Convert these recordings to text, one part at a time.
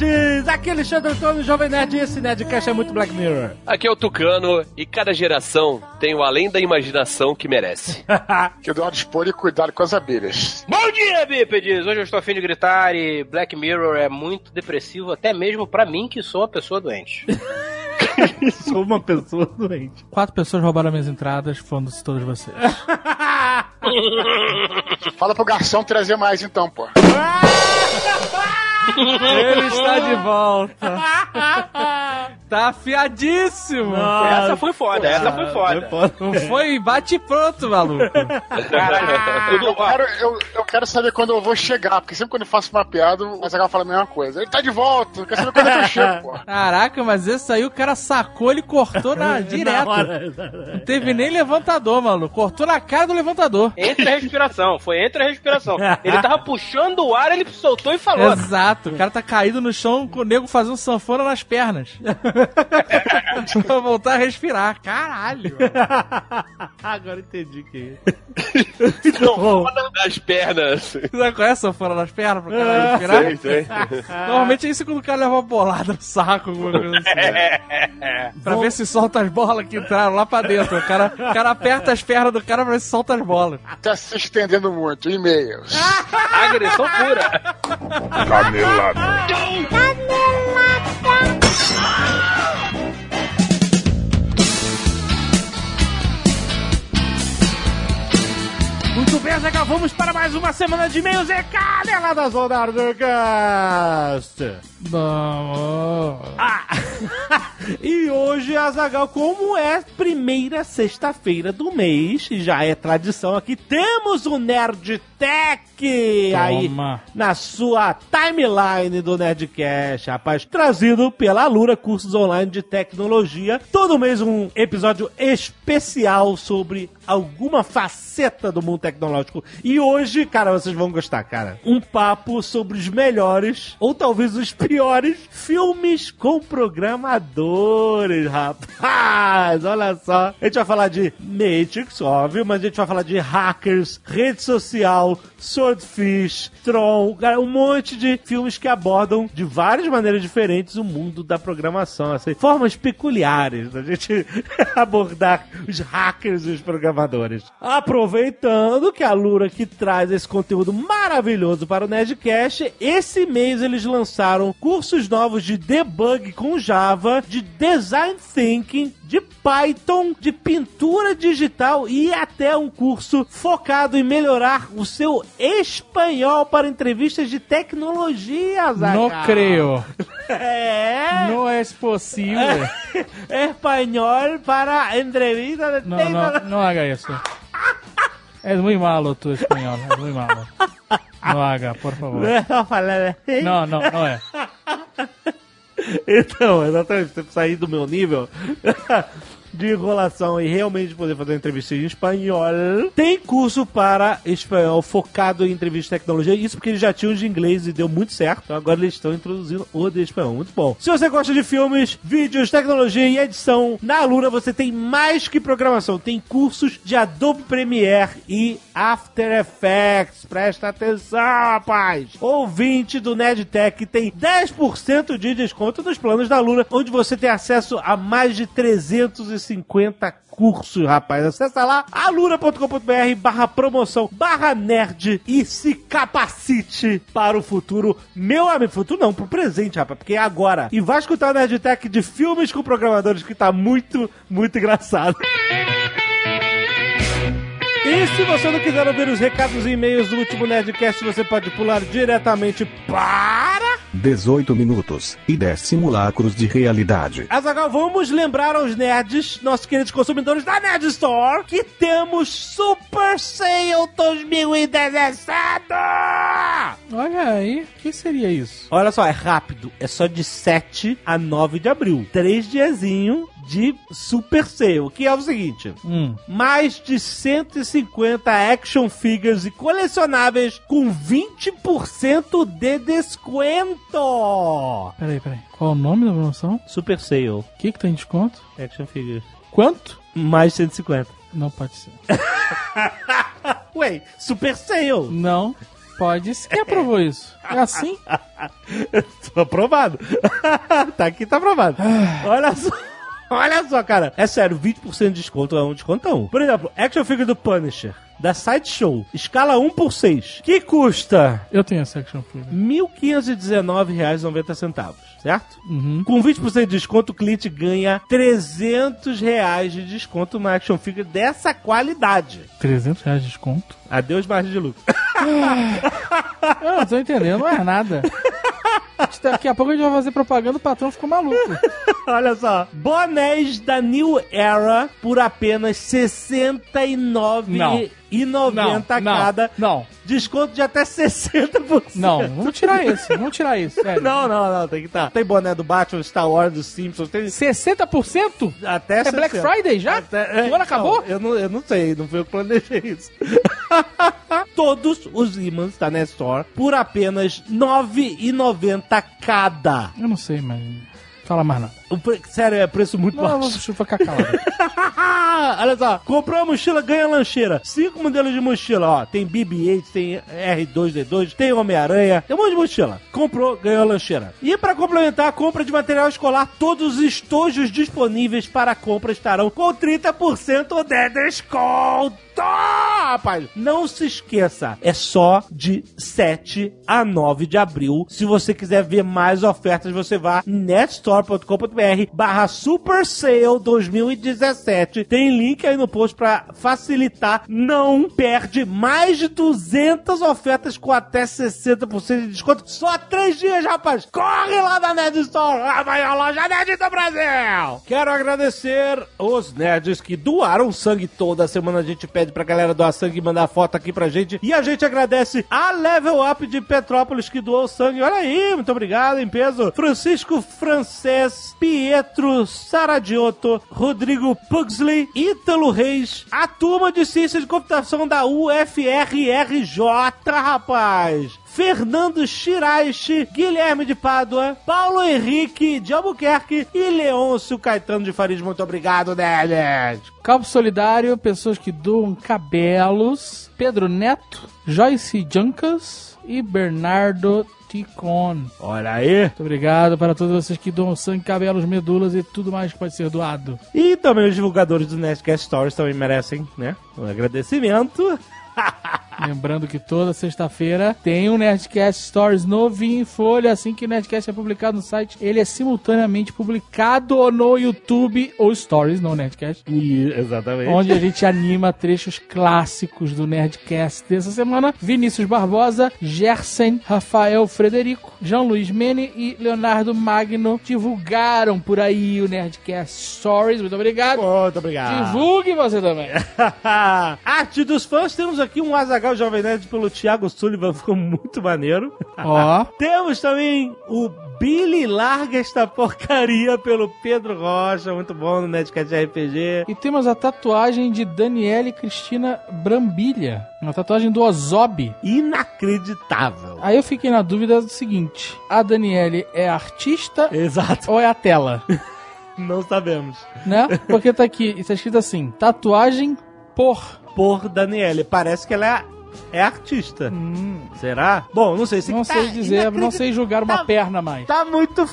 Nerds! Aqui é Alexandre Antônio, Jovem Nerd, e esse Nerdcast é muito Black Mirror. Aqui é o Tucano e cada geração tem o além da imaginação que merece. que eu dou uma dispor e cuidado com as abelhas. Bom dia, bípedes! Hoje eu estou afim de gritar e Black Mirror é muito depressivo, até mesmo pra mim que sou uma pessoa doente. Sou uma pessoa doente. Quatro pessoas roubaram minhas entradas, foram-se todos vocês. Fala pro garçom trazer mais então, pô. Ele está de volta. Tá afiadíssimo. essa foi foda, essa foi foda. Não foi bate pronto, maluco. Eu quero, eu, eu quero saber quando eu vou chegar, porque sempre quando eu faço uma piada, o Azaghal fala a mesma coisa. Ele tá de volta, eu quero saber quando é eu chego, pô. Caraca, mas esse aí o cara sacou, ele cortou na, direto. Não teve nem levantador, mano. Cortou na cara do levantador. Entre a respiração, foi entre a respiração. Ele tava puxando o ar, ele soltou e falou. Exato, o cara tá caído no chão com o nego fazendo sanfona nas pernas. pra voltar a respirar. Caralho. Agora entendi que Não, das pernas. Sabe qual é a sanfona nas pernas pro cara respirar? Sei, sei. Normalmente é isso quando o cara leva uma bolada no saco, alguma coisa assim. pra ver se solta as bolas que entraram lá pra dentro. O cara, o cara aperta as pernas do cara pra ver se solta as bolas. Tá se estendendo muito. E-mails. Agressão pura. Canelada. Muito bem, Azaghal, vamos para mais uma semana de e-mails e caneladas do Nerdcast. Vamos. Ah. e hoje, Azagal, como é primeira sexta-feira do mês, e já é tradição aqui, temos o Nerd Tech aí na sua timeline do Nerdcast, rapaz, trazido pela Alura Cursos Online de Tecnologia. Todo mês um episódio especial sobre alguma faceta do mundo tecnológico. E hoje, cara, vocês vão gostar, cara. Um papo sobre os melhores, ou talvez os piores, filmes com programadores, rapaz. Olha só. A gente vai falar de Matrix, óbvio, mas a gente vai falar de hackers, rede social, Swordfish, Tron, um monte de filmes que abordam de várias maneiras diferentes o mundo da programação, assim, formas peculiares da gente abordar os hackers e os programadores. Aproveitando que a Lura que traz esse conteúdo maravilhoso para o Nerdcast, esse mês eles lançaram cursos novos de debug com Java, de design thinking, de Python, de pintura digital e até um curso focado em melhorar o seu espanhol para entrevistas de tecnologia, Zagal. Não creio. É. Não é possível. Espanhol para entrevista de Não, tecnologia. no, no haga eso. Es muy malo tu español, es muy malo. No haga, por favor. Não, falando assim. No, no, no es. Então, exatamente, você sair do meu nível de enrolação e realmente poder fazer entrevista em espanhol. Tem curso para espanhol focado em entrevista de tecnologia, isso porque eles já tinham de inglês e deu muito certo. Então agora eles estão introduzindo o de espanhol. Muito bom. Se você gosta de filmes, vídeos, tecnologia e edição, na Alura você tem mais que programação. Tem cursos de Adobe Premiere e After Effects. Presta atenção, rapaz! Ouvinte do NerdTech tem 10% de desconto nos planos da Alura, onde você tem acesso a mais de 350 cursos, rapaz. Acessa lá alura.com.br barra promoção barra nerd e se capacite para o futuro. Meu amigo, futuro não, pro presente, rapaz, porque é agora. E vai escutar o Nerdtech de filmes com programadores que tá muito, muito engraçado. E se você não quiser ouvir os recados e e-mails do último Nerdcast, você pode pular diretamente para... 18 minutos e 10 simulacros de realidade. Azagal, vamos lembrar aos nerds, nossos queridos consumidores da Nerd Store, que temos Super Sale 2017! Olha aí, o que seria isso? Olha só, é rápido, é só de 7 a 9 de abril. Três diazinho de Super Sale, que é o seguinte: Hum. mais de 150 action figures e colecionáveis com 20% de desconto. Peraí, peraí. Qual o nome da promoção? Super Sale, O que que tem desconto? action figures. Quanto? Mais 150. Não pode ser. Ué, Super Sale. Não pode ser. Quem aprovou isso? É assim? Tô aprovado. tá aqui, tá aprovado. Olha só. Olha só, cara. É sério, 20% de desconto é um descontão. Por exemplo, action figure do Punisher, da Sideshow, escala 1 por 6, que custa Eu tenho essa action figure. R$ 1.519,90, certo? Uhum. Com 20% de desconto, o cliente ganha 300 reais de desconto na action figure dessa qualidade. 300 reais de desconto? Adeus, margem de lucro. Eu não tô entendendo, não é nada. Daqui a pouco a gente vai fazer propaganda, o patrão ficou maluco. Olha só. Bonés da New Era por apenas R$ 69,90 Não, cada. Não, Desconto de até 60%. não, vamos tirar isso, vamos tirar isso. sério. Não, não, não, tem que estar. Tem boné do Batman, Star Wars, dos Simpsons, tem 60%? até É Black 60. Friday já? Até, O ano acabou? Não, eu, não, eu não sei, não foi eu que planejei isso. Todos os ímãs da Nestor por apenas R$ 9,90 cada. Eu não sei, mas. Fala mais nada. Pre- Sério, é preço muito Não, baixo. ficar calado. Olha só, comprou a mochila, ganha a lancheira. Cinco modelos de mochila, ó. Tem BB-8, tem R2D2, tem Homem-Aranha, tem um monte de mochila. Comprou, ganhou a lancheira. E pra complementar a compra de material escolar, todos os estojos disponíveis para compra estarão com 30% de desconto. Rapaz, não se esqueça, é só de 7 a 9 de abril. Se você quiser ver mais ofertas, você vá netstore.com.br barra Super Sale 2017. Tem link aí no post pra facilitar. Não perde mais de 200 ofertas com até 60% de desconto. Só 3 dias, rapaz. Corre lá na Nerd Store, a maior loja nerd do Brasil. Quero agradecer os nerds que doaram sangue toda semana. A gente pede pra galera doar sangue e mandar foto aqui pra gente. E a gente agradece a Level Up de Petrópolis que doou sangue. Olha aí, muito obrigado, em peso. Francisco Francês, Pietro Saradiotto, Rodrigo Pugsley, Ítalo Reis, a turma de ciência de computação da UFRRJ, rapaz. Fernando Shiraishi, Guilherme de Pádua, Paulo Henrique de Albuquerque e Leôncio Caetano de Farid. Muito obrigado, Nerd. Calvo Solidário, pessoas que doam cabelos. Pedro Neto, Joyce Juncas e Bernardo Ticon. Olha aí. Muito obrigado para todos vocês que doam sangue, cabelos, medulas e tudo mais que pode ser doado. E também os divulgadores do Nerdcast Stories também merecem, né? Um agradecimento. Lembrando que toda sexta-feira tem um Nerdcast Stories novinho em folha. Assim que o Nerdcast é publicado no site, ele é simultaneamente publicado no YouTube ou Stories, no Nerdcast. E, exatamente. Onde a gente anima trechos clássicos do Nerdcast dessa semana. Vinícius Barbosa, Gersen, Rafael Frederico, Jean Luiz Mene e Leonardo Magno divulgaram por aí o Nerdcast Stories. Muito obrigado. Muito obrigado. Divulgue você também. Arte dos fãs, temos aqui um Azagal Jovem Nerd pelo Thiago Sullivan, ficou muito maneiro. Ó. Temos também o Billy Larga esta porcaria pelo Pedro Rocha, muito bom no Nerdcast RPG. E temos a tatuagem de Daniele Cristina Brambilha. Uma tatuagem do Ozob. Inacreditável. Aí eu fiquei na dúvida do seguinte: a Daniele é artista Exato, ou é a tela? não sabemos. Né? Porque tá aqui, está escrito assim: tatuagem por. Por Daniele, parece que ela é, é artista. Será? Bom, não sei se Hum. Não tá sei dizer, não sei julgar uma Tá- perna mais. Tá muito.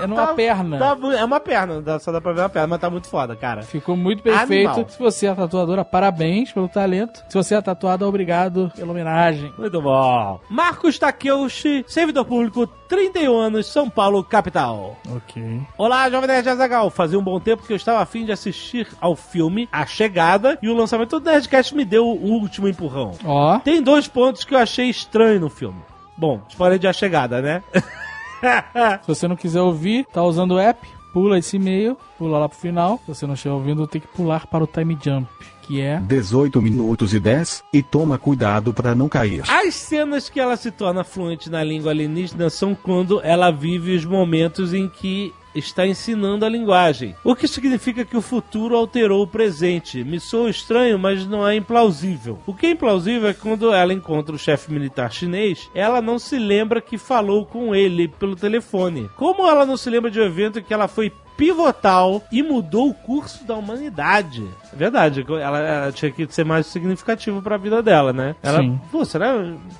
É numa tá- perna. tá é uma perna, só dá pra ver uma perna, mas tá muito foda, cara. Ficou muito perfeito. Animal. Se você é tatuadora, parabéns pelo talento. Se você é tatuado, obrigado pela homenagem. Muito bom. Marcos Takeuchi, servidor público, 31 anos, São Paulo, capital. Ok. Olá, Jovem Nerd Azagal. Fazia um bom tempo que eu estava afim de assistir ao filme A Chegada e o lançamento do Nerdcast me deu o último empurrão. Ó. Tem dois pontos que eu achei estranho no filme. Bom, spoiler de A Chegada, né? Se você não quiser ouvir, tá usando o app, pula esse e-mail, pula lá pro final. Se você não estiver ouvindo, tem que pular para o time jump, que é 18 minutos e 10, e toma cuidado para não cair. As cenas que ela se torna fluente na língua alienígena são quando ela vive os momentos em que está ensinando a linguagem, o que significa que o futuro alterou o presente. Me soa estranho, mas não é implausível. O que é implausível é quando ela encontra o chefe militar chinês, ela não se lembra que falou com ele pelo telefone. Como ela não se lembra de um evento que ela foi pivotal e mudou o curso da humanidade. É verdade, ela, ela tinha que ser mais significativo pra vida dela, né? Ela, Sim. pô, será?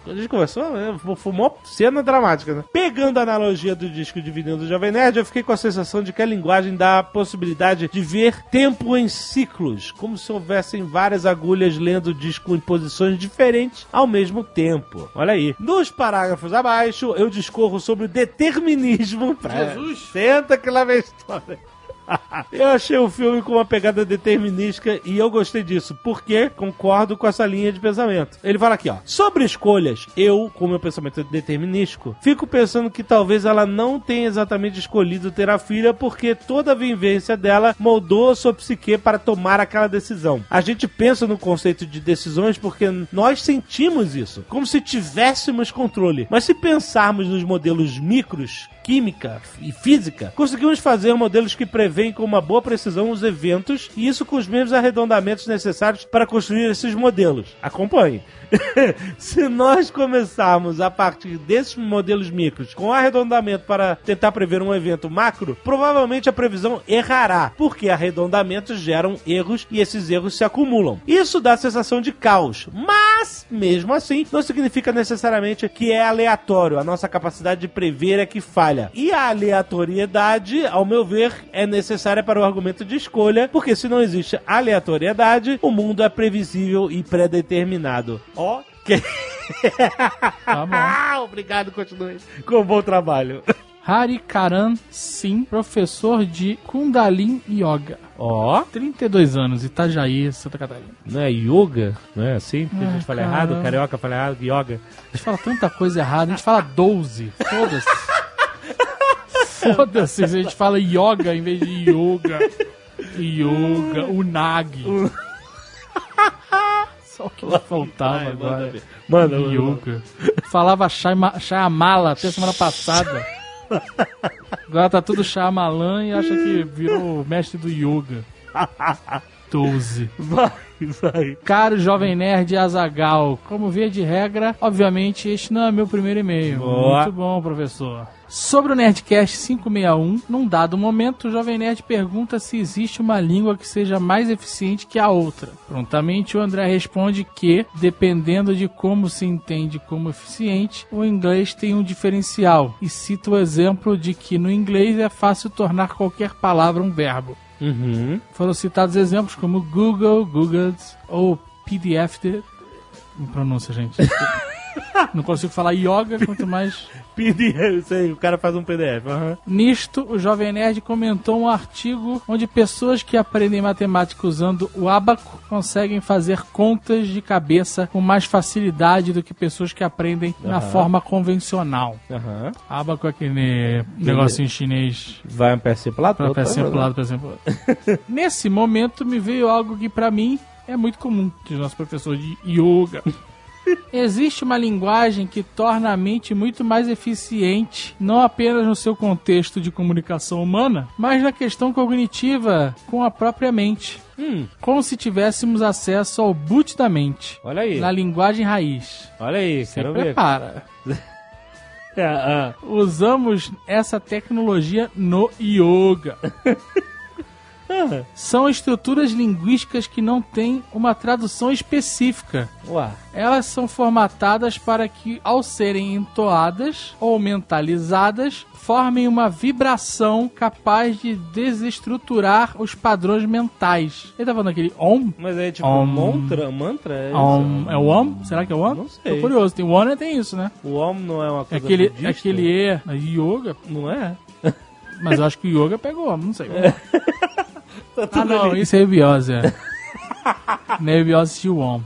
A gente conversou, né? foi uma cena dramática, né? Pegando a analogia do disco de vinil do Jovem Nerd, eu fiquei com a sensação de que a linguagem dá a possibilidade de ver tempo em ciclos, como se houvessem várias agulhas lendo o disco em posições diferentes ao mesmo tempo. Olha aí. Nos parágrafos abaixo, eu discorro sobre o determinismo. Jesus! Senta que lá vem a história. eu achei o filme com uma pegada determinística e eu gostei disso, porque concordo com essa linha de pensamento. Ele fala aqui, ó. Sobre escolhas, eu, com meu pensamento determinístico, fico pensando que talvez ela não tenha exatamente escolhido ter a filha porque toda a vivência dela moldou sua psique para tomar aquela decisão. A gente pensa no conceito de decisões porque nós sentimos isso, como se tivéssemos controle. Mas se pensarmos nos modelos micros, química e física, conseguimos fazer modelos que preveem com uma boa precisão os eventos e isso com os mesmos arredondamentos necessários para construir esses modelos. Acompanhe. Se nós começarmos a partir desses modelos micros com arredondamento para tentar prever um evento macro, provavelmente a previsão errará, porque arredondamentos geram erros e esses erros se acumulam. Isso dá a sensação de caos, mas mesmo assim não significa necessariamente que é aleatório. A nossa capacidade de prever é que falha. E a aleatoriedade, ao meu ver, é necessária para o argumento de escolha, porque se não existe aleatoriedade, o mundo é previsível e pré-determinado. Ok. Tá. Ah, obrigado, continue com um bom trabalho. Hari Karan Sim, professor de Kundalini Yoga. Ó, 32 anos, Itajaí, Santa Catarina. não é yoga? Não é assim? Porque a gente fala caramba. errado, carioca fala errado, yoga. A gente fala tanta coisa errada, a gente fala 12. Foda-se. Foda-se, a gente fala yoga em vez de yoga. Yoga, unagi. Só o que faltava Vai, agora. manda. Manda, manda, Yoga. Falava Shyama- Shyamala até semana passada. Agora tá tudo Shyamalan e acha que virou mestre do yoga. 12. Vai, vai. Caro Jovem Nerd Azagal, como via de regra, obviamente este não é meu primeiro e-mail. Boa. Muito bom, professor. Sobre o Nerdcast 561, num dado momento, o Jovem Nerd pergunta se existe uma língua que seja mais eficiente que a outra. Prontamente, o André responde que, dependendo de como se entende como eficiente, o inglês tem um diferencial. E cita o exemplo de que no inglês é fácil tornar qualquer palavra um verbo. Uhum. Foram citados exemplos como Google, Googles ou PDF. De... Não pronúncia, gente. Não consigo falar yoga, quanto mais. PDF, aí, o cara faz um PDF. aham. Nisto, o Jovem Nerd comentou um artigo onde pessoas que aprendem matemática usando o abaco conseguem fazer contas de cabeça com mais facilidade do que pessoas que aprendem na Aham. forma convencional. Aham. Abaco é aquele negocinho chinês Vai um peça pro lado? Pecinha outro, pro lado, pro lado. Nesse momento me veio algo que pra mim é muito comum, diz nosso professor de yoga. Existe uma linguagem que torna a mente muito mais eficiente, não apenas no seu contexto de comunicação humana, mas na questão cognitiva com a própria mente. Hum, Como se tivéssemos acesso ao boot da mente, olha aí. na linguagem raiz. Olha aí, Se quero ver. prepara. É, ah. Usamos essa tecnologia no yoga. São estruturas linguísticas que não têm uma tradução específica. Ué. Elas são formatadas para que, ao serem entoadas ou mentalizadas, formem uma vibração capaz de desestruturar os padrões mentais. Ele tá falando aquele om? Mas é tipo Om. mantra? Mantra? É, om é o om? Será que é o om? Não sei. Tô curioso. Tem o om e tem isso, né? O Om não é uma É coisa aquele, budista? aquele E, é yoga, Não é? mas eu acho que o yoga pegou om, não sei. Tá Ah, não, ali. isso é Ebiose, é. Ebiose tinha o om.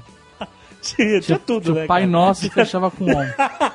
Tinha, tinha tudo, Tinha né? o Pai cara? Nosso e fechava com om.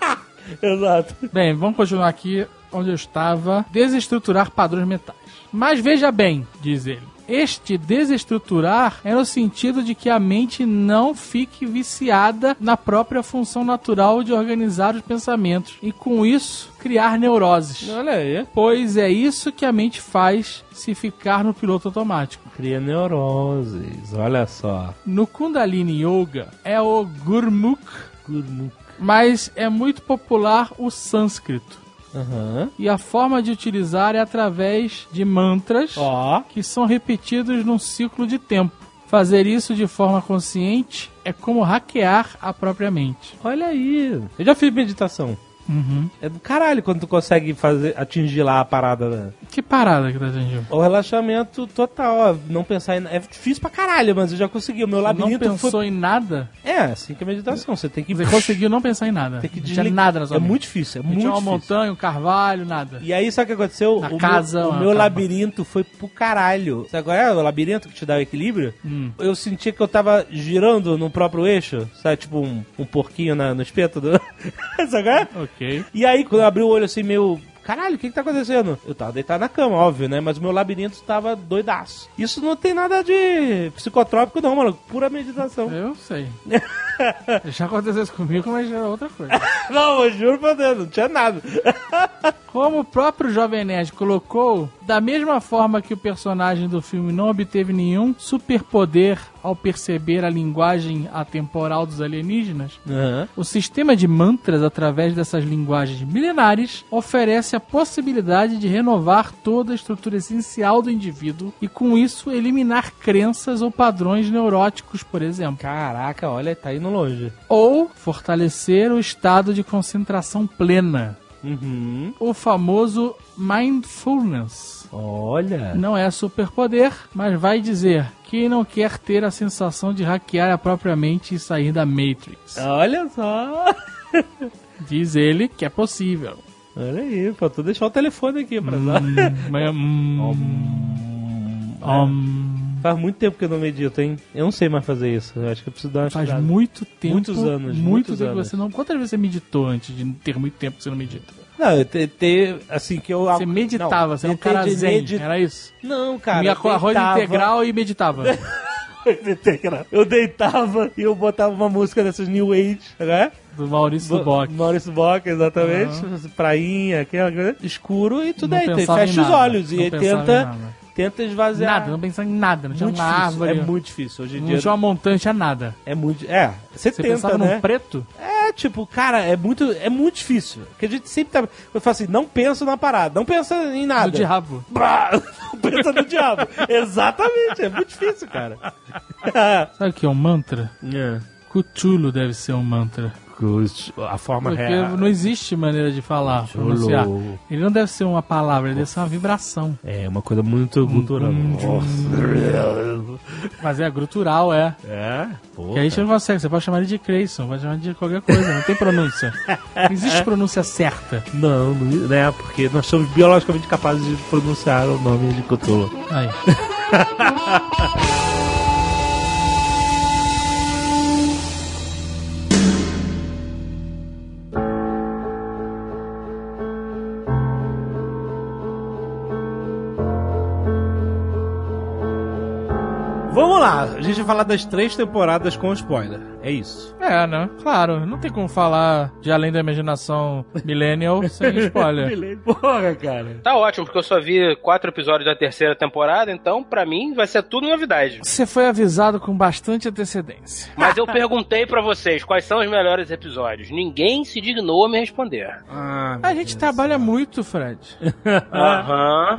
Exato. Bem, vamos continuar aqui. onde eu estava, desestruturar padrões mentais. Mas veja bem, diz ele. Este desestruturar é no sentido de que a mente não fique viciada na própria função natural de organizar os pensamentos e, com isso, criar neuroses. Olha aí. Pois é isso que a mente faz se ficar no piloto automático. Cria neuroses, olha só. No Kundalini Yoga é o Gurmukh, Gurmukh. mas é muito popular o sânscrito. Aham. E a forma de utilizar é através de mantras Ó. que são repetidos num ciclo de tempo. Fazer isso de forma consciente é como hackear a própria mente. Olha aí. Eu já fiz meditação. Uhum. É do caralho quando tu consegue fazer, atingir lá a parada, né? Que parada que tá atingindo. O relaxamento total, ó, não pensar em... É difícil pra caralho, mas eu já consegui. O meu Não labirinto pensou foi... em nada? É, assim que é meditação. Você tem que... Você conseguiu não pensar em nada. Tem que não desligar. nada na sua É muito difícil, é Não muito tinha uma difícil. montanha, um carvalho, nada. E aí, sabe o que aconteceu? Na o casa, meu, o meu labirinto foi pro caralho. Sabe qual é o labirinto que te dá o equilíbrio? Hum. Eu sentia que eu tava girando no próprio eixo, sabe? Tipo um, um porquinho na- no espeto do... sabe qual é? Ok. E aí, quando eu abri o olho assim, meio. Caralho, o que que tá acontecendo? Eu tava deitado na cama, óbvio, né? Mas o meu labirinto tava doidaço. Isso não tem nada de psicotrópico, não, mano. Pura meditação. Eu sei. Já aconteceu isso comigo, mas era outra coisa. Não, eu juro pra Deus, não tinha nada. Como o próprio Jovem Nerd colocou, da mesma forma que o personagem do filme não obteve nenhum superpoder ao perceber a linguagem atemporal dos alienígenas, Aham. o sistema de mantras através dessas linguagens milenares oferece a possibilidade de renovar toda a estrutura essencial do indivíduo e com isso eliminar crenças ou padrões neuróticos, por exemplo, Caraca, olha, tá indo longe. ou fortalecer o estado de concentração plena, Uhum. o famoso mindfulness. Olha. Não é superpoder, mas vai dizer que não quer ter a sensação de hackear a própria mente e sair da Matrix. Olha só. Diz ele que é possível. Olha aí, faltou deixar o telefone aqui pra nós. Hum, hum, hum. Faz muito tempo que eu não medito, hein? Eu não sei mais fazer isso. Eu acho que eu preciso dar uma Faz estudada. muito tempo. Muitos anos, Muito muitos tempo que anos. você não. Quantas vezes você meditou antes de ter muito tempo que você não medita? Não, eu te, te- assim que eu... Você meditava, você é um tentei cara zen, medi- era isso? Não, cara. Arroz deitava- integral e meditava. Eu deitava e eu botava uma música dessas New Age, né? Do Maurício Duboc. Maurício Bock, exatamente. Prainha, aquela coisa. Escuro e tu Não deita. Pensava em fecha os olhos. não E aí tenta. Tenta esvaziar. Nada, não pensava em nada, não tinha muito uma difícil. árvore. É muito difícil. Hoje em não dia. tinha uma montanha, não tinha nada. É muito. É, você, Você tenta, né? num preto? É, tipo, cara, é muito, é muito difícil. Porque a gente sempre tá. Eu falo assim, não pensa na parada, não pensa em nada. Do diabo. Não pensa no diabo. Exatamente, é muito difícil, cara. Sabe o que é um mantra? É. Cthulhu deve ser um mantra. A forma Porque real. não existe maneira de falar, pronunciar. Ele não deve ser uma palavra, ele deve ser uma vibração. É uma coisa muito cultural. Mas é grutural, é. É. Que a gente não consegue, você pode chamar ele de Creyson, pode chamar de qualquer coisa, não tem pronúncia. Não existe pronúncia certa. Não, não, né? Porque nós somos biologicamente capazes de pronunciar o nome de Cthulhu. Aí. Vamos lá, a gente vai falar das três temporadas com spoiler. É isso. É, né? Claro, não tem como falar de Além da Imaginação Millennial sem spoiler. Porra, cara. Tá ótimo, porque eu só vi quatro episódios da terceira temporada, então pra mim vai ser tudo novidade. Você foi avisado com bastante antecedência. Mas eu perguntei pra vocês quais são os melhores episódios. Ninguém se dignou a me responder. Ah, A gente trabalha muito, Fred. Aham.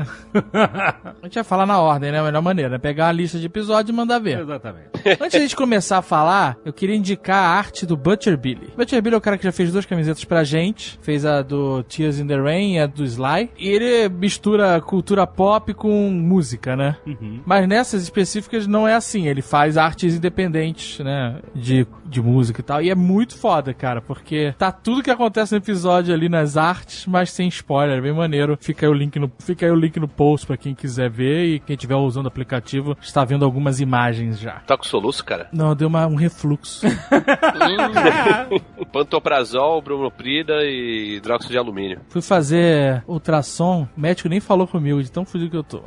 A gente vai falar na ordem, né? A melhor maneira. é Pegar a lista de episódios e mandar ver. Exatamente. Antes de a gente começar a falar, eu queria indicar a arte do Butcher Billy. Butcher Billy é o cara que já fez duas camisetas pra gente. Fez a do Tears in the Rain e a do Sly. E ele mistura cultura pop com música, né? Mas nessas específicas não é assim. Ele faz artes independentes, né? De, de música e tal. E é muito foda, cara, porque tá tudo que acontece no episódio ali nas artes, mas sem spoiler, é bem maneiro. Fica aí o link no, fica aí o link no post pra quem quiser ver e quem estiver usando o aplicativo está vendo algumas imagens já. Tá com soluço, cara? Não, deu uma, um refluxo. Pantoprazol, bromoprida e hidróxido de alumínio. Fui fazer ultrassom, o médico nem falou comigo, de tão fudido que eu tô.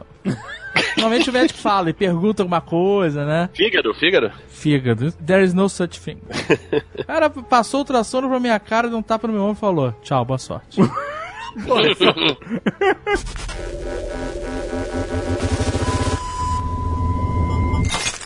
Normalmente o médico fala e pergunta alguma coisa, né? Fígado, fígado? Fígado. There is no such thing. O cara passou o ultrassom pra minha cara, deu um tapa no meu ombro e falou: Tchau, boa sorte.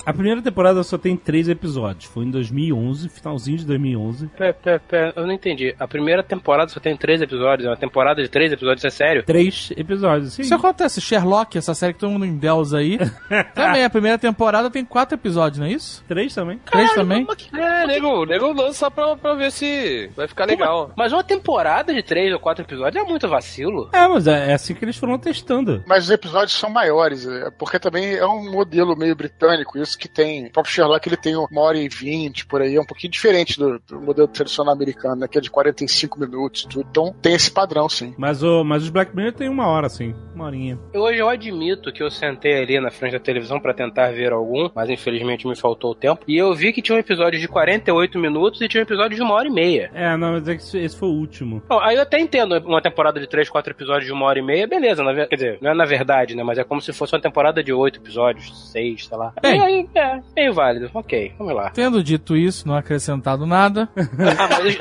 A primeira temporada só tem três episódios. Foi em 2011, finalzinho de 2011. Pera, pera, pera, eu não entendi. A primeira temporada só tem três episódios. É uma temporada de três episódios, é sério? Três episódios, sim. Isso acontece. Sherlock, essa série que todo mundo endeusa aí, também a primeira temporada tem quatro episódios, não é isso? Três também. Três também? É, nego, nego lança pra, pra ver se vai ficar legal. Mas uma temporada de três ou quatro episódios é muito vacilo. É, mas é, é assim que eles foram testando. Mas os episódios são maiores, é, porque também é um modelo meio britânico, isso que tem. O próprio Sherlock ele tem uma hora e vinte por aí, é um pouquinho diferente do, do modelo tradicional americano, né, que é de 45 minutos e tudo. Então tem esse padrão, sim. Mas, o, mas os Black Mirror tem uma hora, sim. Uma horinha. Hoje eu admito que eu sentei ali na frente da televisão pra tentar ver algum, mas infelizmente me faltou o tempo. E eu vi que tinha um episódio de 48 minutos e tinha um episódio de uma hora e meia. É, não, mas é que esse- foi o último. Bom, aí eu até entendo uma temporada de 3, 4 episódios de uma hora e meia, beleza, na quer dizer, não é na verdade, né? Mas é como se fosse uma temporada de 8 episódios, 6, sei lá. Bem. E aí, é, meio válido. Ok, vamos lá. Tendo dito isso, não acrescentado nada, Ah, mas,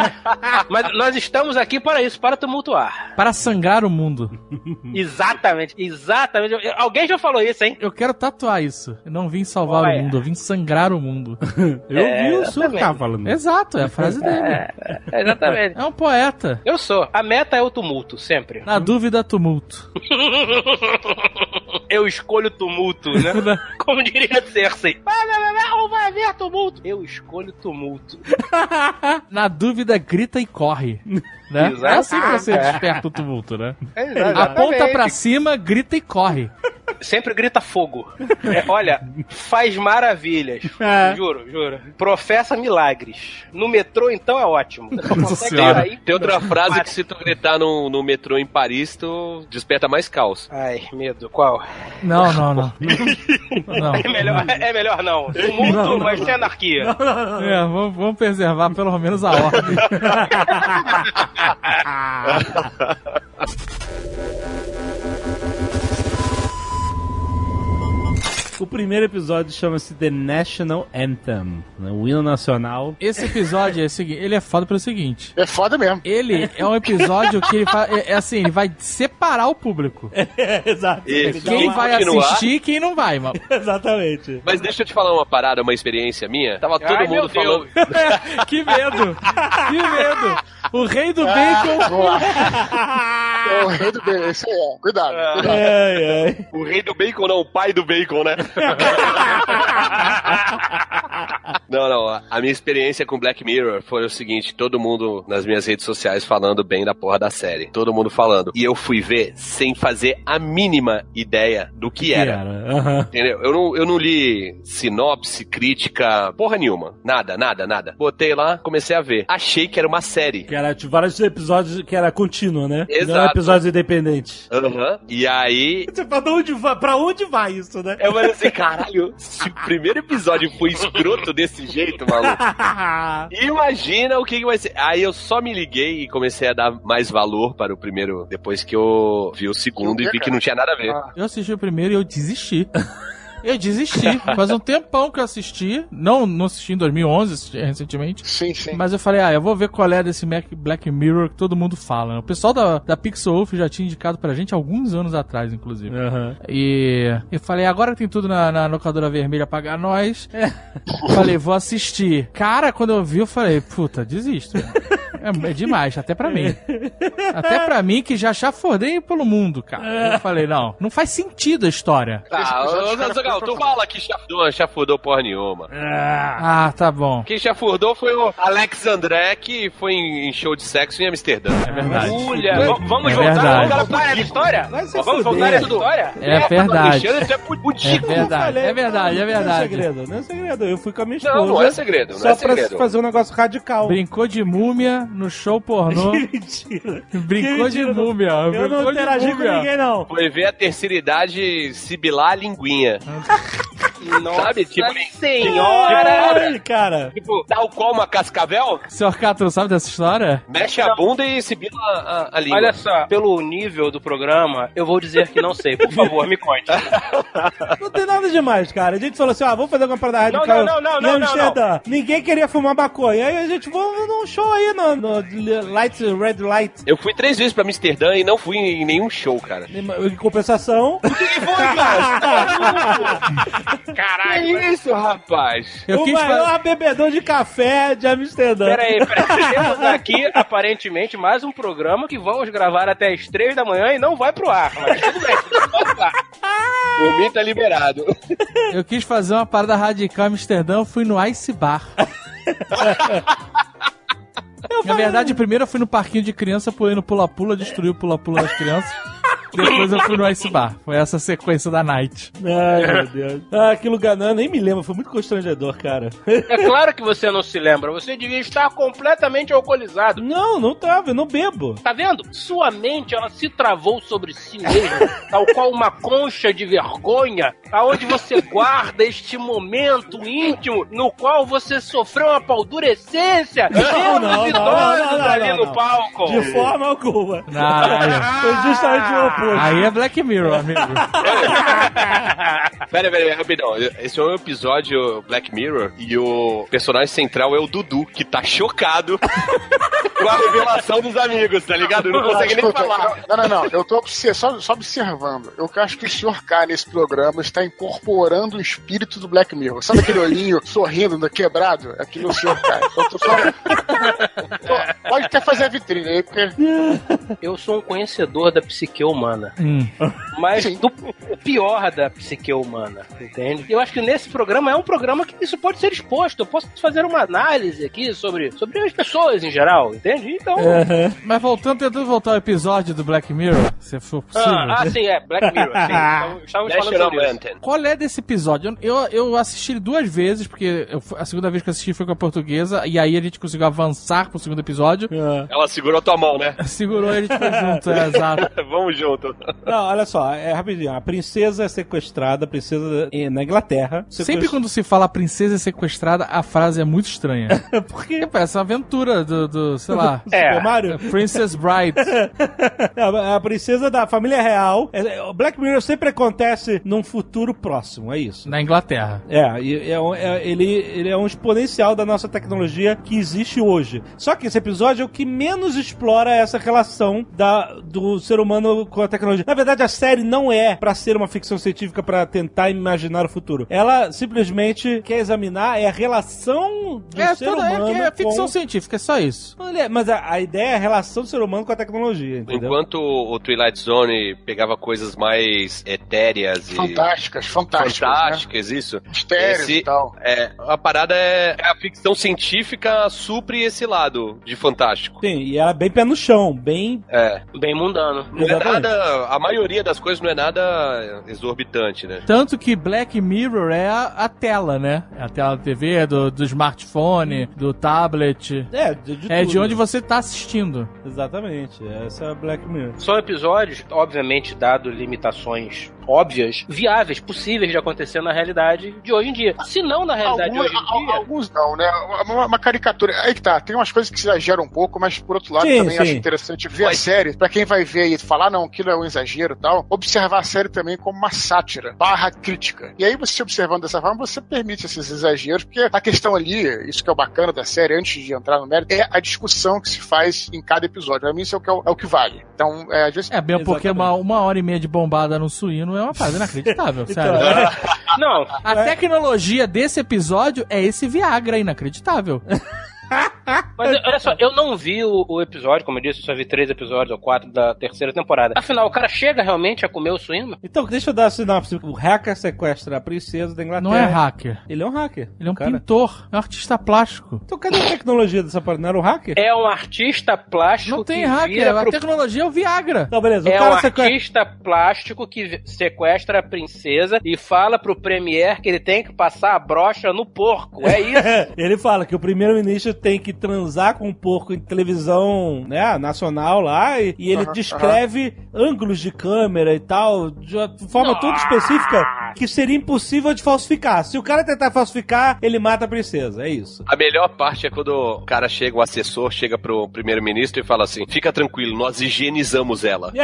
mas nós estamos aqui para isso, para tumultuar. para sangrar o mundo. Exatamente, exatamente. Alguém já falou isso, hein? Eu quero tatuar isso. Eu não vim salvar Olha. o mundo, eu vim sangrar o mundo. Eu É, vi o Surcar exatamente. falando. Exato, é a frase dele. É, exatamente. É um poeta. Eu sou. A meta é o tumulto, sempre. Na dúvida, tumulto. Eu escolho tumulto, né? Como diria Cersei. Vai, vai, vai, vai, ou vai haver tumulto. Eu escolho tumulto. Na dúvida, grita e corre. Né? É assim que você desperta o tumulto, né? Aponta pra cima, grita e corre. Sempre grita fogo. É, olha, faz maravilhas. É. Juro, juro. Professa milagres. No metrô, então, é ótimo. Sair- Tem outra frase que se tu gritar no, no metrô em Paris, tu desperta mais caos. Ai, medo. Qual? Não, não, não. Não. É melhor, é melhor não. Tumulto, mas sem anarquia. É, vamos, vamos preservar pelo menos a ordem. O primeiro episódio chama-se The National Anthem, né? o hino nacional. Esse episódio é o seguinte, ele é foda pelo seguinte. É foda mesmo. Ele é um episódio que ele fa- é, é assim, ele vai separar o público. É, exato. E Quem quem vai continuar- assistir e quem não vai, mano. Exatamente. Mas deixa eu te falar uma parada, uma experiência minha. Tava todo Ai, meu mundo falando. que medo! Que medo! O rei do bacon. Boa. É o rei do bem, esse aí é. Cuidado. cuidado. Ai, ai. O rei do bacon, não, o pai do bacon, né? não, não. a- minha experiência com Black Mirror foi o seguinte: todo mundo nas minhas redes sociais falando bem da porra da série. Todo mundo falando. E eu fui ver sem fazer a mínima ideia do que era. Aham. Entendeu? Eu não, eu não li sinopse, crítica, porra nenhuma. Nada, nada, nada. Botei lá, comecei a ver. Achei que era uma série. Que era tipo, vários episódios que era contínua, né? Não era Exato. episódios independentes. Aham. E aí, Você fala, pra onde vai, pra onde vai isso, né? eu falei assim, caralho, se o primeiro episódio foi escroto desse jeito, maluco. Imagina o que, que vai ser. Aí eu só me liguei e comecei a dar mais valor para o primeiro, depois que eu vi o segundo e vi que não tinha nada a ver. Eu assisti o primeiro e eu desisti. Eu desisti. Faz um tempão que eu assisti. Não, não assisti em 2011, assisti recentemente. Sim, sim. Mas eu falei, ah, eu vou ver qual é desse Mac Black Mirror que todo mundo fala. né? O pessoal da, da Pixel Wolf já tinha indicado pra gente alguns anos atrás, inclusive. Aham. E eu falei, agora tem tudo na, na locadora vermelha pagar nós. falei, vou assistir. Cara, quando eu vi, eu falei, puta, desisto. É, é demais, até pra mim. Até pra mim, que já chafurdei pelo mundo, cara. Eu falei, não, não faz sentido a história. Ah, ô, cara, Zagal, tu pra- fala que chafurdou, chafurdou porra nenhuma. Ah, tá bom. Quem chafurdou foi o Alex André, que foi em show de sexo em Amsterdã. É verdade. Olha, v- vamos É voltar, verdade. vamos voltar essa história? Vamos fuder. voltar essa história? É verdade. Alexandre, é É pudico. verdade, é verdade, é Não é verdade. segredo, não é segredo. Eu fui com a minha esposa. Não, não é segredo, não Só é pra segredo. fazer um negócio radical. Brincou de múmia no show pornô. Mentira. Brincou de Mentira, múmia. Eu brincou não de interagi com ninguém, não. Foi ver a terceira idade sibilar a linguinha. Nossa Sabe, tipo, senhora! Ai, cara. Tipo, tal qual uma cascavel, Senhor Cato, sabe dessa história? mexe a bunda e sibila a, a língua. Olha só, pelo nível do programa, eu vou dizer que não sei. Por favor, me conte. Não tem nada demais, cara. A gente falou assim, ah, vamos fazer uma parada Não, radical. não, não, não, em não, não, Amsterdã. Ninguém queria fumar maconha. Aí a gente, vamos num show aí no, no Light, Red Light. Eu fui três vezes pra Amsterdã e não fui em nenhum show, cara. Em compensação, Caralho. Que isso, rapaz? Eu o quis fa- maior bebedor de café de Amsterdã. Pera aí, pera aí. Temos aqui, aparentemente, mais um programa que vamos gravar até as três da manhã e não vai pro ar. Mas tudo bem, pode lá. Por mim tá liberado. Eu quis fazer uma parada radical em Amsterdã, eu fui no Ice Bar. Na verdade, primeiro eu fui no parquinho de criança, pulando pula-pula, destruí o pula-pula das crianças. Depois eu fui no Ice Bar. Foi essa sequência da night. Ai, meu Deus. Ah, que lugar, não, nem me lembro. Foi muito constrangedor, cara. É claro que você não se lembra. Você devia estar completamente alcoolizado. Não, não tava, eu não bebo. Tá vendo? Sua mente, ela se travou sobre si mesma, tal qual uma concha de vergonha, aonde você guarda este momento íntimo no qual você sofreu uma paldurecência. Não, não, não, não, não, ali não, no não. palco. De forma alguma. Ah, Foi justamente o oposto. aí é Black Mirror, amigo. Pera, pera, pera, rapidão. Esse é um episódio Black Mirror e o personagem central é o Dudu, que tá chocado com a revelação dos amigos, tá ligado? Não consegue nem falar. Não, não, não. Eu tô só, só observando. Eu acho que o Sr. K nesse programa está incorporando o espírito do Black Mirror. Sabe aquele olhinho sorrindo, no quebrado? Aquilo é o Sr. K. Eu tô só... Pode até fazer a vitrine aí, porque Eu sou um conhecedor da psique humana, Hum. mas do pior da psique humana, entende? Eu acho que nesse programa é um programa que isso pode ser exposto. Eu posso fazer uma análise aqui sobre, sobre as pessoas em geral, entende? Então. Mas voltando, tentando voltar ao episódio do Black Mirror, se for possível. Ah, ah, sim, é, Black Mirror. Sim, então, estávamos falando National sobre isso. Qual é desse episódio? Eu, eu assisti ele duas vezes, porque eu- a segunda vez que eu assisti foi com a portuguesa, e aí a gente conseguiu avançar pro segundo episódio. Ela segurou tua mão, né? Segurou e a gente foi junto, é, exato. Vamos junto. Não, olha só, é rapidinho. A princesa é sequestrada, a princesa é na Inglaterra. Sempre quando se fala princesa sequestrada, a frase é muito estranha. Por quê? Porque parece uma aventura do, do sei lá, É. Super Mario? Princess Bride. a, a princesa da família real. É, O Black Mirror sempre acontece num futuro próximo, é isso. Na Inglaterra. É, é é- ele, ele é um exponencial da nossa tecnologia que existe hoje. Só que esse episódio é o que menos explora essa relação da, do ser humano com a tecnologia. Na verdade, a série não é pra ser uma ficção científica pra tentar imaginar o futuro. Ela simplesmente quer examinar é a relação do É, ser toda, é, humano é ficção com... científica, é só isso. Olha, Mas a, a ideia é a relação do ser humano com a tecnologia, entendeu? Enquanto o Twilight Zone pegava coisas mais etéreas e fantásticas, fantásticas. Né? fantásticas, isso. Mistérios Esse- e tal. É, a parada é a ficção científica supre esse lado de fantástico. Sim, e ela é bem pé no chão, bem... É. Bem mundano. Não é Exatamente. nada. A maioria das coisas não é nada exorbitante, né? Tanto que Black Mirror é a, a tela, né? É a tela da TV, do, do smartphone, do tablet. É, de, de É tudo. de onde você tá assistindo. Exatamente, essa é a Black Mirror. São episódios, obviamente, dado limitações óbvias, viáveis, possíveis de acontecer na realidade de hoje em dia. Se não na realidade Alguns, de hoje em dia. alguns não, né? Uma, uma caricatura. Aí que tá, tem umas coisas que se exageram um pouco, mas por outro lado Sim, também sim. acho interessante ver a série, pra quem vai ver e falar, não, aquilo é um exagero e tal, observar a série também como uma sátira, barra crítica. E aí você observando dessa forma, você permite esses exageros, porque a questão ali, isso que é o bacana da série, antes de entrar no mérito, é a discussão que se faz em cada episódio. Pra mim isso é o que, é o, é o que vale. Então, é, às vezes... É, bem porque uma, uma hora e meia de bombada no suíno é uma parada inacreditável, sério. Não, A tecnologia desse episódio é esse Viagra inacreditável. Mas olha só, eu não vi o, o episódio, como eu disse, eu só vi três episódios ou quatro da terceira temporada. Afinal, o cara chega realmente a comer o suíno? Então, deixa eu dar a sinopse. O hacker sequestra a princesa da Inglaterra. Não é hacker. Ele é um hacker. Ele é um cara. pintor. É um artista plástico. Então, cadê a tecnologia dessa parada? Não era um hacker? É um artista plástico Não tem que hacker. vira A pro... tecnologia é o Viagra. Não, beleza. O É um sequestra... artista plástico que sequestra a princesa e fala pro Premier que ele tem que passar a brocha no porco. É isso. Ele fala que o primeiro-ministro tem que transar com um porco em televisão né, nacional lá e, e ele Aham, descreve ângulos de câmera e tal, de uma forma toda específica que seria impossível de falsificar. Se o cara tentar falsificar, ele mata a princesa. É isso. A melhor parte é quando o cara chega, o assessor chega pro primeiro-ministro e fala assim: fica tranquilo, nós higienizamos ela.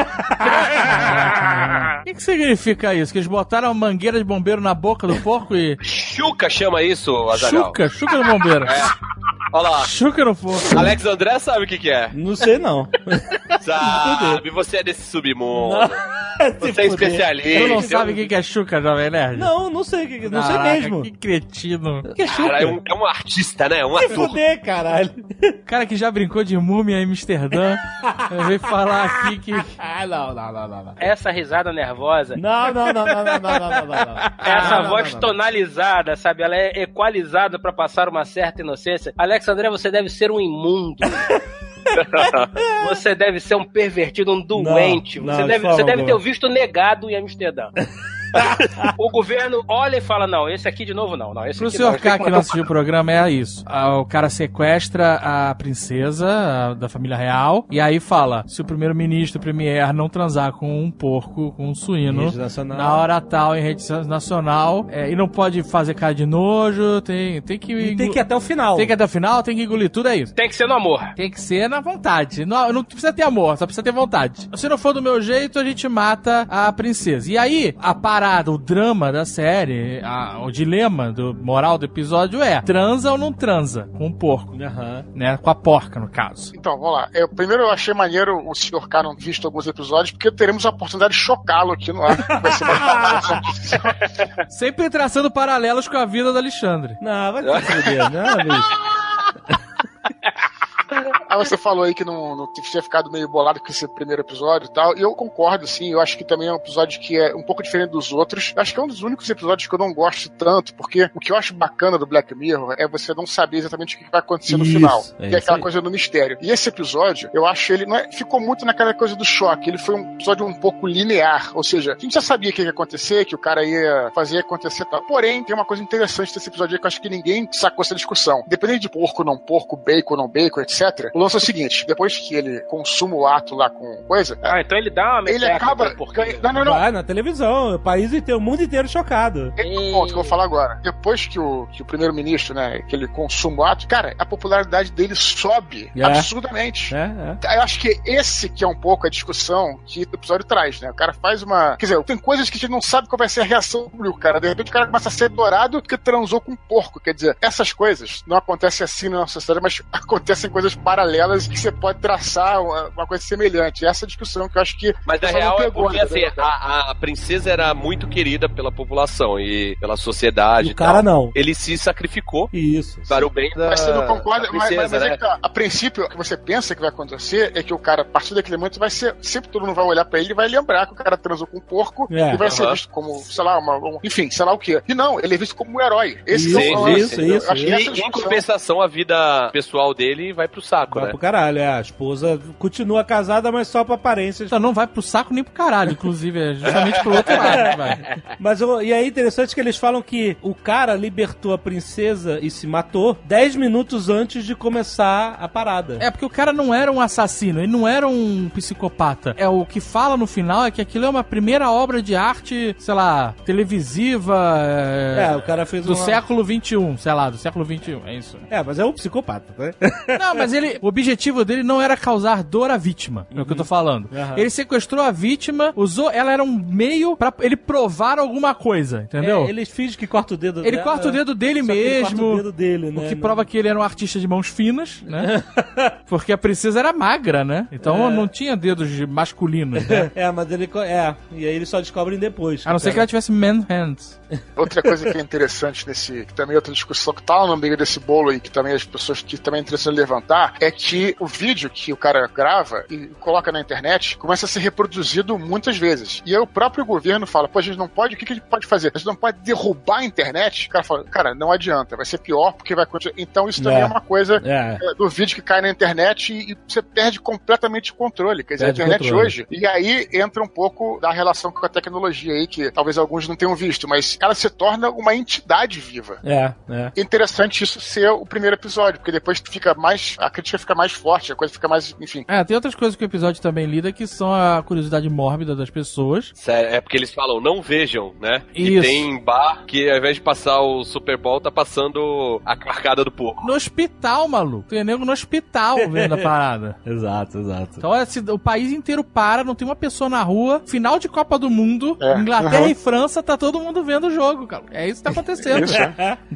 O que, que significa isso? Que eles botaram a mangueira de bombeiro na boca do porco e. Chuca chama isso, Azaghal. Chuca, chuca no bombeiro. Olha lá. Chuca no porco. Alex André sabe o que, que é. Não sei não. Sabe, você é desse submundo. Você é especialista. Tu não sabe o que que é chuca, Jovem Nerd? Não, não sei, o que- não sei Caraca, mesmo. Que cretino. Que é chuca? Cara, é um, é um artista, né? Um Se ator. fuder, caralho. Cara que já brincou de múmia em Amsterdã. veio falar aqui que. Ah, não, não, não, não. Não, Essa risada nervosa, não, não, não, não, não, não, não, não, não. essa Não, não, voz não, não. tonalizada, sabe? Ela é equalizada pra passar uma certa inocência. Alex André, você deve ser um imundo. você deve ser um pervertido, um doente. Não, você de deve, você deve ter o visto negado em Amsterdã. o governo olha e fala: não, esse aqui de novo não. não esse Pro aqui senhor K que não assistiu o programa é isso. Ah, O cara sequestra a princesa a- da família real e aí fala: se o primeiro-ministro, o premier, não transar com um porco, com um suíno, na hora tal em rede nacional, é, e não pode fazer cara de nojo, tem, tem que. E tem que ir até o final. Tem que ir até o final, tem que engolir tudo, é isso. Tem que ser no amor. Tem que ser na vontade. Não, não precisa ter amor, só precisa ter vontade. Se não for do meu jeito, a gente mata a princesa. E aí, a parada, o drama da série, a- o dilema do moral do episódio é: transa ou não transa com o porco? Aham. Né? Com a porca, no caso. Então, vamos lá. Eu, primeiro eu achei maneiro o Sr. K não visto alguns episódios, porque teremos a oportunidade de chocá-lo aqui no ar. Sempre traçando paralelos com a vida do Alexandre. Não, vai se fuder, não, bicho. Aí você falou aí que não, não tinha ficado meio bolado com esse primeiro episódio e tal. E eu concordo, sim. Eu acho que também é um episódio que é um pouco diferente dos outros. Eu acho que é um dos únicos episódios que eu não gosto tanto, porque o que eu acho bacana do Black Mirror é você não saber exatamente o que vai acontecer no Isso, final. é que é aquela aí. coisa do mistério. E esse episódio, eu acho ele. Não é, ficou muito naquela coisa do choque. Ele foi um episódio um pouco linear. Ou seja, a gente já sabia o que ia acontecer, que o cara ia fazer acontecer e tal. Porém, tem uma coisa interessante desse episódio aí que eu acho que ninguém sacou essa discussão. Dependendo de porco, não porco, bacon, não bacon, etc. O lance é o seguinte: depois que ele consuma o ato lá com coisa, Ah, então ele dá uma ele acaba. pro porquinho. Não, não, não. Vai na televisão, o país inteiro, o mundo inteiro chocado. Esse é o ponto que eu vou falar agora. Depois que o, que o primeiro-ministro, né, que ele consuma o ato, cara, a popularidade dele sobe É. absurdamente. É, é. Eu acho que esse que é um pouco a discussão que o episódio traz, né? O cara faz uma. Quer dizer, tem coisas que a gente não sabe qual vai ser a reação do público, cara. De repente o cara começa a ser dourado porque transou com um porco. Quer dizer, essas coisas não acontecem assim na nossa sociedade, mas acontecem coisas paralelas que você pode traçar uma, uma coisa semelhante. Essa é a discussão que eu acho que. Mas na real é pegou, porque assim, entendeu, cara? a, a princesa era muito querida pela população e pela sociedade. E o cara tal. não. Ele se sacrificou Isso. para o bem da, Mas você não concorda, princesa, mas, mas é né? que tá, a princípio, o que você pensa que vai acontecer é que o cara, a partir daquele momento, vai ser. Sempre todo mundo vai olhar pra ele e vai lembrar que o cara transou com um porco É. e vai ser visto como, sei lá, uma, um- enfim, sei lá o quê. E não, ele é visto como um herói. Esse Isso, é o isso, isso, que E é em compensação, a vida pessoal dele vai pro saco, Vai né? pro caralho, é. A esposa continua casada, mas só pra aparência. Então não vai pro saco nem pro caralho, inclusive, é justamente pro outro lado, vai. Mas eu- e é interessante que eles falam que o cara libertou a princesa e se matou 10 minutos antes de começar a parada. É porque o cara não era um assassino, ele não era um psicopata. É o que fala no final é que aquilo é uma primeira obra de arte, sei lá, televisiva. É, É, o cara fez do uma... século XXI, sei lá, do século XXI, é isso. É, mas é um psicopata, né? Não, mas ele. o objetivo dele não era causar dor à vítima, é o que eu tô falando. Aham. Ele sequestrou a vítima, usou, ela era um meio pra ele provar alguma coisa, entendeu? É, eles fingem que corta o dedo Ele dela, corta o dedo dele só que ele mesmo. corta o dedo dele, né? O que prova que ele era um artista de mãos finas, né? Porque a princesa era magra, né? Então É. não tinha dedos de- masculinos, né? É, mas ele. É, e aí eles só descobrem depois. A não ser que ela tivesse man hands. Outra coisa que é interessante nesse, que também é outra discussão que tá no meio desse bolo aí, que também as pessoas que também é interessante levantar, é que o vídeo que o cara grava e coloca na internet começa a ser reproduzido muitas vezes. E aí o próprio governo fala, pô, a gente não pode, o que, que a gente pode fazer? A gente não pode derrubar a internet? O cara fala, cara, não adianta, vai ser pior porque vai continuar. Então isso também É. é, uma coisa É. é, do vídeo que cai na internet e, e você perde completamente o controle. Quer dizer, Perde a internet controle. hoje. E aí entra um pouco da relação com a tecnologia aí, que talvez alguns não tenham visto, mas ela se torna uma entidade viva. É, é. É interessante isso ser o primeiro episódio, porque depois fica mais. A crítica fica mais forte, a coisa fica mais. Enfim. É, tem outras coisas que o episódio também lida que são a curiosidade mórbida das pessoas. Sério, é porque eles falam, não vejam, né? Isso. E tem bar que ao invés de passar o Super Bowl, tá passando a carcada do porco. No hospital, maluco. Tem nego no hospital vendo a parada. Exato, exato. Então olha, se o país inteiro para, não tem uma pessoa na rua. Final de Copa do Mundo, É, Inglaterra uhum. e França, tá todo mundo vendo o jogo, cara. É isso que tá acontecendo. Isso.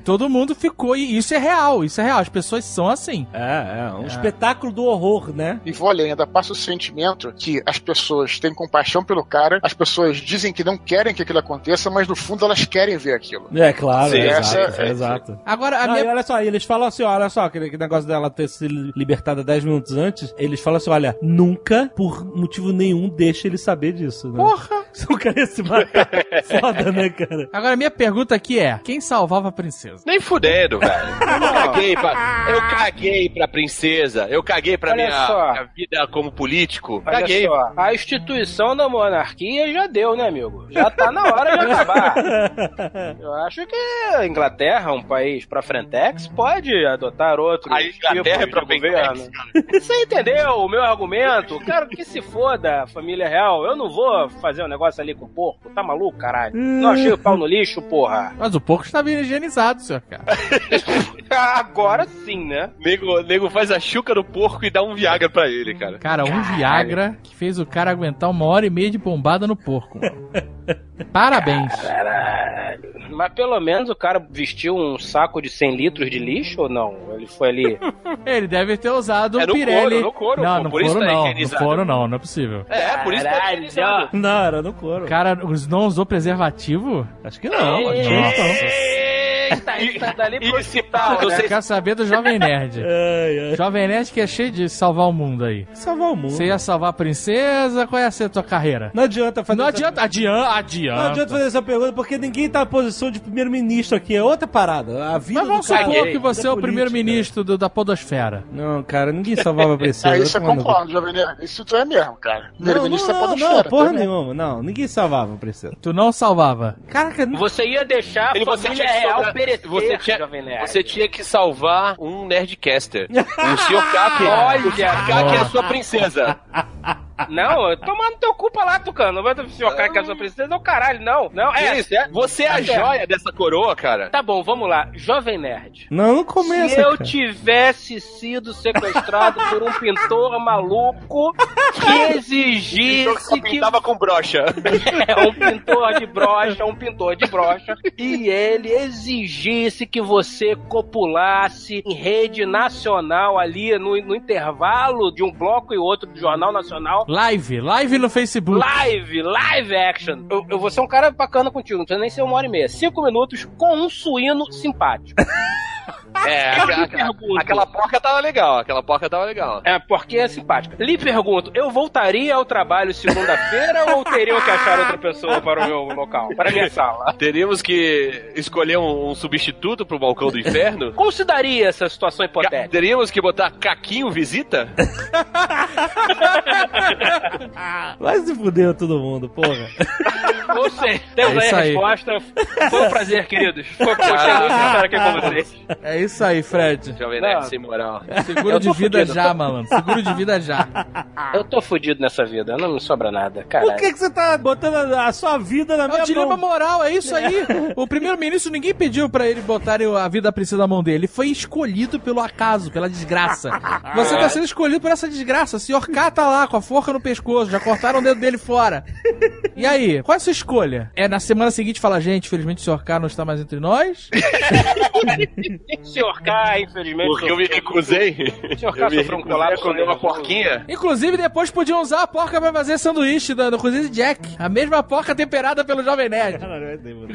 Todo mundo ficou. E isso é real, isso é real. As pessoas são assim. É, é. Um espetáculo do horror, né? E vou além, ainda passa o sentimento que as pessoas têm compaixão pelo cara, as pessoas dizem que não querem que aquilo aconteça, mas no fundo elas querem ver aquilo. É, claro. Sim, exato, essa- exato. Agora, a Não, minha. olha só, e eles falam assim, olha só, aquele, negócio dela ter se libertada 10 minutos antes, eles falam assim, olha, nunca, por motivo nenhum, deixa ele saber disso, né? Porra! Se o cara ia se matar, foda, né, cara? Agora, a minha pergunta aqui é: quem salvava a princesa? Nem fudendo, velho. Eu caguei pra, eu caguei pra princesa. Eu caguei pra Olha minha, só. minha vida como político. Olha caguei. só, a instituição da monarquia já deu, né, amigo? Já tá na hora de acabar. Eu acho que a Inglaterra, um país pra frentex, pode adotar outros A Inglaterra é tipos pra governo. Você entendeu o meu argumento? Quero que se foda família real. Eu não vou fazer um negócio ali com porco. Tá maluco, caralho? Não achei o pau no lixo, porra. Mas o porco estava higienizado, senhor cara. Agora sim, né? Nego, nego faz a chuca do porco e dá um Viagra pra ele, cara. Cara, um Viagra que fez o cara aguentar uma hora e meia de bombada no porco. Parabéns. Caralho. Mas pelo menos o cara vestiu um saco de 100 litros de lixo ou não? Ele foi ali. Ele deve ter usado um É no Pirelli. couro, no couro, não, pô, no por isso couro tá não. No couro não, não é possível. É, por isso que tá higienizado. Não, era no couro. O cara não usou preservativo? Acho que não, acho que não. Eita, isso dali pro hospital, né? quero saber do Jovem Nerd. Ai, ai. Jovem Nerd que é cheio de salvar o mundo aí. Salvar o mundo. Você ia salvar a princesa? Qual ia ser a tua carreira? Não adianta fazer Não essa- adianta, adianta, adianta. Não adianta fazer essa pergunta porque ninguém tá na posição de primeiro-ministro aqui. É outra parada. A vida Mas vamos cara supor Caguei. que você é o política. primeiro-ministro do- da podosfera. Não, cara, ninguém salvava a princesa. É isso cu. concordo, Jovem Nerd. Isso tu é mesmo, cara. Não, Primeiro-ministro é não, não, podosfera. não, porra mesmo. nenhuma. Não, ninguém salvava a princesa. Tu não salvava. Caraca, não... Você ia deixar a família real perecer, você tinha- Jovem Nerd. Você tinha que salvar um Nerdcaster. O Sr. Kaki. Olha, o Sr. Kaki é a sua princesa. Não, toma no teu culpa lá, Tucano. Não vai se o cara que é a sua princesa, é o caralho, não. Não, é. Isso, é? Você é a joia dessa coroa, cara. Tá bom, vamos lá. Jovem Nerd. não, não começa, Se eu cara. tivesse sido sequestrado por um pintor maluco que exigisse que Pintava com brocha. é um pintor de brocha, um pintor de brocha, e ele exigisse que você copulasse em rede nacional ali no, no intervalo de um bloco e outro do Jornal Nacional. Live, live no Facebook. Live, live action. Eu, eu vou ser um cara bacana contigo, não precisa nem ser uma hora e meia. Cinco minutos com um suíno simpático. É, aquela, pergunto. aquela porca tava legal, aquela porca tava legal. É, porque é simpática. Lhe pergunto, eu voltaria ao trabalho segunda-feira ou teriam que achar outra pessoa para o meu local, para a minha sala? Teríamos que escolher um, um substituto pro balcão do inferno? Como se daria essa situação Ca- hipotética? Teríamos que botar Caquinho visita? Vai se fuder todo mundo, porra. Ou seja, temos É aí a resposta. Foi um prazer, queridos. Foi muito de estar aqui com vocês. É isso aí, Fred. Jovem. Nerd sem moral. Seguro de vida fudido, já, tô- malandro. Seguro de vida já. Eu tô fudido nessa vida, não me sobra nada, Por caralho. que, que você tá botando a a sua vida na É minha o dilema mão? moral, é isso aí. O primeiro-ministro, ninguém pediu pra ele botarem a vida precisa na mão dele. Ele foi escolhido pelo acaso, pela desgraça. Você tá sendo escolhido por essa desgraça. O senhor K tá lá com a forca no pescoço, já cortaram o dedo dele fora. E aí, qual é a sua escolha? É na semana seguinte falar, gente, infelizmente o senhor K não está mais entre nós? Senhor K, infelizmente. Porque eu me recusei. O senhor Eu K me sofreu um colapso. a comer uma porquinha. Inclusive, depois podiam usar a porca pra fazer sanduíche da- do Cozinha de Jack. A mesma porca temperada pelo Jovem Nerd. Caralho, vai ter, mano.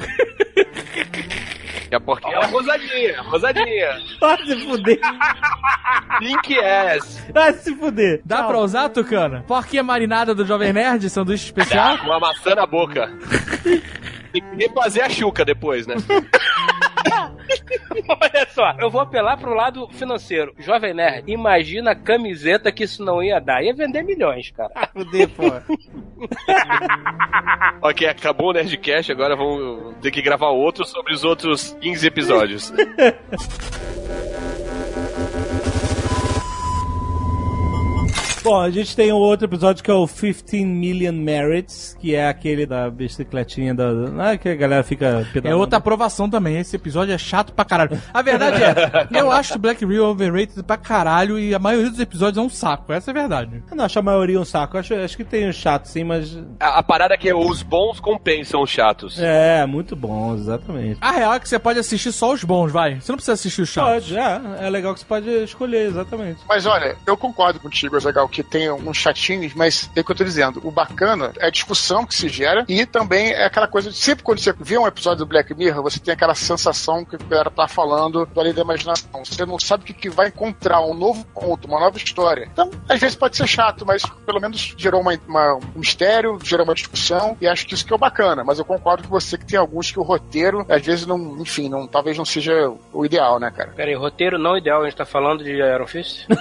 E a porquinha era rosadinha, rosadinha. Vai se fuder. Pink ass. Vai se fuder. Dá Tchau. pra usar, Tucano? Porquinha marinada do Jovem Nerd, sanduíche especial? Uma maçã na boca. Tem que refazer a chuca depois, né? Olha só, eu vou apelar pro lado financeiro. Jovem Nerd, imagina a camiseta que isso não ia dar. Ia vender milhões, cara. Fuder, pô. ok, acabou o Nerdcast, agora vamos ter que gravar outro sobre os outros 15 episódios. Bom, a gente tem um outro episódio que é o 15 Million Merits, que é aquele da bicicletinha da. Ah, que a galera fica É pedalando. outra aprovação também. Esse episódio é chato pra caralho. A verdade é, eu acho Black Rio overrated pra caralho e a maioria dos episódios é um saco. Essa é a verdade. Eu não acho a maioria um saco. Acho, acho que tem um chato sim, mas. A, a parada é que os bons compensam os chatos. É, muito bom, exatamente. A real é que você pode assistir só os bons, vai. Você não precisa assistir os chatos. Pode, é. É legal que você pode escolher, exatamente. Mas olha, eu concordo contigo, Azagal, que tem uns chatinhos, mas é o que eu tô dizendo. O bacana é a discussão que se gera e também é aquela coisa de sempre quando você vê um episódio do Black Mirror, você tem aquela sensação que a galera tá falando do além da imaginação. Você não sabe o que, que vai encontrar, um novo conto, uma nova história. Então, às vezes pode ser chato, mas pelo menos gerou uma, uma- um mistério, gerou uma discussão e acho que isso que é o bacana. Mas eu concordo com você que tem alguns que o roteiro, às vezes, não, enfim, não, talvez não seja o ideal, né, cara? Pera aí, roteiro não ideal, a gente tá falando de Iron Fist?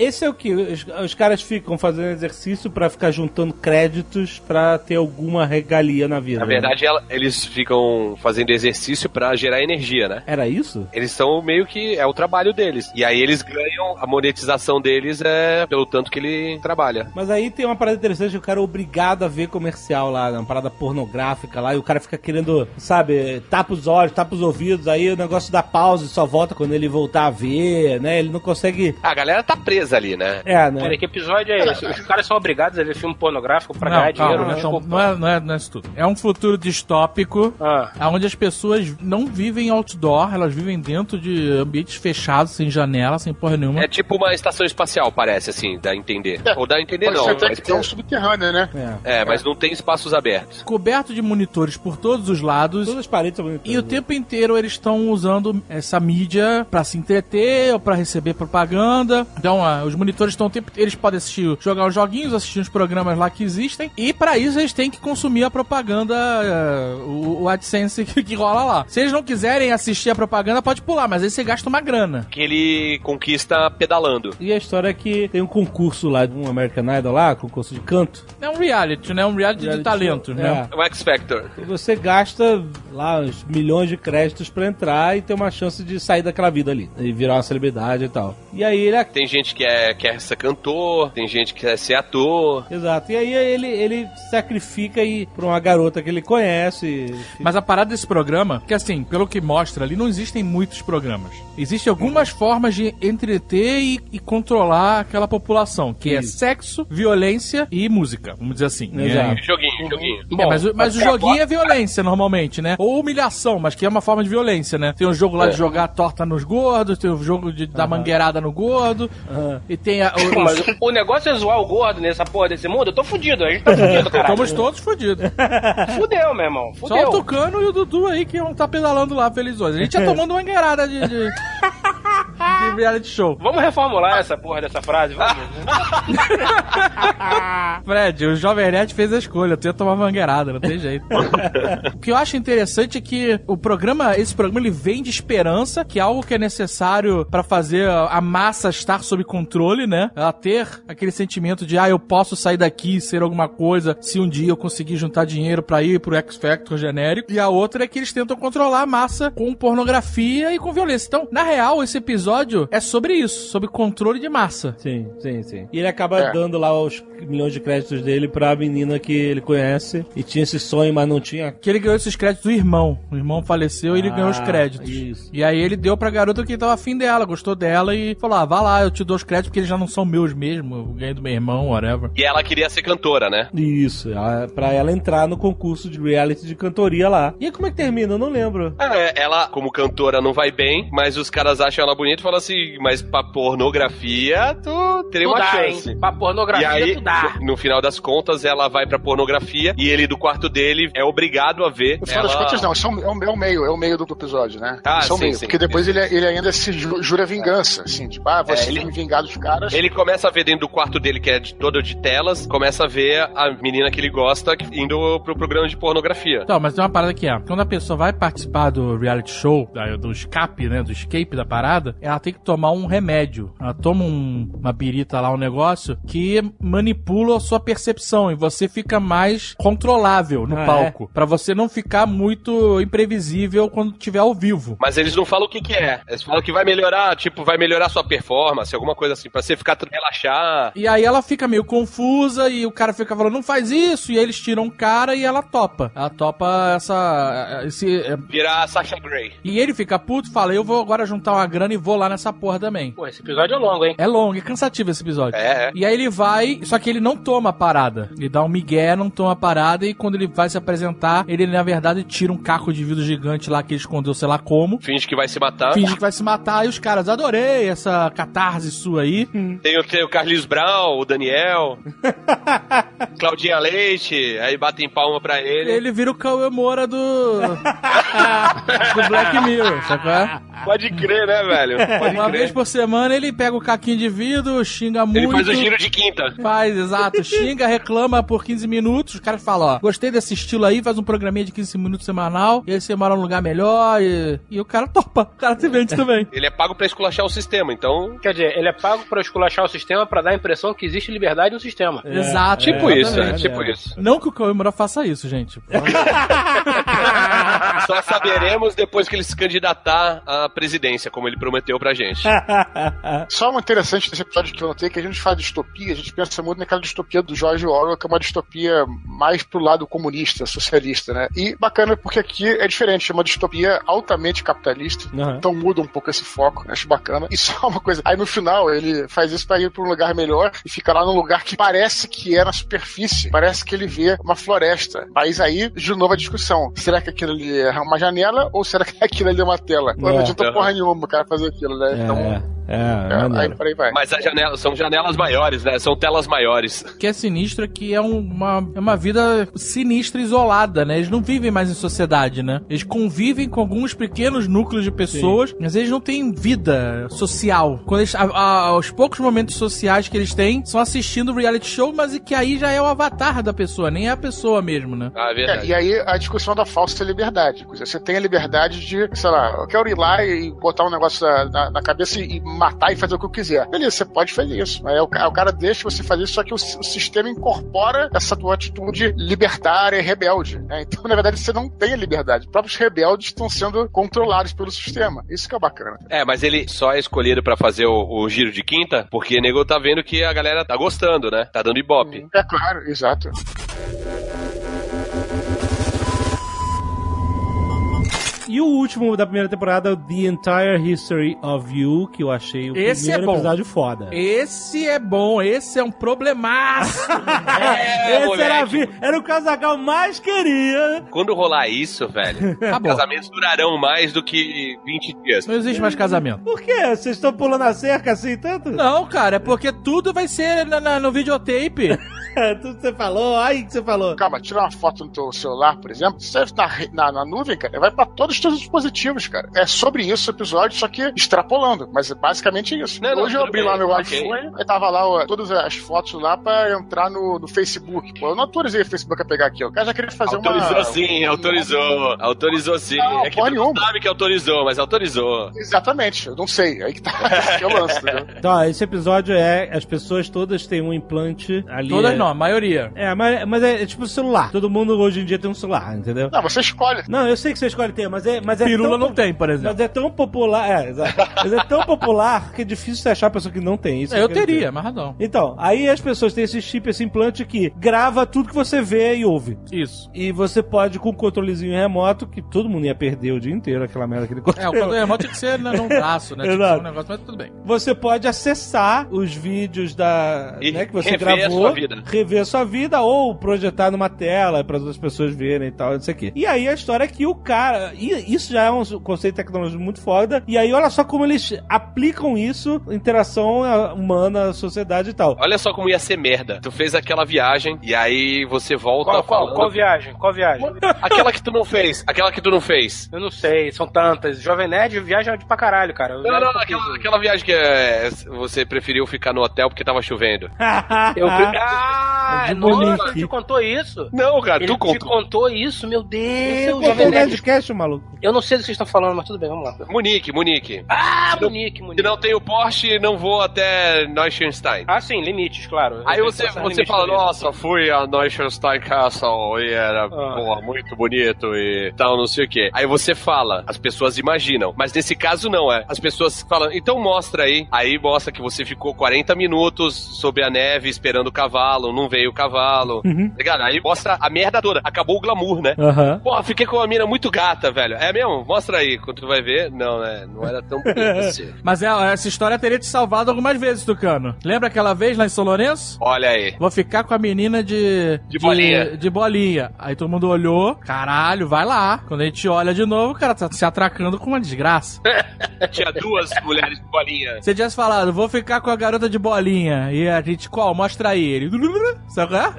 Esse é o que? Os, os caras ficam fazendo exercício pra ficar juntando créditos pra ter alguma regalia na vida. Na né? verdade, ela- eles ficam fazendo exercício pra gerar energia, né? Era isso? Eles são meio que. É o trabalho deles. E aí eles ganham. A monetização deles é pelo tanto que ele trabalha. Mas aí tem uma parada interessante, o cara é obrigado a ver comercial lá, né, uma parada pornográfica lá, e o cara fica querendo, sabe, tapa os olhos, tapa os ouvidos, aí o negócio dá pausa e só volta quando ele voltar a ver, né? Ele não consegue. A galera tá presa ali, né? É, né? Pera aí, que episódio é esse? Os caras são obrigados a ver filme pornográfico pra Não, ganhar calma, dinheiro, né? então, Desculpa. não, é, não, é, não é isso tudo. É um futuro distópico Ah, onde as pessoas não vivem outdoor, elas vivem dentro de ambientes fechados, sem janela, sem porra nenhuma. É tipo uma estação espacial, parece, assim, dá a entender. Ou dá a entender, Pode não. ser até Mas tem um subterrâneo, né? É. É, mas não tem espaços abertos. Coberto de monitores por todos os lados. Todas as paredes são bonitas. E o tempo inteiro eles estão usando essa mídia pra se entreter ou pra receber propaganda. Então, ah, os monitores estão tempo eles podem assistir, jogar os joguinhos, assistir os programas lá que existem. E pra isso eles têm que consumir a propaganda, ah, o, o AdSense que, que rola lá. Se eles não quiserem assistir a propaganda, pode pular, mas aí você gasta uma grana. Que ele conquista pedalando. E a história é que tem um concurso lá, um American Idol lá, concurso de canto. É um reality, né? Um reality, de Reality talento, show. né? É. O X Factor. E você gasta lá uns milhões de créditos pra entrar e ter uma chance de sair daquela vida ali. E virar uma celebridade e tal. E aí ele Tem gente que é, quer ser cantor, tem gente que quer ser ator. Exato. E aí ele, ele sacrifica aí pra uma garota que ele conhece. Mas a parada desse programa, que assim, pelo que mostra ali, não existem muitos programas. Existem algumas formas de entreter e, e controlar aquela população, que é Isso. sexo, violência e música, vamos dizer assim. Exato. É, Joguinho, joguinho. é, mas, o- mas o joguinho é violência normalmente, né? Ou humilhação, mas que é uma forma de violência, né? Tem o jogo lá de jogar torta nos gordos, tem o jogo de dar mangueirada no gordo, E tem a, o, Mas o- o negócio é zoar o gordo nessa porra desse mundo, eu tô fudido, a gente tá fudido, caralho. Estamos todos fodidos. Fudeu, meu irmão, Só fudeu. o Tucano e o Dudu aí que vão tá pedalando lá felizões. A gente já tomando mangueirada de. de... de reality show. Vamos reformular essa porra dessa frase, vamos. Fred, o Jovem Nerd fez a escolha, tu ia tomar mangueirada, não tem jeito. o que eu acho interessante é que o programa, esse programa, ele vem de esperança, que é algo que é necessário pra fazer a massa estar sob controle, né? Ela ter aquele sentimento de, ah, eu posso sair daqui e ser alguma coisa se um dia eu conseguir juntar dinheiro pra ir pro X Factor genérico. E a outra é que eles tentam controlar a massa com pornografia e com violência. Então, na real, esse episódio é sobre isso, sobre controle de massa. Sim, sim, sim. E ele acaba É. dando lá os milhões de créditos dele pra menina que ele conhece e tinha esse sonho, mas não tinha. Que ele ganhou esses créditos do irmão. O irmão faleceu e ele Ah, ganhou os créditos. isso. E aí ele deu pra garota que tava afim dela, gostou dela e falou: ah, vá lá, eu te dou os créditos porque eles já não são meus mesmo. Eu ganhei do meu irmão, whatever. E ela queria ser cantora, né? Isso, ela- pra ela entrar no concurso de reality de cantoria lá. E aí, como é que termina? Eu não lembro. É, ela, como cantora, não vai bem, mas os caras acham ela bonita e falam assim, mas pra pornografia, tu teria Tu uma dá, chance. hein? Pra pornografia, E aí, tu dá. no, final das contas, ela vai pra pornografia e ele do quarto dele é obrigado a ver. No final das ela- contas, não, isso é o, é o- é meio, é o meio do, do episódio, né? Ah, isso é o sim, meio. sim. Porque depois ele, ele ainda se ju- jura vingança, assim, tipo, ah, você É, ele- me vingar dos caras. Ele começa a ver dentro do quarto dele, que é de, todo de telas, começa a ver a menina que ele gosta indo pro programa de pornografia. Então, mas tem uma parada que é: quando a pessoa vai participar do reality show, do escape, né? Do escape da parada, ela tem que tomar um remédio. Ela toma um- uma birita lá, um negócio que manipula a sua percepção e você fica mais controlável no Ah, palco. Pra você não ficar muito imprevisível quando estiver ao vivo. Mas eles não falam o que que é. Eles falam que vai melhorar, tipo, vai melhorar sua performance, alguma coisa assim, pra você ficar relaxar. E aí ela fica meio confusa e o cara fica falando, não faz isso, e aí eles tiram o cara e ela topa. Ela topa essa. Esse, Virar a Sasha Grey. e ele fica puto e fala, eu vou agora juntar uma grana e vou lá nessa porra também. Pô, esse episódio é longo, hein? É longo, é cansativo esse episódio. É, é. E aí ele vai, só que ele não toma a parada. Ele dá um migué, não toma a parada, e quando ele vai se apresentar, ele na verdade tira um caco de vidro gigante lá que ele escondeu, sei lá como. Finge que vai se matar. Finge que vai se matar, e os caras, adorei essa catarse sua aí. Tem o, tem o Carlinhos Brown, o Daniel, Claudinha Leite, aí batem palma pra ele. Ele vira o Cauê Moura do. do Black Mirror, sacou? Pode crer, né, velho? Pode Uma crer. vez por semana ele pega o caquinho de vidro, xinga muito. Ele faz o giro de quinta. Faz, exato. Xinga, reclama por 15 minutos. Os caras falam, ó, gostei desse estilo aí, faz um programinha de 15 minutos semanal, e aí você mora num lugar melhor, e, e o cara topa. O cara se vende também. Ele é pago pra esculachar o sistema, então. Quer dizer, ele é pago pra esculachar o sistema pra dar a impressão que existe liberdade no sistema. exato. Tipo isso, é, exatamente. tipo isso. Não que o Cauê Moura faça isso, gente. Só saberemos depois que ele se candidatar à presidência, como ele prometeu pra gente. Só uma interessante desse episódio que eu notei, que a gente fala de distopia, a gente pensa muito naquela distopia do George Orwell, que é uma distopia mais pro lado comunista, socialista, né? E bacana porque aqui é diferente, é uma distopia altamente capitalista, Aham. então muda um pouco esse foco, né? acho bacana. E só uma coisa, aí no final ele faz isso pra ir pra um lugar melhor e fica lá num lugar que parece que é na superfície, parece que ele vê uma floresta. Mas aí, de novo a discussão, será que aquilo ali é uma janela ou será que aquilo ali é uma tela? Não É. adianta porra nenhuma o cara fazer aquilo, né? Então, É, é, é, aí aí vai. Mas as janelas são janelas maiores, né? São telas maiores. O que é sinistro é que é um- uma, é uma vida sinistra, isolada, né? Eles não vivem mais em sociedade, né? Eles convivem com alguns pequenos núcleos de pessoas, mas eles não têm vida social. Quando eles, a- a- os poucos momentos sociais que eles têm são assistindo reality show, mas e que aí já é o avatar da pessoa, nem é a pessoa mesmo, né? Ah, é É, verdade. e aí a discussão da falsa liberdade. Você tem a liberdade de, sei lá, eu quero ir lá e botar um negócio na, na- na cabeça e, e matar e fazer o que eu quiser. Beleza, você pode fazer isso. Mas aí o, o cara deixa você fazer isso, só que o, o sistema incorpora essa tua atitude libertária e rebelde. né? Então, na verdade, você não tem a liberdade. Os próprios rebeldes estão sendo controlados pelo sistema. Isso que é bacana. É, mas ele só é escolhido pra fazer o, o giro de quinta porque nego tá vendo que a galera tá gostando, né? Tá dando ibope. É claro, exato. E o último da primeira temporada, The Entire History of You, que eu achei o Esse primeiro é bom. episódio foda. Esse é bom, esse é um problemaço. É, Esse era, a moleque. vi- era o casacal que eu mais queria. Quando rolar isso, velho, Acabou. casamentos durarão mais do que 20 dias. Não existe mais casamento. Por quê? Vocês estão pulando a cerca assim tanto? Não, cara, é porque tudo vai ser na- na- no videotape. Tudo que você falou, aí que você falou. Calma, tirar uma foto no teu celular, por exemplo, você na, re- na, na nuvem, cara, vai pra todos os teus dispositivos, cara. É sobre isso o episódio, só que extrapolando. Mas é basicamente isso. Não, não, Hoje eu tudo abri bem, lá meu ok. iPhone, aí tava lá ó, todas as fotos lá pra entrar no, no Facebook. Pô, eu não autorizei o Facebook a pegar aqui. O cara já queria fazer Autorizou uma. sim, autorizou. Autorizou sim. Não, é que tu não sabe que autorizou, mas autorizou. Exatamente, eu não sei. Aí que tá esse é o lance, entendeu? Então, ó, esse episódio é as pessoas todas têm um implante ali. Todas é- não, a maioria. É, mas, mas é, é tipo celular. Todo mundo hoje em dia tem um celular, entendeu? Não, você escolhe. Não, eu sei que você escolhe ter, mas é, mas é Pirula tão não tem, por exemplo. Mas é tão popular, é, exato. mas é tão popular que é difícil você achar a pessoa que não tem isso. Eu quer dizer. teria, mas razão. Então, aí as pessoas têm esse chip, esse implante que grava tudo que você vê e ouve. Isso. E você pode, com um controlezinho remoto, que todo mundo ia perder o dia inteiro aquela merda que ele É, o controle remoto tinha que ser né, num braço, né? Tipo, Exato. um negócio, mas tudo bem. Você pode acessar os vídeos da, E né, que você rever a gravou, sua vida. rever a sua vida ou projetar numa tela para as outras pessoas verem e tal, isso aqui. E aí a história é que o cara, e isso já é um conceito tecnológico muito foda. E aí olha só como eles aplicam isso, interação eh, humana, sociedade e tal. Olha só como ia ser merda. Tu fez aquela viagem e aí você volta Qual, qual, falando... qual viagem? Qual viagem? Aquela que tu não fez. Aquela que tu não fez. Eu não sei, são tantas. Jovem Nerd viaja de pra caralho, cara. Eu Não, não, pra aquela, aquela viagem que é, você preferiu ficar no hotel porque tava chovendo. Eu... Ah, De nossa, te contou isso? Não, cara, Ele tu te contou. contou isso? Meu Você Deus, contou Jovem o Nerd. Nerdcast, maluco? Eu não sei do que vocês estão falando, mas tudo bem, vamos lá. Munique, Munique. Ah, Se não- Monique, Se não tenho Porsche, não vou até Neuschwanstein. Ah, sim, limites, claro. Aí você, você fala, nossa, fui a Neuschwanstein Castle e era, porra, muito bonito e tal, não sei o quê. Aí você fala, as pessoas imaginam. Mas nesse caso não, é. As pessoas falam, então mostra aí. Aí mostra que você ficou 40 minutos sob a neve esperando o cavalo, não veio o cavalo. Uhum. Ligado? Aí mostra a merda toda. Acabou o glamour, né? Aham. Porra, fiquei com uma mina muito gata, velho. É mesmo? Mostra aí, quando tu vai ver. Não, né? Não era tão assim. Mas é, essa história teria te salvado algumas vezes, Tucano. Lembra aquela vez lá em São Lourenço? Olha aí. Vou ficar com a menina de. De bolinha. De bolinha. Aí todo mundo olhou. Caralho, vai lá. Quando a gente olha de novo, o cara tá se atracando com uma desgraça. Tinha duas mulheres de bolinha. Se tivesse falado, vou ficar com a garota de bolinha. E a gente, qual? Mostra aí. Ele. Sabe qual é?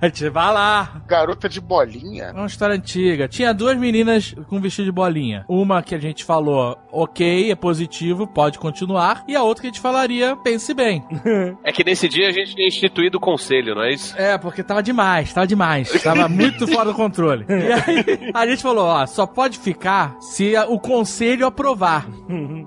a gente vai lá. Garota de bolinha. É uma história antiga. Tinha duas meninas com vestido de bolinha. Uma que a gente falou, ok, é positivo, pode continuar. E a outra que a gente falaria, pense bem. É que nesse dia a gente tinha instituído o conselho, não é isso? É, porque tava demais, tava demais. Tava muito fora do controle. E aí, a gente falou, ó, só pode ficar se o conselho aprovar.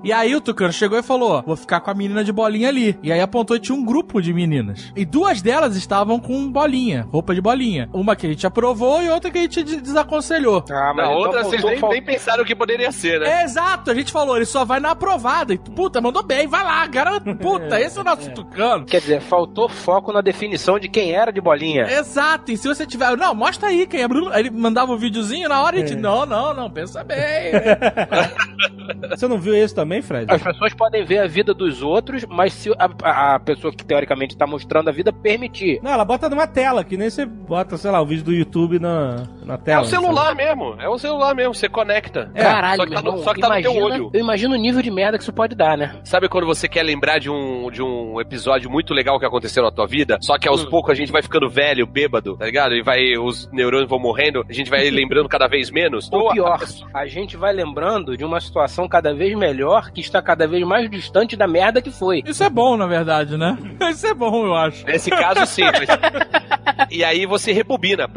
E aí o Tucano chegou e falou, vou ficar com a menina de bolinha ali. E aí apontou e tinha um grupo de meninas. E duas delas estavam com bolinha, roupa de bolinha. Uma que a gente aprovou e outra que a gente des- desaconselhou. Ah, Na então outra, vocês nem, faltou- nem pensaram o que poderia ser, né? É, exato, a gente falou, ele só vai na aprovada. E, puta, mandou bem, vai lá, garoto. Puta, esse é o nosso Tucano. Quer dizer, faltou foco na definição de quem era de bolinha. Exato, e se você tiver. Não, mostra aí quem é Bruno. Aí ele mandava o videozinho na hora e a gente. Não, não, não, pensa bem. Você não viu esse também, Fred? As pessoas podem ver a vida dos outros, mas se a, a- pessoa que teoricamente tá mostrando a vida permitir. Não, ela bota numa tela, que nem você bota, sei lá, o vídeo do YouTube na, na É tela. o celular mesmo, é o celular mesmo, você conecta. Caralho, só que tá meu no, irmão, só que tá no teu imagina- olho. Eu imagino o nível de merda que isso pode dar, né? Sabe quando você quer lembrar de um, de um episódio muito legal que aconteceu na tua vida? Só que aos Hum. poucos a gente vai ficando velho, bêbado, tá ligado? E vai, os neurônios vão morrendo, a gente vai lembrando cada vez menos. Ou a pior, pessoa- a gente vai lembrando de uma situação cada vez melhor que está cada vez mais distante da merda que foi. Isso é bom, na verdade, né? Isso é bom, eu acho. Nesse caso, sim. mas- E aí você rebobina.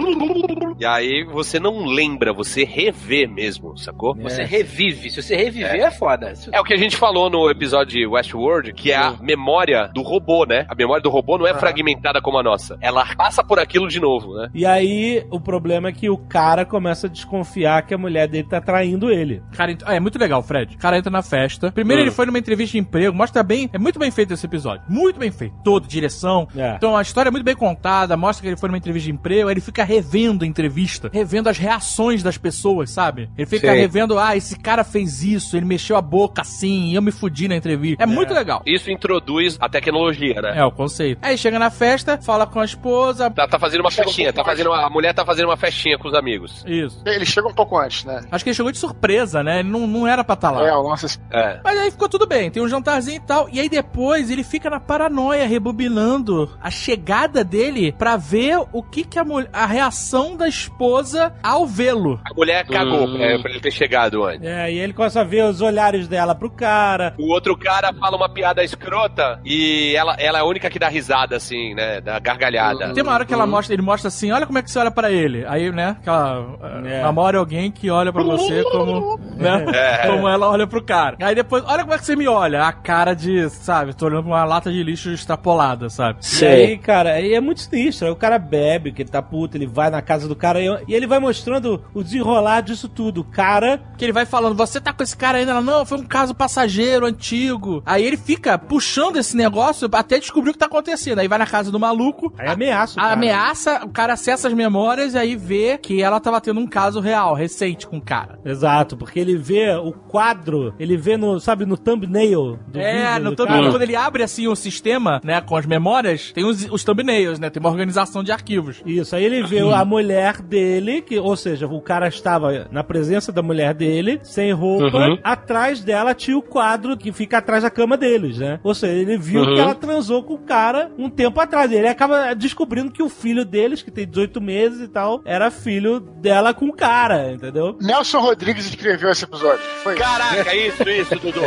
E aí você não lembra, você revê mesmo, sacou? Você revive. Se você reviver, é, foda. Se- É o que a gente falou no episódio de Westworld, que é a memória do robô, né? A memória do robô não é fragmentada como a nossa. Ela passa por aquilo de novo, né? E aí, o problema é que o cara começa a desconfiar que a mulher dele tá traindo ele. Cara, ent- é muito legal, Fred. O cara entra na festa. Primeiro Hum. ele foi numa entrevista de emprego, mostra bem. É muito bem feito esse episódio. Muito bem feito. Todo, direção. É. Então a história é muito bem contada, mostra que ele foi numa entrevista de emprego, aí ele fica revendo a entrevista, revendo as reações das pessoas, sabe? Ele fica Sim. revendo, ah, esse cara fez isso, ele mexeu a boca assim, e eu me fudi na entrevista. É, muito legal. Isso introduz a tecnologia, né? É o conceito. Aí chega na festa, fala com a esposa. Tá, tá fazendo uma Chega um festinha, tá fazendo uma, a mulher tá fazendo uma festinha com os amigos. Isso. Ele chega um pouco antes, né? Acho que ele chegou de surpresa, né? Ele não, não era pra estar lá. É, o lance É. Mas aí ficou tudo bem, tem um jantarzinho e tal. E aí depois ele fica na paranoia, rebobinando a chegada dele pra ver o que que a, mulher, a reação da esposa ao vê-lo. A mulher cagou Hum. é, pra ele ter chegado antes. É, e ele começa a ver os olhares dela pro cara. O outro cara fala uma piada escrota e ela, ela é a única que dá risada, assim, né? Da gargalhada. Tem uma hora que ela mostra, ele mostra assim, olha como é que você olha pra ele. Aí, né, aquela É. é. namora alguém que olha pra você como, né, É. como ela olha pro cara. Aí depois, olha como é que você me olha, a cara de, sabe, tô olhando pra uma lata de lixo extrapolada, sabe? E aí, cara, aí é muito sinistro. O cara bebe, que ele tá puto, ele vai na casa do cara e, e ele vai mostrando o desenrolar disso tudo. O cara. Que ele vai falando, você tá com esse cara ainda? Ela, não, foi um caso passageiro, antigo. Aí ele fica puxando esse negócio até descobrir o que tá acontecendo. Aí vai na casa do maluco, Aí ameaça. a ameaça, o cara acessa as memórias e aí vê que ela tava tendo um caso real, recente com o cara. Exato, porque ele vê o quadro, ele vê no, sabe, no thumbnail do É, vídeo no do thumb- cara. quando ele abre assim o sistema, né, com as memórias, tem os, os thumbnails, né? Tem uma organização de arquivos. Isso, aí ele vê a mulher dele, que, ou seja, o cara estava na presença da mulher dele, sem roupa, Uhum. atrás dela tinha o quadro que fica atrás da cama deles, né? Ou seja, ele viu Uhum. que ela transou com o cara um tempo atrás. Ele acaba descobrindo que o filho deles, que tem 18 meses e tal, era filho dela com o cara, entendeu? Nelson Rodrigues escreveu esse episódio. Foi isso. Caraca, isso, isso, Dudu.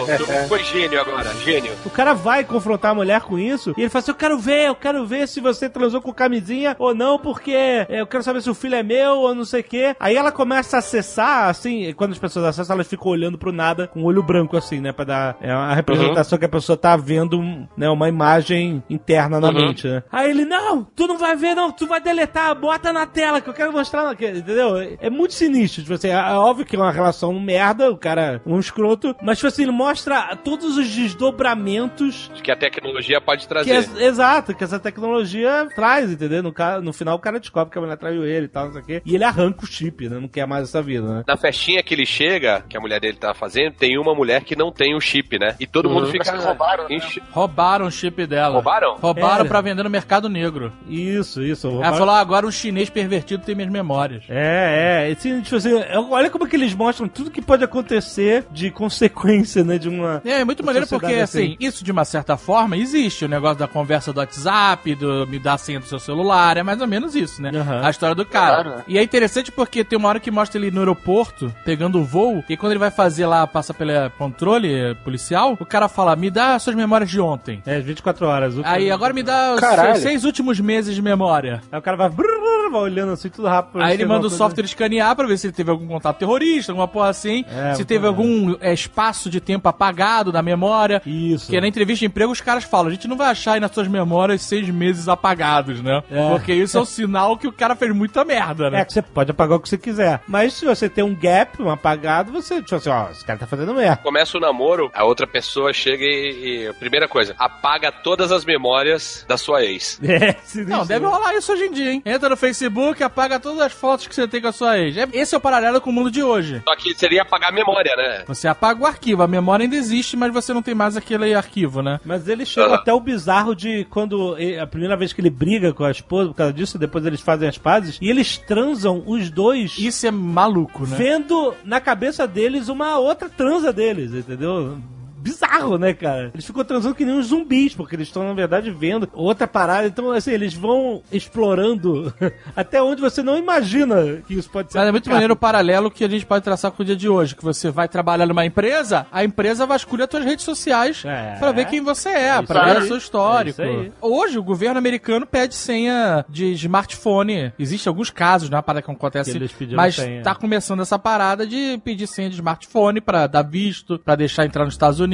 Foi gênio agora, gênio. O cara vai confrontar a mulher com isso e ele fala assim: Eu quero ver, eu quero ver se você transou com camisinha ou não, porque é, eu quero saber se o filho é meu ou não sei o quê. Aí ela começa a acessar, assim, e quando as pessoas acessam, elas ficam olhando pro nada com o olho branco, assim, né? Pra dar é, a representação que a pessoa tá vendo, né? Uma imagem interna na mente, né? Aí ele: Não, tu não vai ver, não, tu vai deletar, bota na tela que eu quero mostrar, que- entendeu? É muito sinistro, tipo assim, é é óbvio que é uma relação merda, o cara, um escroto, mas tipo assim, ele mostra todos os desdobramentos Que a tecnologia pode que trazer. é- exato, que essa tecnologia traz, entendeu? No, ca- no final o cara descobre que a mulher traiu ele e tal, não sei o quê. E ele arranca o chip, né? Não quer mais essa vida, né? Na festinha que ele chega, que a mulher dele tá fazendo, tem uma mulher que não tem o chip, né? E todo mundo fica. Roubaram, né? enche- Roubaram o chip dela. Roubaram? Roubaram É. pra vender no mercado negro. Isso, isso. Ela falou, ah, agora um chinês pervertido tem minhas memórias. É, é. Assim, tipo assim, olha como que eles mostram tudo que pode acontecer de consequência, né? De uma. É, é muito maneiro porque, sociedade assim, isso de uma certa forma existe. O negócio da conversa do WhatsApp, do me dar a senha do seu celular, é mais ou menos isso, né? Aham. A história do cara. Claro. E é interessante porque tem uma hora que mostra ele no aeroporto, pegando o voo, e quando ele vai fazer lá, passa pelo controle eh, policial, o cara fala, me dá suas memórias de ontem. É, 24 horas. O- Aí, agora me dá os seus seis últimos meses de memória. Aí o cara vai, brrr, brrr, vai olhando assim, tudo rápido. Aí ele manda o software escanear pra ver se ele teve algum contato terrorista, alguma porra assim. É, se teve algum é, espaço de tempo apagado da memória. Isso. Porque na entrevista de emprego os caras falam, a gente não vai achar aí nas suas memórias seis meses apagados, né? É. Porque isso é um sinal que o cara fez muita merda, né? É, que você pode apagar o que você quiser. Mas se você tem um gap, um apagado, você, tipo assim, ó, esse cara tá fazendo merda. Começa o namoro, a outra pessoa chega e, e- Primeira coisa, apaga todas as memórias da sua ex. É. Não, deve rolar isso hoje em dia, hein? Entra no Facebook, apaga todas as fotos que você tem com a sua ex. É- Esse é o paralelo com o mundo de hoje. Só que seria apagar a memória, né? Você apaga o arquivo, a memória ainda existe, mas você não tem mais aquele arquivo, né? Mas ele chega Ah. até o bizarro de quando a primeira vez que ele briga com a esposa por causa disso, depois eles fazem as pazes e eles transam os dois. Isso é maluco, né? Vendo na cabeça deles uma outra transa deles, entendeu? Bizarro, né, cara? Eles ficam transando que nem uns zumbis, porque eles estão, na verdade, vendo outra parada. Então, assim, eles vão explorando até onde você não imagina que isso pode ser. Mas é muito maneiro o paralelo que a gente pode traçar com o dia de hoje, que você vai trabalhar numa empresa, a empresa vasculha as suas redes sociais É. pra ver quem você é, isso pra ver o seu histórico. É. Hoje o governo americano pede senha de smartphone. Existem alguns casos, né, para que acontece, Que mas senha. tá começando essa parada de pedir senha de smartphone pra dar visto, pra deixar entrar nos Estados Unidos.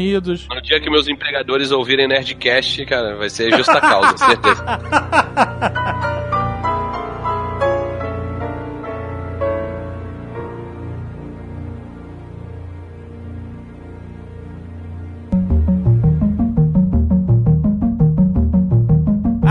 No dia que meus empregadores ouvirem Nerdcast, cara, vai ser justa causa, certeza.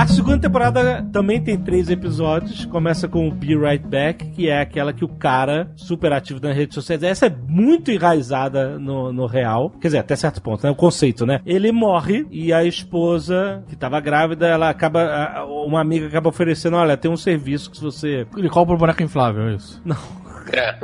A segunda temporada também tem três episódios. Começa com o Be Right Back, que é aquela que o cara, super ativo nas redes sociais, essa é muito enraizada no, no real. Quer dizer, até certo ponto, né? O conceito, né? Ele morre e a esposa, que tava grávida, ela acaba. Uma amiga acaba oferecendo: olha, tem um serviço que se você. Ele compra o boneco inflável, é isso. É.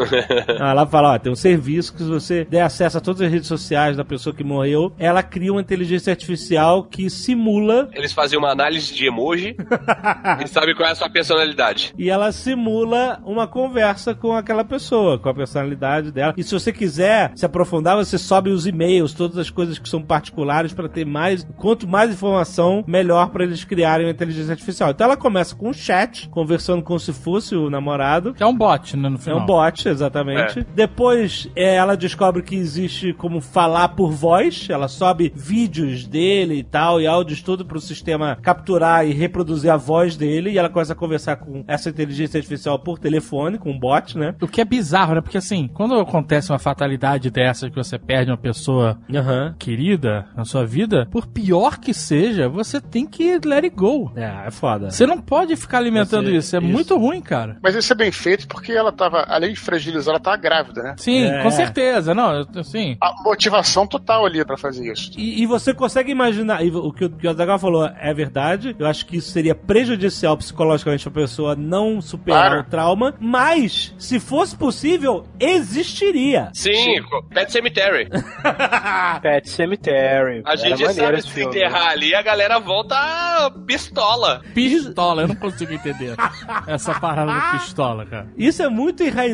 Ela fala: ó, tem um serviço que se você der acesso a todas as redes sociais da pessoa que morreu, ela cria uma inteligência artificial que simula Eles fazem uma análise de emoji e sabem qual é a sua personalidade. e ela simula uma conversa com aquela pessoa, com a personalidade dela. E se você quiser se aprofundar, você sobe os e-mails, todas as coisas que são particulares para ter mais, quanto mais informação, melhor para eles criarem uma inteligência artificial. Então ela começa com um chat, conversando como se fosse o namorado. Que é um bot, né, no É final. um bot, exatamente. Depois é, ela descobre que existe como falar por voz. Ela sobe vídeos dele e tal, e áudios tudo pro sistema capturar e reproduzir a voz dele. E ela começa a conversar com essa inteligência artificial por telefone, com um bot, né? O que é bizarro, né? Porque assim, quando acontece uma fatalidade dessa que você perde uma pessoa Aham. querida na sua vida, por pior que seja, você tem que let it go. É, é foda. Você não pode ficar alimentando Você- isso. É isso. muito ruim, cara. Mas isso é bem feito porque ela tava, além de fragilizar, ela tava grávida, né? Sim, É. com certeza. Não, eu- assim. A motivação total ali pra fazer isso. E, e você consegue imaginar, e o que o, que o Azaghal falou é verdade, eu acho que isso seria prejudicial psicologicamente pra pessoa não superar Claro. o trauma, mas, se fosse possível, existiria. Sim, Pet Cemetery. Pet Cemetery. A gente sabe se filme. enterrar ali, a galera volta pistola. Pistola, eu não consigo entender essa parada do pistola, cara. Isso é muito enraizado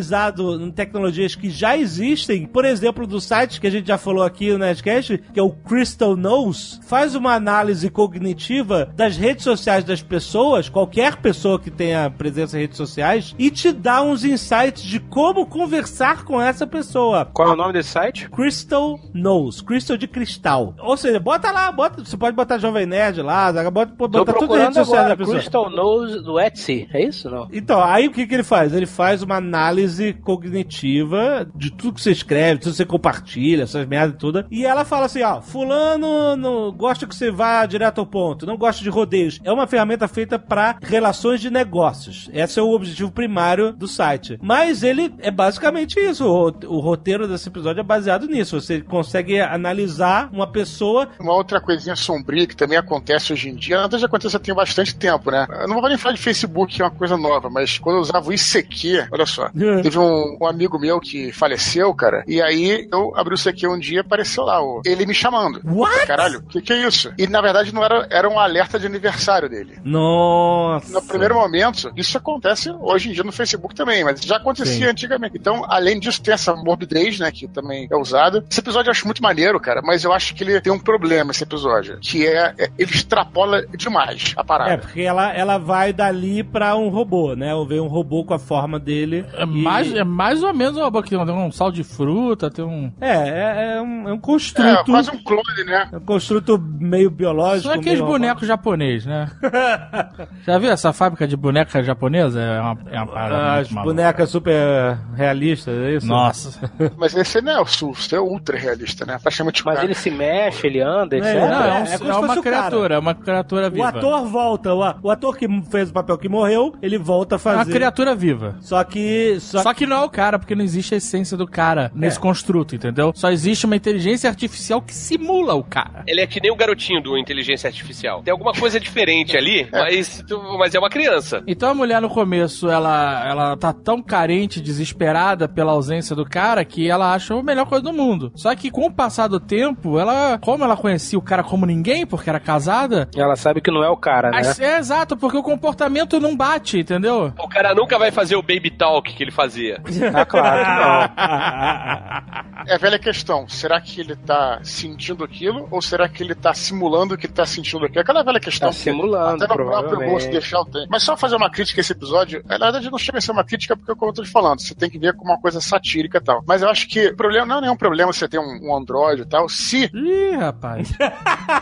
em tecnologias que já existem. Por exemplo, do site que a gente já falou aqui no Nerdcast, que é o Crystal Knows, faz uma análise cognitiva das redes sociais das pessoas, qualquer pessoa que tenha presença em redes sociais, e te dá uns insights de como conversar com essa pessoa. Qual é o nome desse site? Crystal Knows, Crystal de cristal. Ou seja, bota lá, bota, você pode botar Jovem Nerd lá, bota, Tô bota tudo nas redes sociais da pessoa. Crystal Nose do Etsy. É isso, não? Então, aí o que, que ele faz? Ele faz uma análise cognitiva de tudo que você escreve, tudo que você compartilha, essas merdas tudo. E ela fala assim: ó, fulano não gosta que você vá direto ao ponto, não gosta de rodeios. É uma ferramenta feita para relações de negócios. Esse é o objetivo primário do site. Mas ele é basicamente isso. O, roteiro desse episódio é baseado nisso. Você consegue analisar uma pessoa. Uma outra coisinha sombria que também acontece hoje em dia, na verdade acontece tem bastante tempo, né? Eu não vou nem falar de Facebook, que é uma coisa nova, mas quando eu usava o ICQ, olha só, teve um, um amigo meu que faleceu, cara, e aí eu abri o ICQ um dia e apareceu lá, o, ele me chamando. What? Caralho, o que, que é isso? E na verdade não era, era um alerta de aniversário dele. Nossa. No primeiro momento, isso acontece hoje em dia no Facebook também, mas já acontecia Sim. antigamente. Então, além disso, tem essa morbidez, né, que também é usada. Esse episódio eu acho muito maneiro, cara, mas eu acho que ele tem um problema, esse episódio, que é, é- ele extrapola demais a parada. É, porque ela, ela vai dali pra um robô, né? Ou vem um robô com a forma dele. É, mais, é mais ou menos uma boquinha. Tem um sal de fruta, tem um. É, é, é um, é um É, construto. quase um clone, né? é um construto meio biológico. São aqueles bonecos japonês, né? Já viu essa fábrica de boneca japonesa? É uma, é uma parada muito As maluca. bonecas super realistas, é isso? Nossa. Mas esse não é o sul, esse é ultra realista, né? Praticamente Mas ele se mexe, ele anda, etc. É, Não, é, um- é como é se uma fosse o cara. criatura, é uma criatura O viva. ator volta, o, o ator que fez o papel que morreu, ele volta a é uma fazer. criatura viva. Só que. Só, Só que não é o cara, porque não existe a essência do cara nesse construto, entendeu? Só existe uma inteligência artificial que simula o cara. Ele é que nem o garotinho do Inteligência Artificial. Tem alguma coisa diferente ali, mas, tu- mas é uma criança. Então a mulher no começo, ela, ela tá tão carente, desesperada pela ausência do cara, que ela acha a melhor coisa do mundo. Só que com o passar do tempo, ela, como ela conhecia o cara como ninguém, porque era casada, Ela sabe que não é o cara, né? as- é exato, porque o comportamento não bate, entendeu? O cara nunca vai fazer o baby talk que ele fazia. Ah, claro que não. É a velha questão. Será que ele tá sentindo aquilo ou será que ele tá simulando que tá sentindo aquilo? Aquela velha questão. Tá simulando, Até no próprio gosto deixar o tempo. Mas só fazer uma crítica a esse episódio, na verdade não chega a ser uma crítica porque, como eu tô te falando, você tem que ver como uma coisa satírica e tal. Mas eu acho que o problema não é nenhum problema você ter um, um Android e tal, se Ih, rapaz.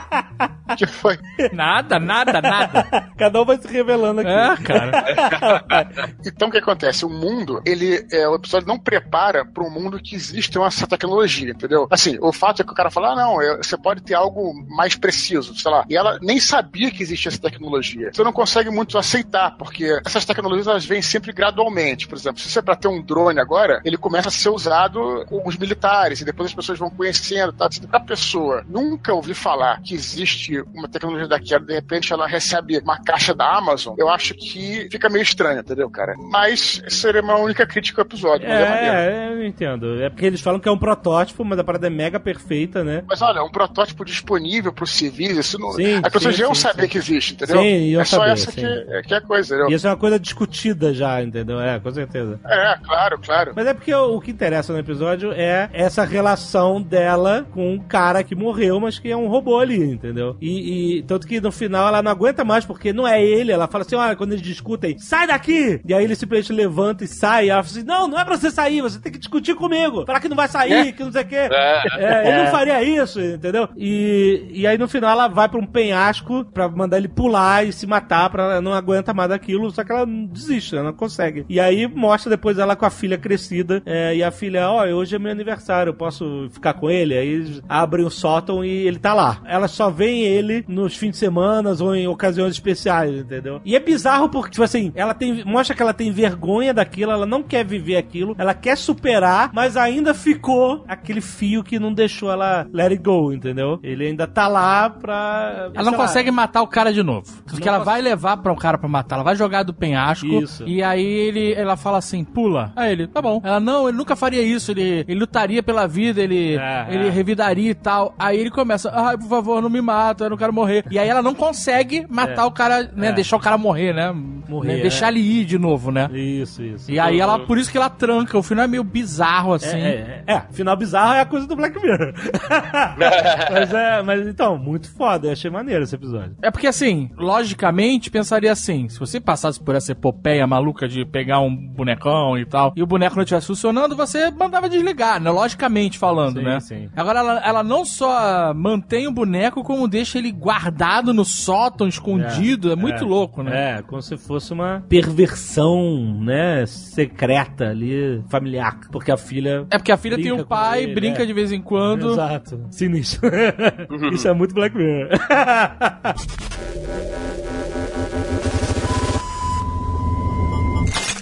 que foi. Nada, nada, nada. Cada um vai se revelando aqui. É, cara. Então o que acontece? O mundo, ele, é, o episódio não prepara para um mundo que existe essa tecnologia, entendeu? Assim, o fato é que o cara fala, ah, não, é, você pode ter algo mais preciso, sei lá. E ela nem sabia que existia essa tecnologia. Você não consegue muito aceitar, porque essas tecnologias elas vêm sempre gradualmente. Por exemplo, se você é para ter um drone agora, ele começa a ser usado com os militares, e depois as pessoas vão conhecendo, tá? Se a pessoa nunca ouvir falar que existe uma tecnologia daquela, de repente ela recebe uma caixa da Amazon, eu acho que fica meio estranho, entendeu, cara? Mas seria uma única crítica ao episódio. mas é maneiro. É, eu entendo. É porque eles falam que é um protótipo, mas a parada é mega perfeita, né? Mas olha, um protótipo disponível para os civis, isso não. Sim, as pessoas saber sim. que existe, entendeu? Sim, é só saber, essa sim. que, é, que é a coisa, entendeu? E isso é uma coisa discutida já, entendeu? É, com certeza. É, claro, claro. Mas é porque o, o que interessa no episódio é essa relação dela com um cara que morreu, mas que é um robô ali, entendeu? E, e tanto que no final ela não aguenta mais, porque não é ele. Ela fala assim: olha, quando eles discutem, sai daqui! E aí ele simplesmente levanta e sai. E ela fala assim: não, não é pra você sair, você tem que discutir comigo. Falar que não vai sair, que não sei o quê. É, ele não faria isso, entendeu? E, e aí no final ela vai pra um penhasco pra mandar ele pular e se matar, pra ela não aguenta mais daquilo, só que ela desiste, ela não consegue. E aí mostra depois ela com a filha crescida, é, e a filha, ó, hoje é meu aniversário, eu posso ficar com ele? Aí eles abrem o sótão e ele tá lá. Ela só vê ele nos fins de semana ou em ocasiões especiais, entendeu? E é bizarro porque, tipo assim, ela tem, mostra que ela tem vergonha daquilo, ela não quer viver aquilo, ela quer superar, mas ainda ficou aquele fio que não deixou ela let it go, entendeu? Ele ainda tá lá pra. Ela não lá, consegue matar o cara de novo. Porque Não ela vai levar pra um cara pra matar. Ela vai jogar do penhasco. Isso. E aí ele, ela fala assim: pula. Aí ele, tá bom. Ela, não, ele nunca faria isso. Ele, ele lutaria pela vida, ele, É, ele é. revidaria e tal. Aí ele começa: ai, por favor, não me mata, eu não quero morrer. E aí ela não consegue matar o cara, né? É. Deixar o cara morrer, né? Morrer, Né, Deixar é. ele ir de novo, né? Isso, isso. E aí ela, por isso que ela tranca. O final é meio bizarro, assim. É, é, é, final bizarro é a coisa do Black Mirror. mas é, mas então, muito foda, eu achei maneiro esse episódio. É porque, assim, logicamente, pensaria assim: se você passasse por essa epopeia maluca de pegar um bonecão e tal, e o boneco não estivesse funcionando, você mandava desligar, né? Logicamente falando, Sim, né? sim. Agora, ela, ela não só mantém o boneco, como deixa ele guardado no sótão, escondido. É, muito louco, né? É, como se fosse uma perversão, né, secreta ali, familiar. Porque a filha. É porque a filha tem um pai, ele, brinca é. de vez em quando. Exato. Sinistro. Isso é muito Black Mirror.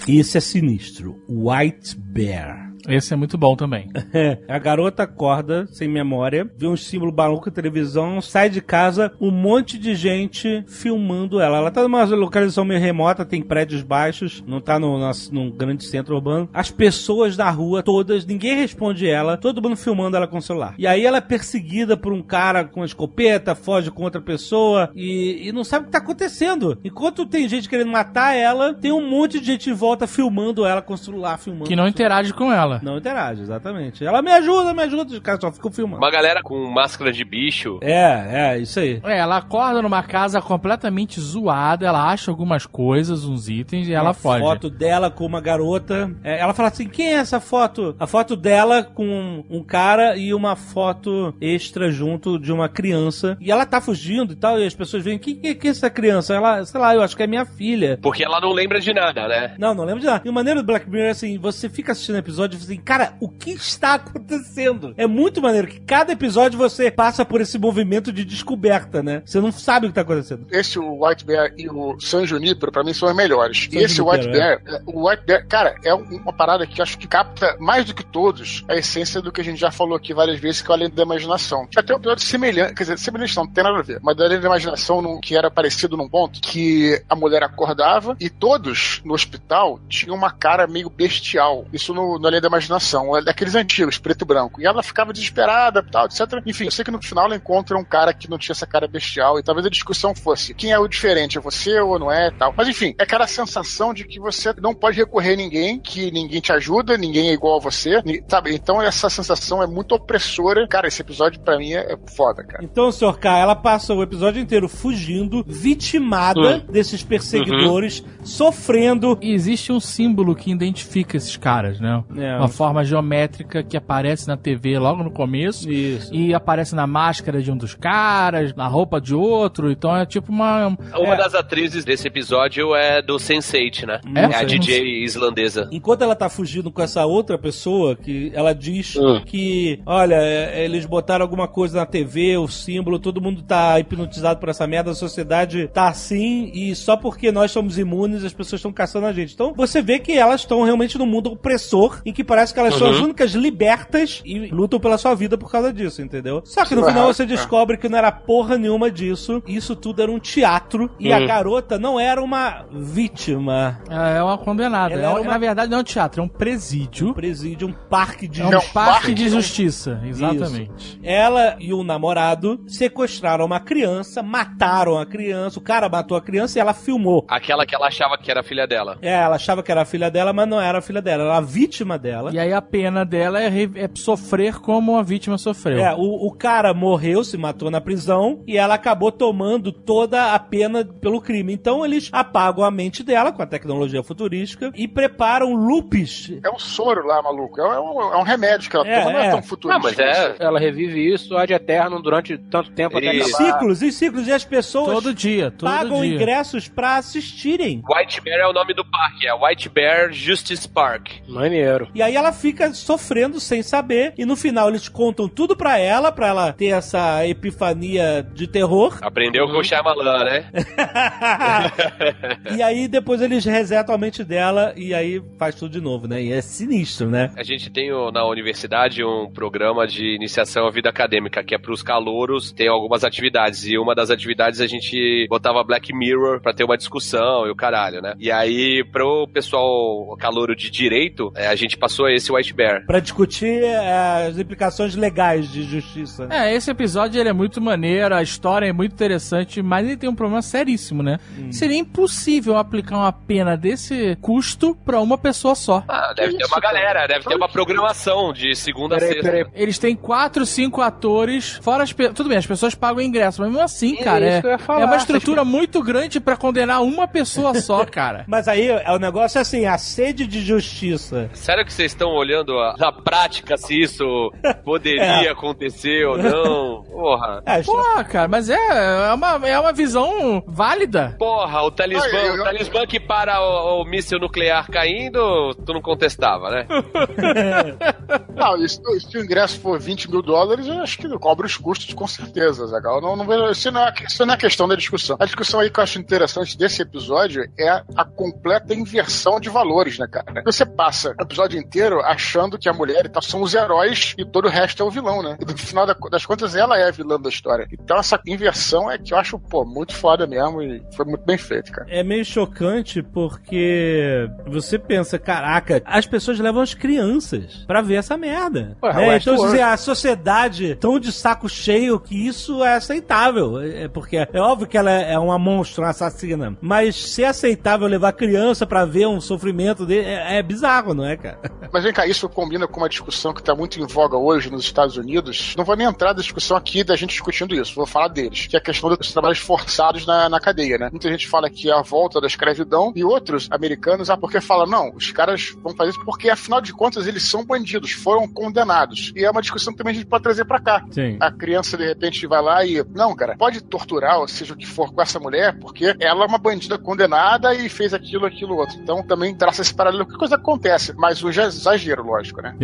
Isso é sinistro. White Bear. Esse é muito bom também. A garota acorda, sem memória, vê um símbolo maluco na televisão, sai de casa, um monte de gente filmando ela. Ela tá numa localização meio remota, tem prédios baixos, não tá no, num grande centro urbano. As pessoas da rua, todas, ninguém responde ela, todo mundo filmando ela com o celular. E aí ela é perseguida por um cara com uma escopeta, foge com outra pessoa e, e não sabe o que tá acontecendo. Enquanto tem gente querendo matar ela, tem um monte de gente em volta filmando ela com o celular, filmando. Que não interage com ela. Não interage, exatamente. Ela me ajuda, me ajuda, os caras só ficam filmando. Uma galera com máscara de bicho. É, é, isso aí. É, ela acorda numa casa completamente zoada, ela acha algumas coisas, uns itens, e ela uma foge. foto dela com uma garota. É, ela fala assim: quem é essa foto? A foto dela com um, cara e uma foto extra junto de uma criança. E ela tá fugindo e tal, e as pessoas veem: quem que, que é essa criança? Ela, sei lá, eu acho que é minha filha. Porque ela não lembra de nada, né? Não, não lembro de nada. E o maneiro do Black Mirror é assim: você fica assistindo o episódio e assim, cara, o que está acontecendo? É muito maneiro que cada episódio você passa por esse movimento de descoberta, né? Você não sabe o que tá acontecendo. Esse, o White Bear e o San Junipero, pra mim, são os melhores. San e esse Junipero, White Bear, é, o White Bear, cara, é um- uma parada que acho que capta mais do que todos a essência do que a gente já falou aqui várias vezes, que é o Além da Imaginação. Tem um episódio semelhante, quer dizer, semelhante não, não tem nada a ver, mas do Além da Imaginação, num- que era parecido num ponto, que a mulher acordava e todos no hospital tinham uma cara meio bestial. Isso no, no Além da Imaginação, é daqueles antigos, preto e branco. E ela ficava desesperada, tal, etc. Enfim, eu sei que no final ela encontra um cara que não tinha essa cara bestial e talvez a discussão fosse quem é o diferente, é você ou não é, tal. Mas enfim, é aquela sensação de que você não pode recorrer a ninguém, que ninguém te ajuda, ninguém é igual a você, sabe? Então essa sensação é muito opressora. Cara, esse episódio pra mim é, é foda, cara. Então, Sr. K, ela passa o episódio inteiro fugindo, vitimada desses perseguidores, sofrendo. E existe um símbolo que identifica esses caras, né? É, Uma forma geométrica que aparece na TV logo no começo. Isso. E aparece na máscara de um dos caras, na roupa de outro. Então é tipo uma. Uma das atrizes desse episódio é do Sense8, né? É? É, a DJ islandesa. Enquanto ela tá fugindo com essa outra pessoa, que ela diz que, olha, é, eles botaram alguma coisa na TV, o símbolo, todo mundo tá hipnotizado por essa merda, a sociedade tá assim, e só porque nós somos imunes, as pessoas estão caçando a gente. Então você vê que elas estão realmente num mundo opressor, em que parece que elas são as únicas libertas e lutam pela sua vida por causa disso, entendeu? Só que no Isso é final você descobre que não era porra nenhuma disso, isso tudo era um teatro, e a garota não era uma vítima. É uma condenada. Ela É, é uma- Na verdade, não é um teatro, é um presídio. presídio, um parque de É um parque parque de justiça. Exatamente. Ela e o namorado sequestraram uma criança, mataram a criança, o cara matou a criança e ela filmou. Aquela que ela achava que era filha dela. É, ela achava que era a filha dela, mas não era a filha dela, era a vítima dela. E aí a pena dela é, é sofrer como a vítima sofreu. É, o, o cara morreu, se matou na prisão e ela acabou tomando toda a pena pelo crime. Então eles apagam a mente dela com a tecnologia futurística e preparam loops. É um soro lá, maluco. É um, é um remédio que ela É, toma, não é é. tão futurista. Ah, mas é. Ela revive isso ad eterno durante tanto tempo até Em Isso. acabar. ciclos, em ciclos, e as pessoas Todo dia, todo pagam dia. ingressos pra assistirem. White Bear é o nome do parque, é White Bear Justice Park. Maneiro. E aí ela fica sofrendo sem saber. E no final eles contam tudo pra ela, pra ela ter essa epifania de terror. Aprendeu com o Shyamalan, né? e aí depois eles resetam a mente dela e aí faz tudo de novo, né? E é sinistro, né? A gente tem na universidade um programa de iniciação à vida acadêmica, que é pros calouros, tem algumas atividades. E uma das atividades a gente botava Black Mirror pra ter uma discussão e o caralho, né? E aí, pro pessoal calouro de direito, é, a gente passou esse White Bear. Pra discutir é, as implicações legais de justiça. É, esse episódio ele é muito maneiro, a história é muito interessante, mas ele tem um problema seríssimo, né? Hum. Seria impossível aplicar uma pena desse custo pra uma pessoa só. Ah, deve Que ter isso, uma cara? galera, deve ter uma programação de segunda a Peraí, sexta. peraí. Eles têm quatro, cinco atores, fora as pe... Tudo bem, as pessoas pagam ingresso, mas mesmo assim, É cara, isso é, que eu ia falar, é uma vocês- estrutura muito grande pra condenar uma pessoa só, cara. Mas aí é o negócio é assim, a sede de justiça. Sério que vocês estão olhando a- na prática se isso poderia acontecer ou não? Porra. É, Porra, cara, mas é, é, uma, é uma visão válida. Porra, o talismã, eu- eu- o talismã que para o, o míssil nuclear caindo, tu não contestava, né? Não, e se, o ingresso for 20 mil dólares, eu acho que cobra os custos, com certeza, Zagal. Não, não isso, não é, isso não é questão da discussão. A discussão aí que eu acho interessante desse episódio é a completa inversão de valores, né, cara? Você passa o episódio inteiro achando que a mulher e tal são os heróis e todo o resto é o vilão, né? E no final da- das contas, ela é a vilã da história. Então essa inversão é que eu acho, pô, muito foda mesmo e foi muito bem feito, cara. É meio chocante porque você pensa, caraca, as pessoas levam as crianças pra ver essa merda. Ué, né? Então, dizer, a sociedade tão de saco cheio que isso é aceitável. É porque é óbvio que ela é é uma monstro, uma assassina. Mas se é aceitável levar criança pra ver um sofrimento dele, é, é bizarro, não é, cara? Mas vem cá, isso combina com uma discussão que está muito em voga hoje nos Estados Unidos. Não vou nem entrar na discussão aqui da gente discutindo isso, vou falar deles, que é a questão dos trabalhos forçados na, na cadeia, né? Muita gente fala que é a volta da escravidão e outros americanos, ah, porque falam, não, os caras vão fazer isso porque, afinal de contas, eles são bandidos, foram condenados. E é uma discussão que também a gente pode trazer pra cá. Sim. A criança, de repente, vai lá e, não, cara, pode torturar, ou seja o que for, com essa mulher, porque ela é uma bandida condenada e fez aquilo, aquilo, outro. Então também traça esse paralelo, que coisa acontece, mas o exagero, lógico, né?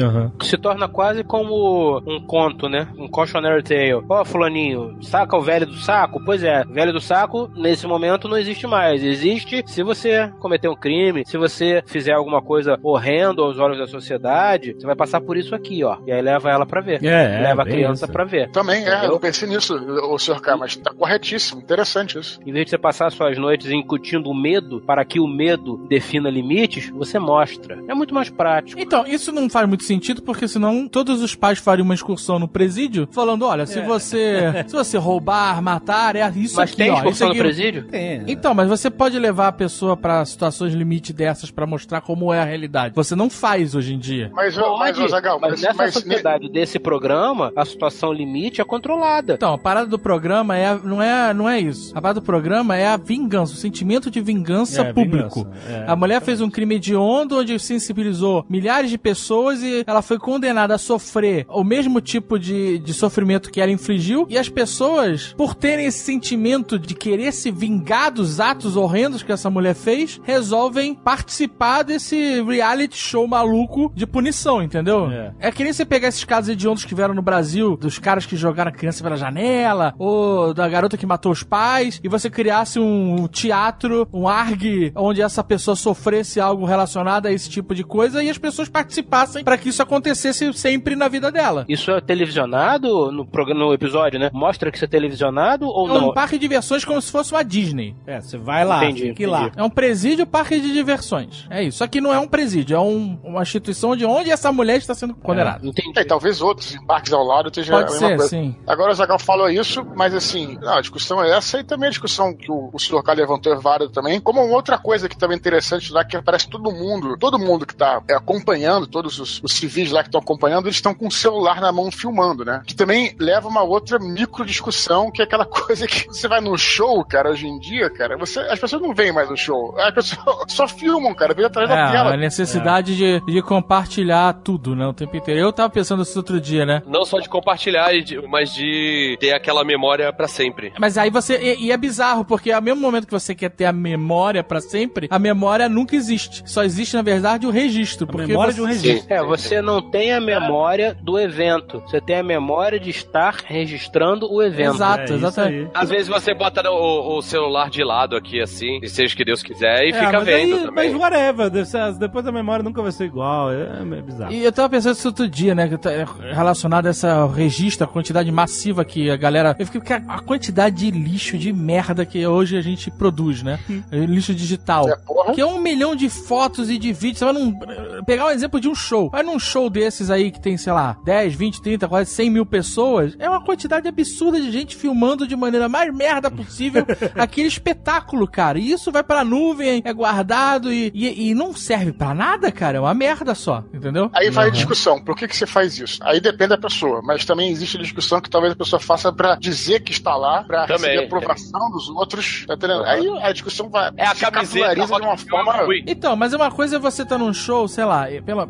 Se torna quase como um conto, né? Um cautionary tale. Ó, fulaninho, saca o velho do saco? Pois é, velho do saco, nesse momento, não existe mais. Existe se você cometer um crime, se você fizer alguma coisa horrenda aos olhos da sociedade, você vai passar por isso aqui, ó. E aí leva ela pra ver. É, é, leva a criança isso. pra ver. Também, é, eu pensei nisso, o senhor K, mas tá corretíssimo, interessante isso. Em vez de você passar suas noites incutindo o medo para que o medo defina limites, você mostra. É muito mais prático. Então, isso não faz muito sentido, porque senão todos os pais fariam uma excursão no presídio, falando, olha, se você se você roubar, matar, é isso Mas aqui, tem ó. excursão no presídio? Tem. Então, mas você pode levar a pessoa pra situações limite dessas pra mostrar como é a realidade. Você não faz hoje em dia. Mas, mas, Pode, Zagal, mas mas, nessa mas, sociedade desse programa, a situação limite é controlada. Então, a parada do programa é, não, é, não é isso. A parada do programa é a vingança, o sentimento de vingança É, público. vingança, é. a mulher fez um crime hediondo onde sensibilizou milhares milhares de pessoas e ela foi condenada a sofrer o mesmo tipo de, de sofrimento que ela infligiu. E as pessoas, por terem esse sentimento de querer se vingar dos atos horrendos que essa mulher fez, resolvem participar desse reality show maluco de punição, entendeu? É. É que nem você pegar esses casos hediondos que vieram no Brasil, dos caras que jogaram a criança pela janela, ou da garota que matou os pais, e você criasse um teatro, um ARG, onde essa pessoa sofresse algo relacionado a esse tipo de coisa e as pessoas participassem pra que isso acontecesse sempre na vida dela. Isso é televisionado no, programa, no episódio, né? Mostra que isso é televisionado ou É um não? parque de diversões como se fosse uma Disney. É, você vai lá, Entendi, que ir lá. entendi. É um presídio parque de diversões. É isso. Só que não é um presídio, é um- uma instituição de onde essa mulher está sendo condenada. Entendi. É, talvez outros embarques ao lado estejam Pode a mesma ser, coisa. sim. Agora o Zagal falou isso, mas assim, não, a discussão é essa e também a discussão que o, o Sr. K levantou é válida também. Como uma outra coisa que também é interessante lá, que aparece todo mundo, todo mundo que tá é, acompanhando, todos os, os civis lá que estão acompanhando, eles estão com o celular na mão filmando, né? Que também leva a uma outra micro discussão, que é aquela coisa que você vai no show, cara, hoje em dia, cara, você, as pessoas não veem mais no show. As pessoas só filmam, cara, vem atrás da É, tela. a necessidade de, de compartilhar tudo, né? O tempo inteiro. Eu tava pensando isso outro dia, né? Não só de compartilhar, mas de ter aquela memória pra sempre. Mas aí você. E, e é bizarro, porque ao mesmo momento que você quer ter a memória pra sempre, a memória nunca existe. Só existe, na verdade, o registro. A porque memória você- de um registro. É, você não tem a memória do evento. Você tem a memória de estar registrando o evento. Exato, É exatamente. Às vezes você bota o, o celular de lado aqui, assim, e seja o que Deus quiser, e É, fica mas vendo aí- também. Mas whatever, depois a memória nunca vai ser igual. É, é bizarro. E eu tava pensando isso outro dia, né? tá Relacionado a essa registro, a quantidade massiva que a galera. Eu fiquei a a quantidade de lixo, de merda que hoje a gente produz, né? Lixo digital. É, porra. Que é um milhão de fotos e de vídeos. Você vai num. Pegar um exemplo de um show. Vai num show desses aí que tem, sei lá, 10, 20, 30, quase 100 mil pessoas. É uma quantidade absurda de gente filmando de maneira mais merda possível aquele espetáculo, cara. E isso vai pra nuvem, é guardado e, e, e não serve pra nada, cara. É uma merda só, entendeu? Aí vai a discussão, por que, que você faz isso? Aí depende da pessoa, mas também existe a discussão que talvez a pessoa faça pra dizer que está lá, pra Também. receber aprovação dos outros, tá entendendo? Aí a discussão vai É a se camiseta de uma forma... Então, mas é uma coisa é você tá num show, sei lá, pela,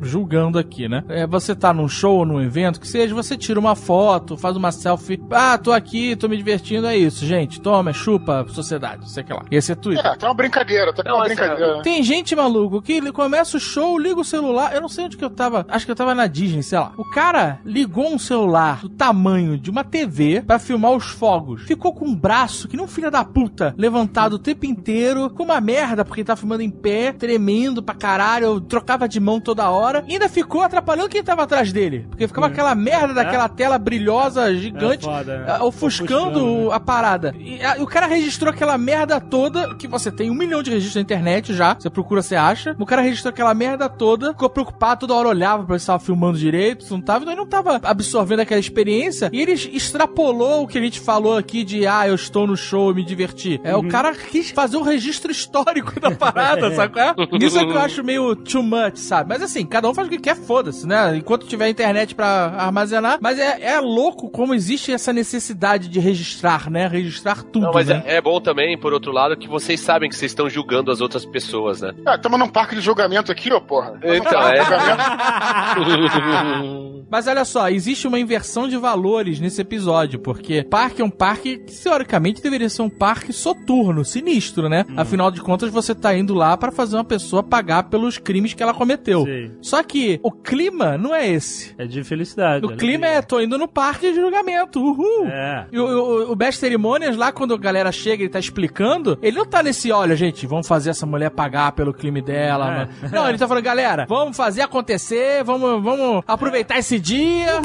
julgando aqui, né? É, você tá num show ou num evento, que seja, você tira uma foto, faz uma selfie. Ah, tô aqui, tô me divertindo, é isso, gente. Toma, chupa, sociedade, sei que lá. Esse é Twitter. É, tá uma brincadeira, tá Não, uma mas, brincadeira. Tem gente, maluco, que ele começa o show, liga o celular. Eu não sei onde que eu tava. Acho que eu tava na Disney, sei lá. O cara ligou um celular do tamanho de uma TV pra filmar os fogos. Ficou com um braço, que nem um filho da puta, levantado o tempo inteiro, com uma merda, porque ele tá filmando em pé, tremendo pra caralho. Eu trocava de mão toda hora. E ainda ficou atrapalhando quem tava atrás dele. Porque ficava aquela merda daquela tela brilhosa, gigante, É foda, né? ah, ofuscando Ofuscando, né? a parada. E a- o cara registrou aquela merda toda, que você tem um milhão de registros na internet já, você procura, você acha. O cara registrou aquela merda toda, ficou preocupado, toda hora olhava pra ver se tava filmando direito, se não tava, então ele não tava absorvendo aquela experiência, e ele extrapolou o que a gente falou aqui de, ah, eu estou no show e me diverti. É, o cara quis fazer um registro histórico da parada, sabe é? Isso é que eu acho meio too much, sabe? Mas assim, cada um faz o que quer, foda-se, né? Enquanto tiver internet pra armazenar, mas é, é louco como existe essa necessidade de registrar, né? Registrar tudo, Não, mas né? é, é bom também, por outro lado, que vocês sabem que vocês estão julgando as outras pessoas, né? Ah, estamos num parque de julgamento aqui, ô porra. Então, é. Mas olha só, existe uma inversão de valores nesse episódio, porque parque é um parque que teoricamente deveria ser um parque soturno, sinistro, né? Afinal de contas, você tá indo lá pra fazer uma pessoa pagar pelos crimes que ela cometeu. Sim. Só que o clima não é esse. É de felicidade. O clima é, tô indo no parque de julgamento, uhul! É. E o, o, o Best Cerimônias, lá quando a galera chega e tá explicando, ele não tá nesse, olha, gente, vamos fazer essa mulher pagar pelo crime dela. É. mano." Não, ele tá falando, galera, vamos fazer acontecer, vamos, vamos aproveitar esse dia,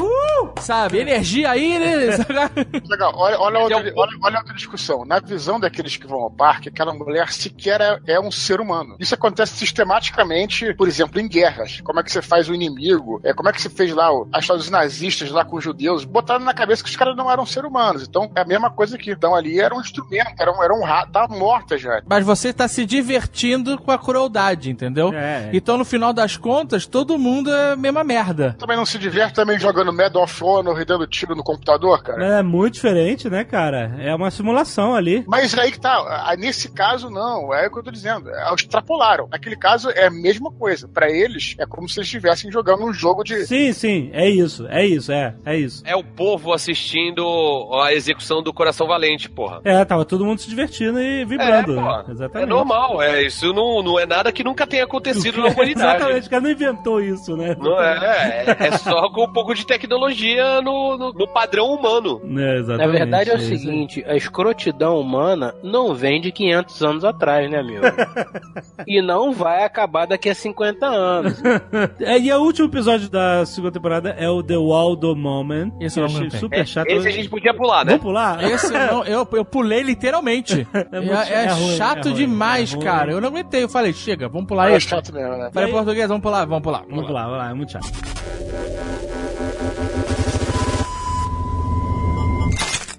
sabe? Energia aí, né? Legal, olha, olha, é outra, olha, olha outra discussão. Na visão daqueles que vão ao parque, aquela mulher sequer é, é um ser humano. Isso acontece sistematicamente, por exemplo, em guerras. Como é que você faz o inimigo? É, como é que você fez lá o, a história dos nazistas lá com os judeus? Botaram na cabeça que os caras não eram ser humanos. Então é a mesma coisa aqui. Então ali era um instrumento, era um, era um rato, tava morta já. Mas você tá se divertindo com a crueldade, entendeu? É, é. Então, no final das contas, todo mundo é a mesma merda. Também não se diverte também jogando Medal of Honor e dando tiro no computador, cara? É muito diferente, né, cara? É uma simulação ali. Mas aí que tá, nesse caso não, é o que eu tô dizendo. é, Extrapolaram. Naquele caso é a mesma coisa. Pra eles, é como se eles estivessem jogando um jogo de. Sim, sim, é isso, é isso, é, é isso. É o povo assistindo a execução do Coração Valente, porra. É, tava todo mundo se divertindo e vibrando. É, né? Exatamente. É normal, é, isso não, não é nada que nunca tenha acontecido na humanidade. Exatamente, o cara não inventou isso, né? Não é, é, é só com um pouco de tecnologia no, no, no padrão humano. É, exatamente. Na verdade é o aí. seguinte, a escrotidão humana não vem de 500 anos atrás, né, amigo? e não vai acabar daqui a 50 anos. É, e o último episódio da segunda temporada é o The Waldo Moment. Esse eu não achei tenho. super chato. Esse a gente podia pular, né? Vamos pular? Esse eu, não, eu, eu pulei literalmente. É, muito- é é ruim, chato é ruim, demais, é ruim. cara. Eu não aguentei. Eu falei, chega, vamos pular É esse. chato mesmo, né? Falei E aí- português, vamos pular, vamos pular. Vamos pular, vamos lá, é muito chato.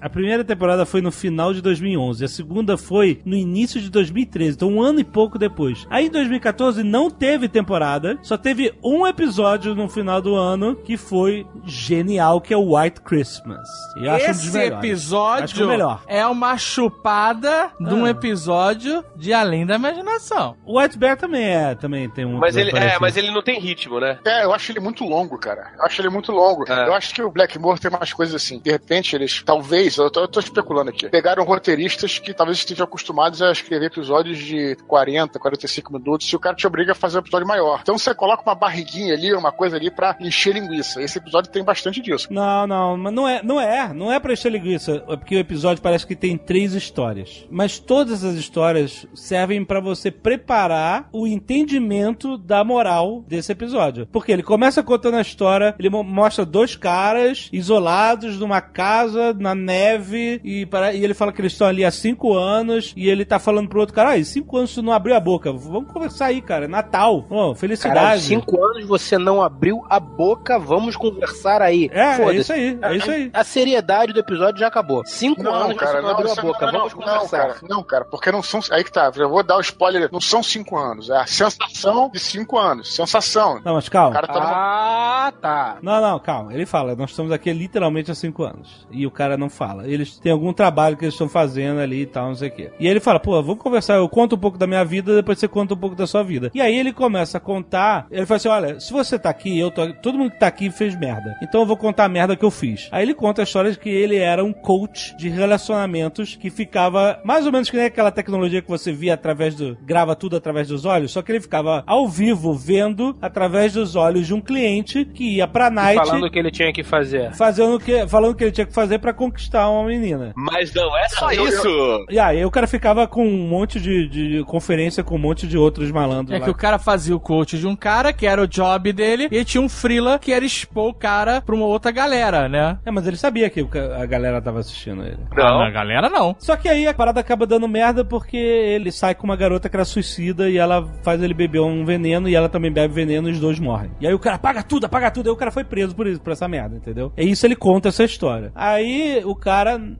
A primeira temporada foi no final de 2011, a segunda foi no início de 2013, então um ano e pouco depois. Aí em 2014 não teve temporada, só teve um episódio no final do ano que foi genial, que é o White Christmas. E eu acho um dos Esse melhores. episódio Acho que é o melhor. é uma chupada de um Ah. episódio de Além da Imaginação. O White Bear também é, também tem um. Mas ele, é, mas ele não tem ritmo, né? É, eu acho ele muito longo, cara. Eu acho ele muito longo. É. Eu acho que o Blackmore tem umas coisas assim. De repente, eles, talvez, eu tô, eu tô especulando aqui, pegaram roteiristas que talvez estejam acostumados a escrever episódios de 40, 45 minutos, e o cara te obriga a fazer um episódio maior. Então você coloca uma barriguinha ali, uma coisa ali pra encher linguiça. Esse episódio tem bastante disso. Não, não, mas não é, não é, não é pra encher linguiça, é porque o episódio parece que tem três histórias. Mas todas as histórias servem pra você preparar o entendimento da moral desse episódio. Porque ele começa contando a história, ele mo- mostra dois caras isolados numa casa na neve e, para, e ele fala que eles estão ali há cinco anos e ele tá falando pro outro cara, ah, cinco anos tu não abriu a boca, vamos conversar aí, cara, Natal, oh, felicidade. Caralho, cinco anos você não abriu a boca, vamos conversar aí. É, é isso aí, é isso aí. A seriedade do episódio já acabou. Cinco Não, anos cara, você não, não, abriu isso a boca, não, vamos não, conversar. cara, não, cara, porque não são. Aí que tá, eu vou dar o spoiler, não são cinco anos, é a sensação de cinco anos. Sensação. Não, mas calma. cara tá numa Ah, tá. Não, não, calma. Ele fala, nós estamos aqui literalmente há cinco anos. E o cara não fala. Eles têm algum trabalho que eles estão fazendo ali e tal, não sei o quê. E aí ele fala, pô, vamos conversar, eu conto um pouco da minha vida, depois você conta um pouco da sua vida. E aí ele começa a contar, ele fala assim, olha, se você tá aqui, eu tô aqui, todo mundo que tá aqui fez merda. Então eu vou contar a merda que eu fiz. Aí ele conta a história de que ele era um coach de relacionamentos que ficava mais ou menos que nem aquela tecnologia que você via através do, grava tudo através dos olhos, só que ele ficava ao vivo vendo através dos olhos de um cliente que ia pra night Falando o que ele tinha que fazer. fazendo o que, falando o que ele tinha que fazer pra conquistar uma menina. Mas não é só Eu- eu- isso. E aí o cara ficava com um monte de, de conferência com um monte de outros malandros É lá. que o cara fazia o coach de um cara, que era o job dele, e tinha um freela que era expor o cara pra uma outra galera, né? É, mas ele sabia que a galera tava assistindo ele. Ah, Não. a galera não. Só que aí a parada acaba dando merda porque ele sai com uma garota que era suicida e ela faz ele beber um veneno e ela também bebe veneno e os dois morrem. E aí o cara apaga tudo, apaga tudo. Aí o cara foi preso por isso, por essa merda, entendeu? É isso ele conta essa história. Aí o cara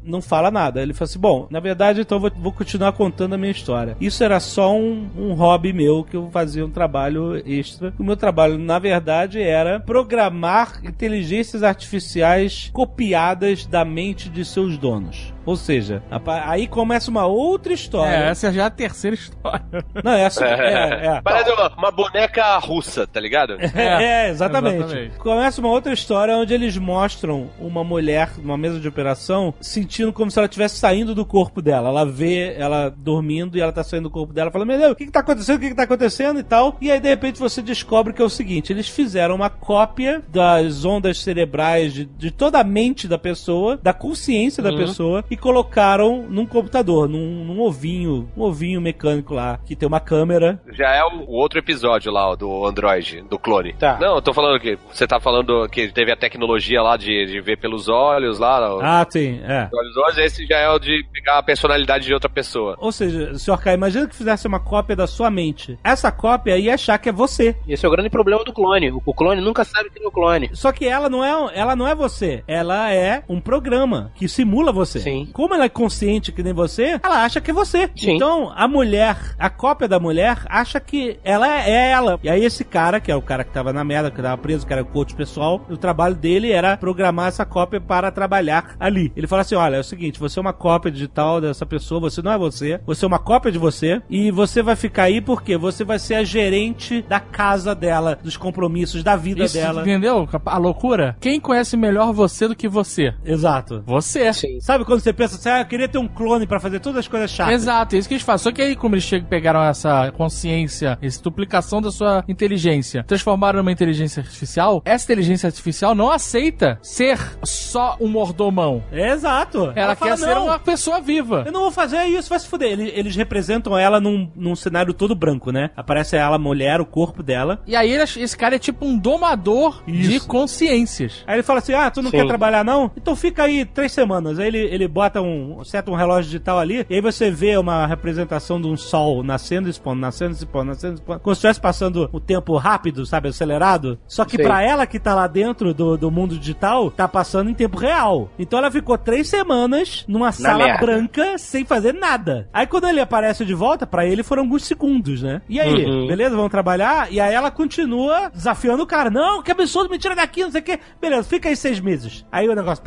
não fala nada. Ele fala assim: bom, na verdade, então vou, vou continuar contando a minha história. Isso era só um, um hobby meu que eu fazia um trabalho extra. O meu trabalho, na verdade, era programar inteligências artificiais copiadas da mente de seus donos. Ou seja, aí começa uma outra história. É, essa já é a terceira história. Não, essa é, é. Parece uma, uma boneca russa, tá ligado? É, exatamente. exatamente. Começa uma outra história onde eles mostram uma mulher numa mesa de operação sentindo como se ela estivesse saindo do corpo dela. Ela vê ela dormindo e ela tá saindo do corpo dela, fala: Meu Deus, o que, que tá acontecendo? O que, que tá acontecendo e tal. E aí, de repente, você descobre que é o seguinte: eles fizeram uma cópia das ondas cerebrais de, de toda a mente da pessoa, da consciência da pessoa, e colocaram num computador, num, num ovinho, um ovinho mecânico lá, que tem uma câmera. Já é o, o outro episódio lá, do Android, do clone. Tá. Não, eu tô falando que você tá falando que teve a tecnologia lá de, de ver pelos olhos lá, Ah, sim, é. olhos olhos, esse já é o de pegar a personalidade de outra pessoa. Ou seja, Sr. K, imagina que fizesse uma cópia da sua mente. Essa cópia ia achar que é você. Esse é o grande problema do clone. O o clone nunca sabe que é o clone. Só que ela não é, ela não é você. Ela é um programa que simula você. Sim. Sim. Como ela é consciente que nem você, ela acha que é você. Sim. Então, a mulher, a cópia da mulher, acha que ela é ela. E aí esse cara, que é o cara que tava na merda, que tava preso, que era o coach pessoal, o trabalho dele era programar essa cópia para trabalhar ali. Ele fala assim, olha, é o seguinte, você é uma cópia digital dessa pessoa, você não é você, você é uma cópia de você, e você vai ficar aí porque você vai ser a gerente da casa dela, dos compromissos, da vida Isso, dela. entendeu? A loucura? Quem conhece melhor você do que você? Exato. Você. Sim. Sabe quando você pensa assim, ah, eu queria ter um clone pra fazer todas as coisas chatas? Exato, é isso que eles fazem. Só que aí, como eles chegam, pegaram essa consciência, essa duplicação da sua inteligência, transformaram numa inteligência artificial, essa inteligência artificial não aceita ser só um mordomão. Exato. Ela, fala, quer ser "Não, uma pessoa viva. Eu não vou fazer isso, vai se fuder. Eles, eles representam ela num, num cenário todo branco, né? Aparece ela, mulher, o corpo dela. E aí ele- esse cara é tipo um domador de Isso. consciências. Aí ele fala assim: Ah, tu não Sim. quer trabalhar não? Então fica aí três semanas. Aí ele, ele bota um. seta um relógio digital ali, e aí você vê uma representação de um sol nascendo e expondo, nascendo e expondo, nascendo e expondo. Como se estivesse passando o tempo rápido, sabe? Acelerado. Só que pra ela que tá lá dentro do, do mundo digital, tá passando em tempo real. Então ela ficou três semanas numa sala merda. branca sem fazer nada. Aí quando ele aparece de volta, pra ele foram alguns segundos, né? E aí, Uhum. beleza? Vamos trabalhar? E aí ela continua desafiando o cara. Não, que absurdo, me tira daqui, não sei o quê. Beleza, fica aí seis meses. Aí o negócio.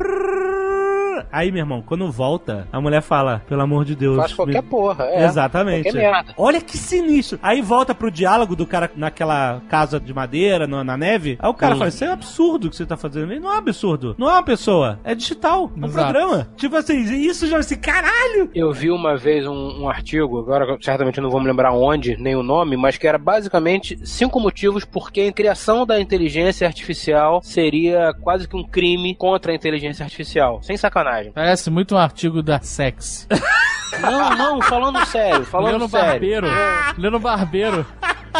Aí, meu irmão, quando volta, a mulher fala, pelo amor de Deus. Faz qualquer me- porra. É. Exatamente. Qualquer merda. Olha que sinistro. Aí volta pro diálogo do cara naquela casa de madeira, no- na neve. Aí o cara Hum. fala: Isso é um absurdo que você tá fazendo. Ele, Não é um absurdo. Não é uma pessoa. É digital. É um Exato. programa. Tipo assim, isso já assim, caralho. Eu vi uma vez um, um artigo, agora certamente eu não vou me lembrar onde, nem o nome, mas que era basicamente cinco motivos porque a criação da inteligência artificial seria quase que um crime contra a inteligência artificial. Sem sacanagem. Parece muito um artigo da Sex. Não, não, falando sério, falando Lendo sério. Barbeiro. Lendo Barbeiro.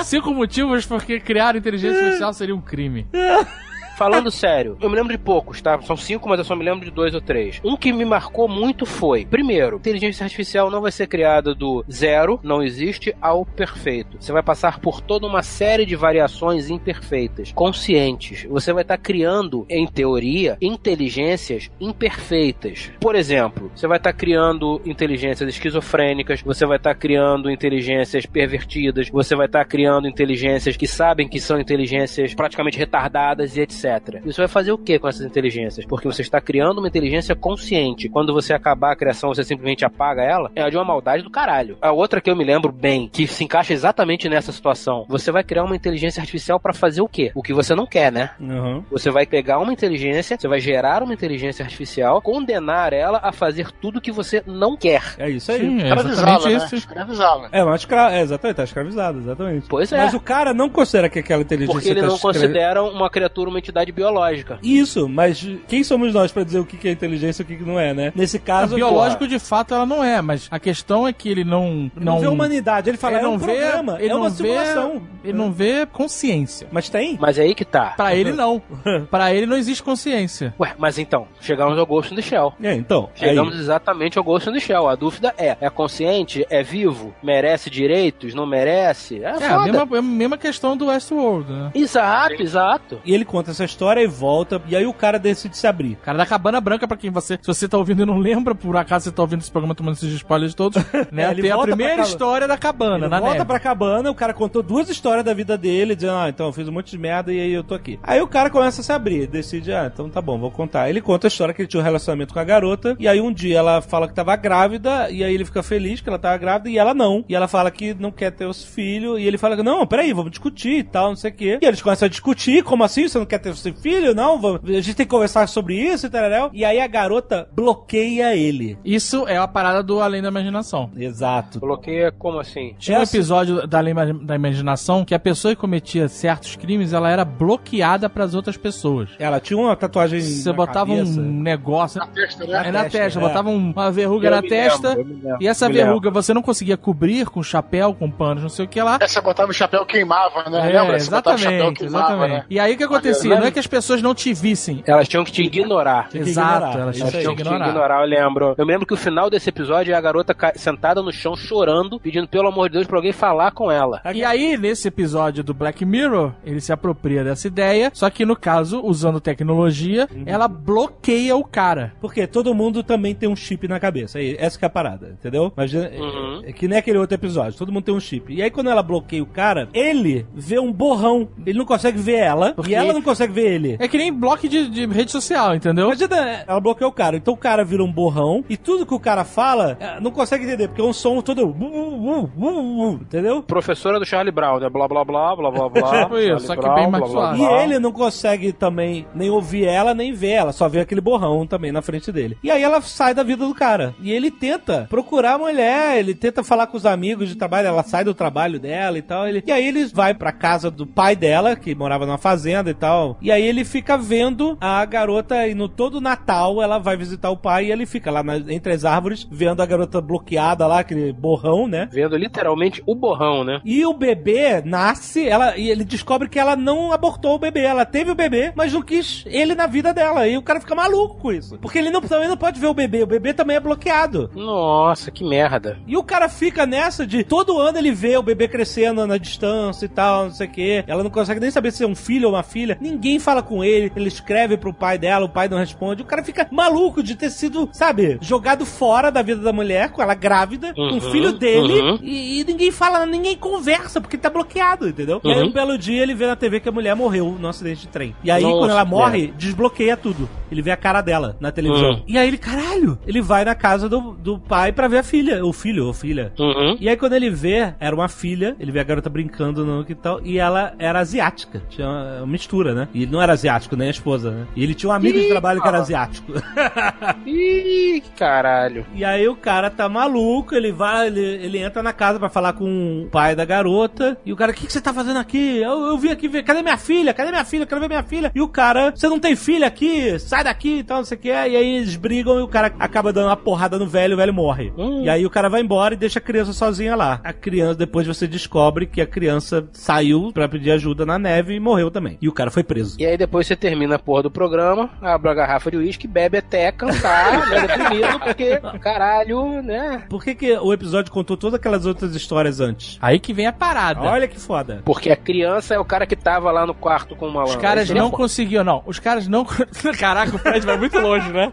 Cinco motivos porque criar inteligência artificial seria um crime. Falando sério, eu me lembro de poucos, tá? São cinco, mas eu só me lembro de dois ou três. Um que me marcou muito foi: primeiro, inteligência artificial não vai ser criada do zero, não existe, ao perfeito. Você vai passar por toda uma série de variações imperfeitas, conscientes. Você vai estar criando, em teoria, inteligências imperfeitas. Por exemplo, você vai estar criando inteligências esquizofrênicas, você vai estar criando inteligências pervertidas, você vai estar criando inteligências que sabem que são inteligências praticamente retardadas e etc. Isso vai fazer o que com essas inteligências? Porque você está criando uma inteligência consciente. Quando você acabar a criação, você simplesmente apaga ela, é de uma maldade do caralho. A outra que eu me lembro bem, que se encaixa exatamente nessa situação, você vai criar uma inteligência artificial para fazer o quê? O que você não quer, né? Uhum. Você vai pegar uma inteligência, você vai gerar uma inteligência artificial, condenar ela a fazer tudo que você não quer. É isso aí. Sim, é Escravizá-la, exatamente né? isso. Escravizá-la. É, mas escra... é, exatamente, tá escravizado, exatamente. Pois é. Mas o cara não considera que aquela inteligência Porque ele tá não escra- considera uma criatura uma entidade biológica. Isso, mas quem somos nós pra dizer o que é inteligência e o que não é, né? Nesse caso, biológico porra, de fato ela não é, mas a questão é que ele não ele não vê humanidade. Ele fala, ele é não um vê, programa, ele é uma não vê, simulação. ele não vê consciência. Mas tem? Mas é aí que tá. Pra ele não. Pra ele não existe consciência. Ué, mas então, chegamos ao Ghost in the Shell. É, então. Chegamos aí. exatamente ao Ghost in the Shell. A dúvida é: é consciente? É vivo? Merece direitos? Não merece? É, É a mesma, é a mesma questão do Westworld, né? Exato, exato. E ele conta essa história e volta, e aí o cara decide se abrir. Cara da Cabana Branca, pra quem você. Se você tá ouvindo e não lembra, por acaso você tá ouvindo esse programa tomando esses spoilers todos, né? É, Tem a primeira história da cabana, Ele na volta neve. pra cabana, o cara contou duas histórias da vida dele, dizendo, ah, então eu fiz um monte de merda e aí eu tô aqui. Aí o cara começa a se abrir, decide, ah, então tá bom, vou contar. Ele conta a história que ele tinha um relacionamento com a garota, e aí um dia ela fala que tava grávida, e aí ele fica feliz que ela tava grávida, e ela não. E ela fala que não quer ter os filhos, e ele fala, não, peraí, vamos discutir e tal, não sei o quê. E eles começam a discutir, como assim, você não quer ter seu filho? Não, vamos- a gente tem que conversar sobre isso e tal, e aí a garota bloqueia ele. Isso é a parada do Além da Imaginação. Exato. Bloqueia como assim? Tinha um Essa- episódio da Além da Imaginação que a pessoa que cometia certos crimes, ela era bloqueada pras outras pessoas. Ela tinha uma tatuagem Você na botava cabeça. um negócio. Na testa, né? É na testa, testa, é. botava um- uma verruga Eu na testa. lembro, lembro, e essa verruga você não conseguia cobrir com chapéu, com panos, não sei o que lá. Essa botava o chapéu queimava, né? É, Lembra? Você botava o chapéu exatamente, queimava, exatamente. né? E aí o que acontecia? Não é é que as pessoas não te vissem. Elas tinham que te ignorar. que Exato, ignorar. elas Isso tinham que te Tinham que te ignorar. eu lembro. Eu me lembro que o final desse episódio é a garota sentada no chão chorando, pedindo pelo amor de Deus pra alguém falar com ela. E aí, nesse episódio do Black Mirror, ele se apropria dessa ideia, só que no caso, usando tecnologia, ela bloqueia o cara. Porque todo mundo também tem um chip na cabeça. Aí, essa que é a parada, entendeu? Imagina, Uhum. é, é que nem aquele outro episódio. Todo mundo tem um chip. E aí, quando ela bloqueia o cara, ele vê um borrão. Ele não consegue ver ela. Porque- E ela não consegue ver ele. É que nem bloco de, de rede social, entendeu? Imagina, ela bloqueia o cara. Então o cara vira um borrão. E tudo que o cara fala, é, não consegue entender. Porque é um som todo... bu, bu, Entendeu? Professora do Charlie Brown, né? Blá blá blá, blá blá blá. Tipo isso, só que Brown, bem mais suave. E ele não consegue também nem ouvir ela, nem ver ela, só vê aquele borrão também na frente dele. E aí ela sai da vida do cara. E ele tenta procurar a mulher, ele tenta falar com os amigos de trabalho, ela sai do trabalho dela e tal. Ele... E aí ele vai pra casa do pai dela, que morava numa fazenda e tal. E aí ele fica vendo a garota, e no todo Natal ela vai visitar o pai e ele fica lá na- entre as árvores, vendo a garota bloqueada lá, aquele borrão, né? Vendo literalmente o borrão, né? E o bebê nasce, ela, e ele descobre que ela não abortou o bebê. Ela teve o bebê, mas não quis ele na vida dela. E o cara fica maluco com isso. Porque ele não, também não pode ver o bebê. O bebê também é bloqueado. Nossa, que merda. E o cara fica nessa de todo ano ele vê o bebê crescendo na distância e tal, não sei o quê. Ela não consegue nem saber se é um filho ou uma filha. Ninguém fala com ele. Ele escreve pro pai dela, o pai não responde. O cara fica maluco de ter sido, sabe, jogado fora da vida da mulher, com ela grávida, com o Uhum, filho dele. uhum. E, e ninguém fala, ninguém conversa, porque tá bloqueado, entendeu? E aí Uhum. um belo dia ele vê na TV que a mulher morreu num acidente de trem. E aí, Nossa, quando ela morre, desbloqueia tudo. Ele vê a cara dela na televisão. Uhum. E aí ele, caralho, ele vai na casa do, do pai pra ver a filha, o filho ou filha. Uhum. E aí quando ele vê, era uma filha, ele vê a garota brincando no que tal, e ela era asiática. Tinha uma mistura, né? E ele não era asiático, nem a esposa, né? E ele tinha um amigo de Ih, trabalho que era asiático. Ih, caralho. E aí o cara tá maluco, ele vai, ele, ele entra na casa pra falar com o pai da garota. E o cara, o que, que você tá fazendo aqui? Eu, eu vim aqui ver, cadê minha filha? Cadê minha filha? Eu Quero ver minha filha. E o cara, você não tem filha aqui? Sai daqui e tal, não sei o que. E aí eles brigam e o cara acaba dando uma porrada no velho o velho morre. Hum. E aí o cara vai embora e deixa a criança sozinha lá. A criança, depois você descobre que a criança saiu pra pedir ajuda na neve e morreu também. E o cara foi preso. E aí depois você termina a porra do programa, abre a garrafa de uísque, bebe até cansar, né, deprimido, porque, caralho, né? Por que, que o episódio contou todas aquelas outras histórias antes? Aí que vem a parada. Olha que foda. Porque a criança é o cara que tava lá no quarto com o Os malandro. caras Seria não foda. conseguiam, não. Os caras não. Caraca, o Fred vai muito longe, né?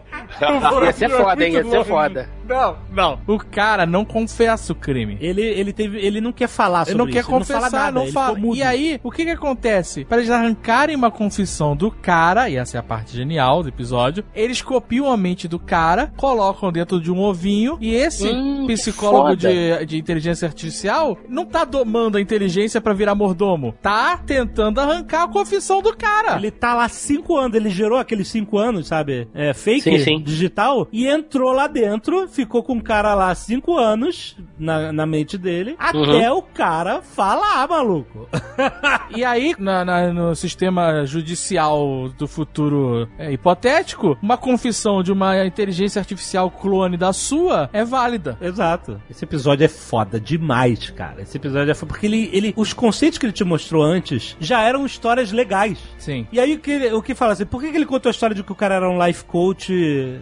Ia ser foda, hein? Ia ser longe. foda. Não, não. O cara não confessa o crime. Ele, ele, teve, ele não quer falar Ele sobre não quer isso. ele confessar, não fala nada, não ele fala. E aí, o que que acontece? Para eles arrancarem uma confissão do cara, e essa é a parte genial do episódio, eles copiam a mente do cara, colocam dentro de um ovinho, e esse Hum, psicólogo de, de inteligência artificial não tá domando a inteligência pra virar mordomo. Tá tentando arrancar a confissão do cara. Ele tá lá cinco anos, ele gerou aqueles cinco anos, sabe? É, fake, Sim, sim. digital, e entrou lá dentro, ficou com o cara lá cinco anos na, na mente dele, até Uhum. o cara falar, maluco. E aí, na- na- no sistema judicial do futuro é, hipotético, uma confissão de uma inteligência artificial clone da sua é válida. Exato. Esse episódio é foda demais, cara. Esse episódio é foda. Porque ele, ele, os conceitos que ele te mostrou antes já eram histórias legais. Sim. E aí o que, ele- o que fala assim, por que, que ele contou a história de que o cara era um life coach,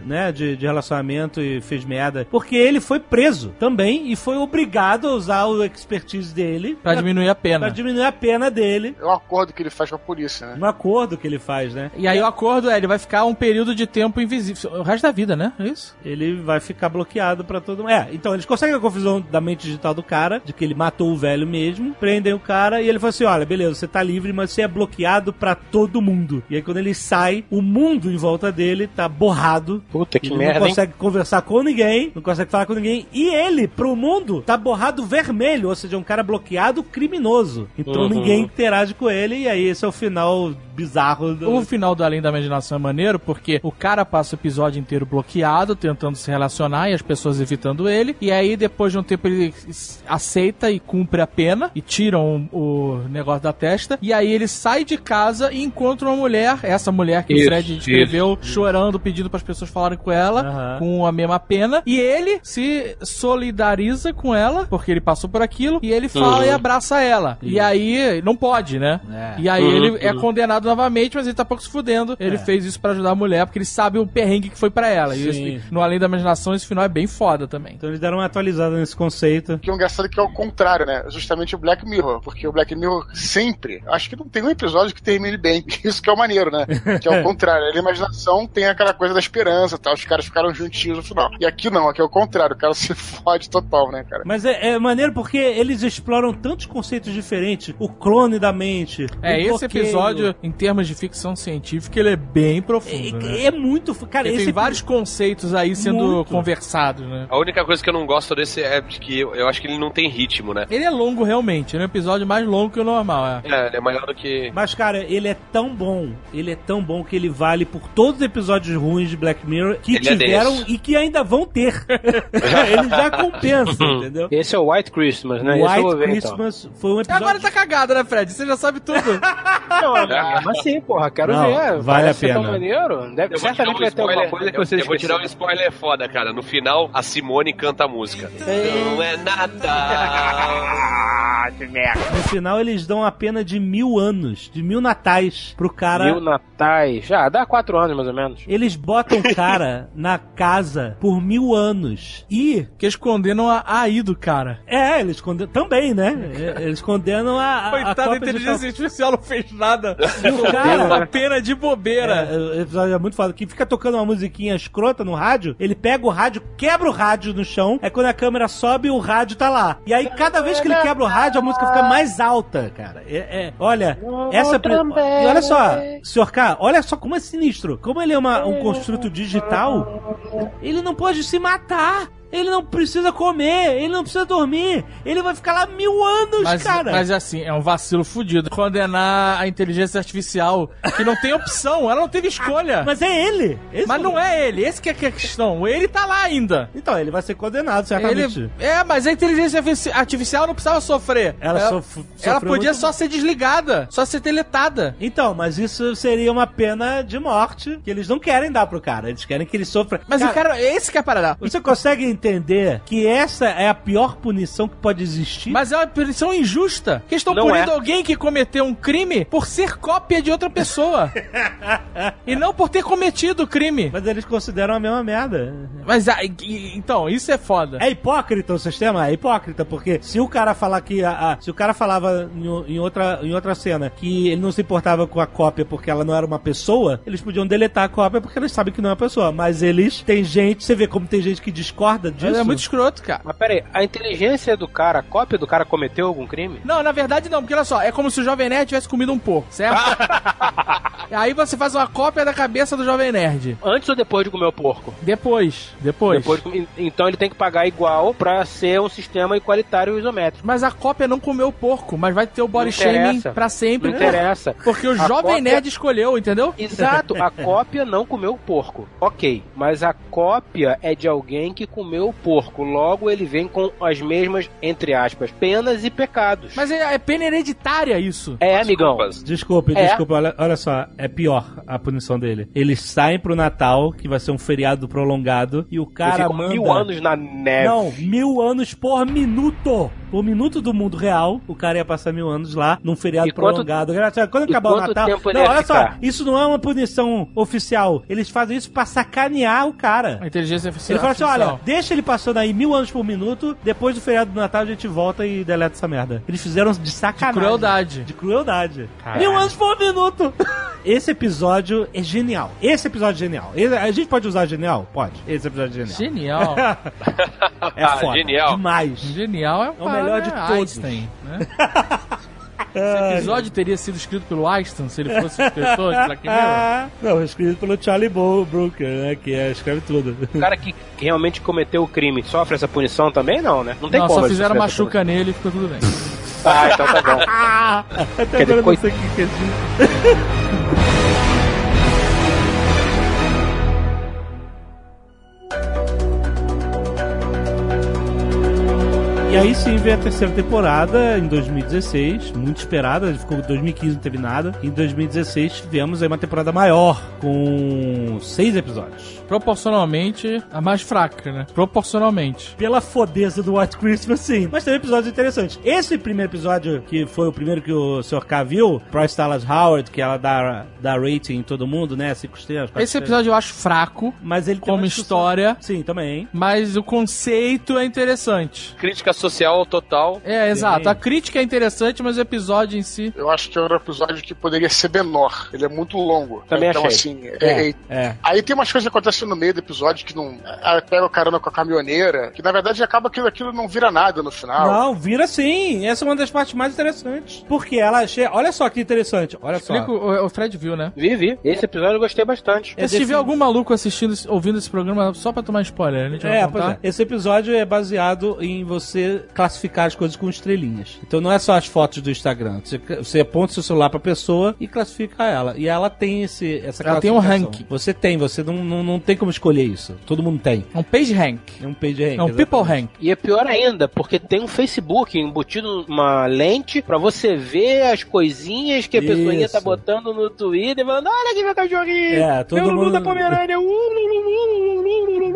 né, de, de relacionamento e fez merda? Porque ele foi preso também e foi obrigado a usar o expertise dele Pra diminuir a pena. pra diminuir a pena dele É um acordo que ele faz com a polícia, né? no acordo que ele faz, né? E aí o acordo é, ele vai ficar um período de tempo invisível. O resto da vida, né? É isso? Ele vai ficar bloqueado pra todo mundo. É, então eles conseguem a confusão da mente digital do cara, de que ele matou o velho mesmo, prendem o cara e ele fala assim: olha, beleza, você tá livre, mas você é bloqueado pra todo mundo. E aí quando ele sai, o mundo em volta dele tá borrado. Puta que ele merda, não hein? consegue conversar com ninguém, não consegue falar com ninguém. E ele, pro mundo, tá borrado vermelho, ou seja, um cara bloqueado criminoso. Então Uhum. ninguém interage com ele, e aí esse é o final bizarro do. O final do Além da Imaginação é maneiro porque o cara passa o episódio inteiro bloqueado, tentando se relacionar e as pessoas evitando ele. E aí, depois de um tempo, ele aceita e cumpre a pena e tiram o, o negócio da testa. E aí ele sai de casa e encontra uma mulher, essa mulher que o Isso, Fred descreveu, chorando, pedindo para as pessoas falarem com ela, Aham. com a mesma pena. E ele se solidariza com ela, porque ele passou por aquilo, e ele fala Uhum. e abraça ela. E aí, não pode, né? É. E aí Uhum, ele é uhum. condenado casado novamente, mas ele tá pouco se fudendo. Ele É. fez isso pra ajudar a mulher, porque ele sabe o perrengue que foi pra ela. E Sim. esse- no Além da Imaginação, esse final é bem foda também. Então eles deram uma atualizada nesse conceito. Que é um engraçado que é o contrário, né? Justamente o Black Mirror. Porque o Black Mirror sempre, acho que não tem um episódio que termine bem. Isso que é o maneiro, né? Que é o contrário. A imaginação tem aquela coisa da esperança, tá? Os caras ficaram juntinhos no final. E aqui não, aqui é o contrário. O cara se fode total, né, cara? Mas é, é maneiro porque eles exploram tantos conceitos diferentes. O clone da mente. É, esse bloqueio. episódio, em termos de ficção científica, ele é bem profundo, né? É, é muito. Cara, Porque esse tem vários conceitos aí sendo Muito. conversados, né? A única coisa que eu não gosto desse é de que eu, eu acho que ele não tem ritmo, né? Ele é longo realmente, ele é um episódio mais longo que o normal, é. É, ele é maior do que. Mas, cara, ele é tão bom, ele é tão bom que ele vale por todos os episódios ruins de Black Mirror que Ele é tiveram denso. e que ainda vão ter. ele já compensa, entendeu? Esse é o White Christmas, né? Esse eu White vou ver, então. Christmas foi um episódio. Agora tá cagado, né, Fred? Você já sabe tudo. Não, mas assim, porra, quero Não, ver. vale Parece a ser tão pena. maneiro. Deve, certamente um vai ter alguma coisa que eu- você Eu vou tirar um spoiler foda, cara. No final, a Simone canta a música. Não é nada. No final, eles dão a pena de mil anos, de mil natais pro cara. Mil natais. Já, dá quatro anos mais ou menos. Eles botam o cara na casa por mil anos. E. que eles condenam a AI do cara. É, eles condenam. Também, né? Eles condenam a. a, a Coitada da cópia inteligência artificial não fez nada. O cara- uma pena de bobeira. É, o episódio é muito foda. Que fica tocando uma musiquinha escrota no rádio, ele pega o rádio, quebra o rádio no chão, aí quando a câmera sobe, o rádio tá lá. E aí, cada vez que ele quebra o rádio, a música fica mais alta, cara. É, é, olha, essa. pri- E olha só, senhor K, olha só como é sinistro. Como ele é uma- um construto digital, ele não pode se matar. Ele não precisa comer, ele não precisa dormir. Ele vai ficar lá mil anos, Mas, cara. mas assim, é um vacilo fudido. Condenar a inteligência artificial, que não tem opção, ela não teve escolha. Mas é ele. Esse Mas não é ele, esse que é é a questão. Ele tá lá ainda. Então, ele vai ser condenado, certamente. Ele, é, mas a inteligência artifici- artificial não precisava sofrer. Ela sof- ela podia muito- só ser desligada, só ser teletada. Então, mas isso seria uma pena de morte que eles não querem dar pro cara. Eles querem que ele sofra. Mas o cara, esse que é a parada. Você consegue entender que essa é a pior punição que pode existir? Mas é uma punição injusta. Que estão Não punindo é. alguém que cometeu um crime por ser cópia de outra pessoa. e não por ter cometido o crime. Mas eles consideram a mesma merda. Mas, ah, então, isso é foda. É hipócrita o sistema? É hipócrita, porque se o cara falar que. A, a- se o cara falava em outra, em outra cena que ele não se importava com a cópia porque ela não era uma pessoa, eles podiam deletar a cópia porque eles sabem que não é uma pessoa. Mas eles. Tem gente. Você vê como tem gente que discorda disso. É muito escroto, cara. Mas peraí, a inteligência do cara, a cópia do cara cometeu algum crime? Não, na verdade não, porque olha só, é como se o Jovem Nerd tivesse comido um porco, certo? Aí você faz uma cópia da cabeça do Jovem Nerd. Antes ou depois de comer o porco? Depois, depois. Depois de comer- então ele tem que pagar igual pra ser um sistema igualitário e isométrico. Mas a cópia não comeu o porco, mas vai ter o body shaming pra sempre. Não interessa. Porque o A Jovem cópia- Nerd escolheu, entendeu? Exato, a cópia não comeu o porco. Ok, mas a cópia é de alguém que comeu o porco. Logo ele vem com as mesmas, entre aspas, penas e pecados. Mas é, é pena hereditária isso. É, amigão. Desculpe, É. desculpe, olha, olha só, é pior a punição dele. Eles saem pro Natal, que vai ser um feriado prolongado, e o Ele cara ficou manda... mil anos na neve. Não, mil anos por minuto. Por minuto do mundo real, o cara ia passar mil anos lá, num feriado E quanto- prolongado. Graças- Quando acabar o quanto Natal... não, olha só, ficar? isso não é uma punição oficial. Eles fazem isso pra sacanear o cara. A inteligência artificial. Ele fala assim, olha, deixa ele passando aí mil anos por minuto, depois do feriado do Natal a gente volta e deleta essa merda. Eles fizeram de sacanagem. crueldade. De crueldade. Mil anos por minuto. Esse episódio é genial. Esse episódio é genial. A gente pode usar genial? Pode. Esse episódio é genial. Genial. É Ah, foda. genial. Demais. Genial é, o melhor de todos. Einstein, né? Esse episódio teria sido escrito pelo Einstein se ele fosse o escritor de Black Mirror. Não, escrito pelo Charlie Bo Brooker, né? Que é, escreve tudo. O cara que realmente cometeu o crime sofre essa punição também? Não, né? Não tem Não, como. só fizeram machuca nele e ficou tudo bem. Ah, então tá bom. Até Quer agora eu não sei o que que é isso. E aí sim veio a terceira temporada em 2016, muito esperada, ficou 2015 não teve nada. Em 2016 tivemos aí uma temporada maior, com seis episódios. Proporcionalmente, a mais fraca, né? Proporcionalmente. Pela fodeza do White Christmas, sim. Mas teve episódios interessantes. Esse primeiro episódio, que foi o primeiro que o Sr. K viu, Bryce Dallas Howard, que ela dá, dá rating em todo mundo, né? Cinco estrelas. Esse estrelas. episódio eu acho fraco, Mas ele tem como história, Sim, também. mas o conceito é interessante. Crítica social total. É, exato. A crítica é interessante, mas o episódio em si. Eu acho que é um episódio que poderia ser menor. Ele é muito longo. Também então, achei. assim, é- é- É. Aí tem umas coisas que acontecem no meio do episódio que não. Ela pega o carona com a caminhoneira, que na verdade acaba que aquilo não vira nada no final. Não, vira sim. Essa é uma das partes mais interessantes. Porque ela chega. Olha só que interessante. Olha só. Explica, o, o Fred viu, né? Vi, vi. Esse episódio eu gostei bastante. É se tiver algum maluco assistindo, ouvindo esse programa só pra tomar spoiler, a gente vai É, pois é. Esse episódio é baseado em você classificar as coisas com estrelinhas. Então não é só as fotos do Instagram. Você, você aponta seu celular pra pessoa e classifica ela. E ela tem esse, essa Ela tem um classificação. ranking. Você tem, você não, não, não tem como escolher isso. Todo mundo tem. É um page rank. É um page rank. É um people exatamente. rank. E é pior ainda, porque tem um Facebook embutido uma lente pra você ver as coisinhas que a pessoinha Isso. tá botando no Twitter, falando, olha aqui meu cachorrinho, É, todo meu Lulu mundo- da Pomerânia, uh.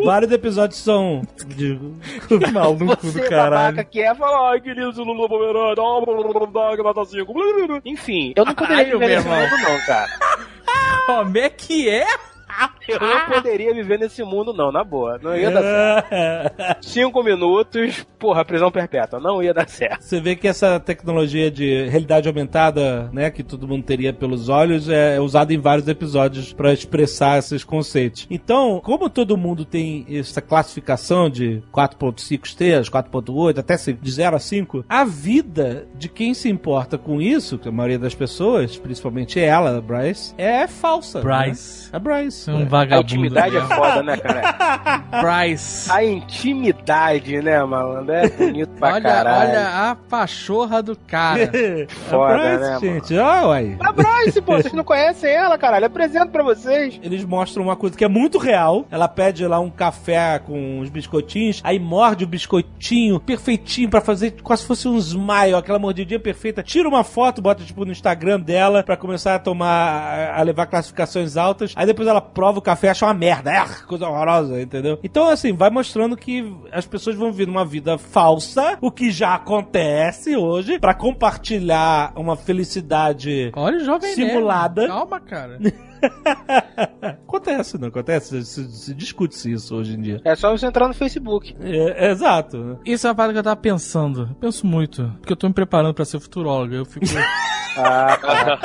Vários episódios são. De... Maluco do caralho. que é, fala, ai, que lindo Lulu da Pomerânia, que blá, blá. Enfim, eu não poderia viver nesse mundo não, cara. Como é que é? Eu não poderia viver nesse mundo não, na boa, não ia dar certo. Cinco minutos, porra, prisão perpétua, não ia dar certo. Você vê que essa tecnologia de realidade aumentada, né, que todo mundo teria pelos olhos, é usada em vários episódios para expressar esses conceitos. Então, como todo mundo tem essa classificação de 4.5 estrelas, 4.8, até 5, de 0 a 5, a vida de quem se importa com isso, que a maioria das pessoas, principalmente ela, a Bryce, é falsa. Bryce. Né? A Bryce. É um É. A vagabundo. intimidade é foda, né, cara? Bryce. A intimidade, né, malandro? É bonito pra Olha, caralho. olha a pachorra do cara. Foda, a Bryce, né, gente. Ah, uai. A Bryce, pô, vocês não conhecem ela, caralho. Apresento pra vocês. Eles mostram uma coisa que é muito real. Ela pede lá um café com uns biscoitinhos, aí morde o biscoitinho perfeitinho pra fazer quase se fosse um smile, aquela mordidinha perfeita. Tira uma foto, bota tipo no Instagram dela pra começar a tomar, a levar classificações altas. Aí depois ela prova o café e acha uma merda. É, coisa horrorosa, entendeu? Então, assim, vai mostrando que as pessoas vão viver numa vida falsa, o que já acontece hoje, pra compartilhar uma felicidade Olha jovem Simulada. nerd. Calma, cara. acontece, não acontece? Se, se discute-se isso hoje em dia. É só você entrar no Facebook. É, é exato. né? Isso é uma parada que eu tava pensando. Eu penso muito. Porque eu tô me preparando pra ser futurólogo. Eu fico. Ah, cara.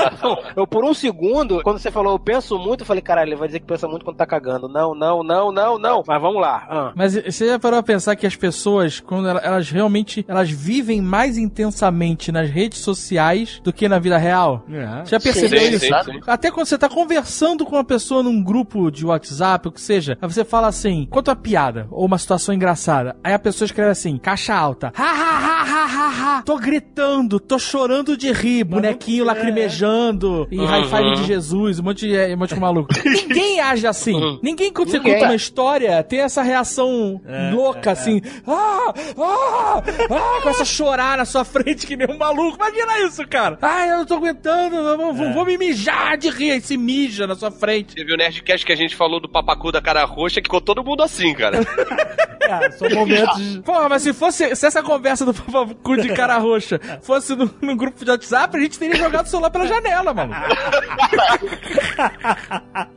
eu, por um segundo, quando você falou eu penso muito, eu falei, caralho, ele vai dizer que pensa muito quando tá cagando. Não, não, não, não, não. Mas vamos lá. Ah. Mas você já parou a pensar que as pessoas, quando ela- elas realmente elas vivem mais intensamente nas redes sociais do que na vida real? É. Já percebeu Sim, isso? sim, sim. Até quando você tá conversando com uma pessoa num grupo de WhatsApp, o que seja, aí você fala assim, conta uma piada ou uma situação engraçada. Aí a pessoa escreve assim, caixa alta. Ha, ha, ha, ha, ha, Tô gritando, tô chorando de rir, bonequinho lacrimejando e high five de Jesus, um monte de um monte de maluco. Ninguém age assim. Ninguém, quando você Ninguém. conta uma história, tem essa reação louca, assim. Ah, ah, ah, começa a chorar na sua frente que nem um maluco. Imagina isso, cara. Ai, eu não tô aguentando, eu vou, vou- vou me mijar de rir. Aí se mija na sua frente. Teve o Nerdcast que a gente falou do papacu da cara roxa, que ficou todo mundo assim, cara. É, são momentos. de- Porra, mas se fosse, se essa conversa do papacu de cara roxa fosse no, num grupo de WhatsApp, a gente teria jogado o celular pela janela, mano.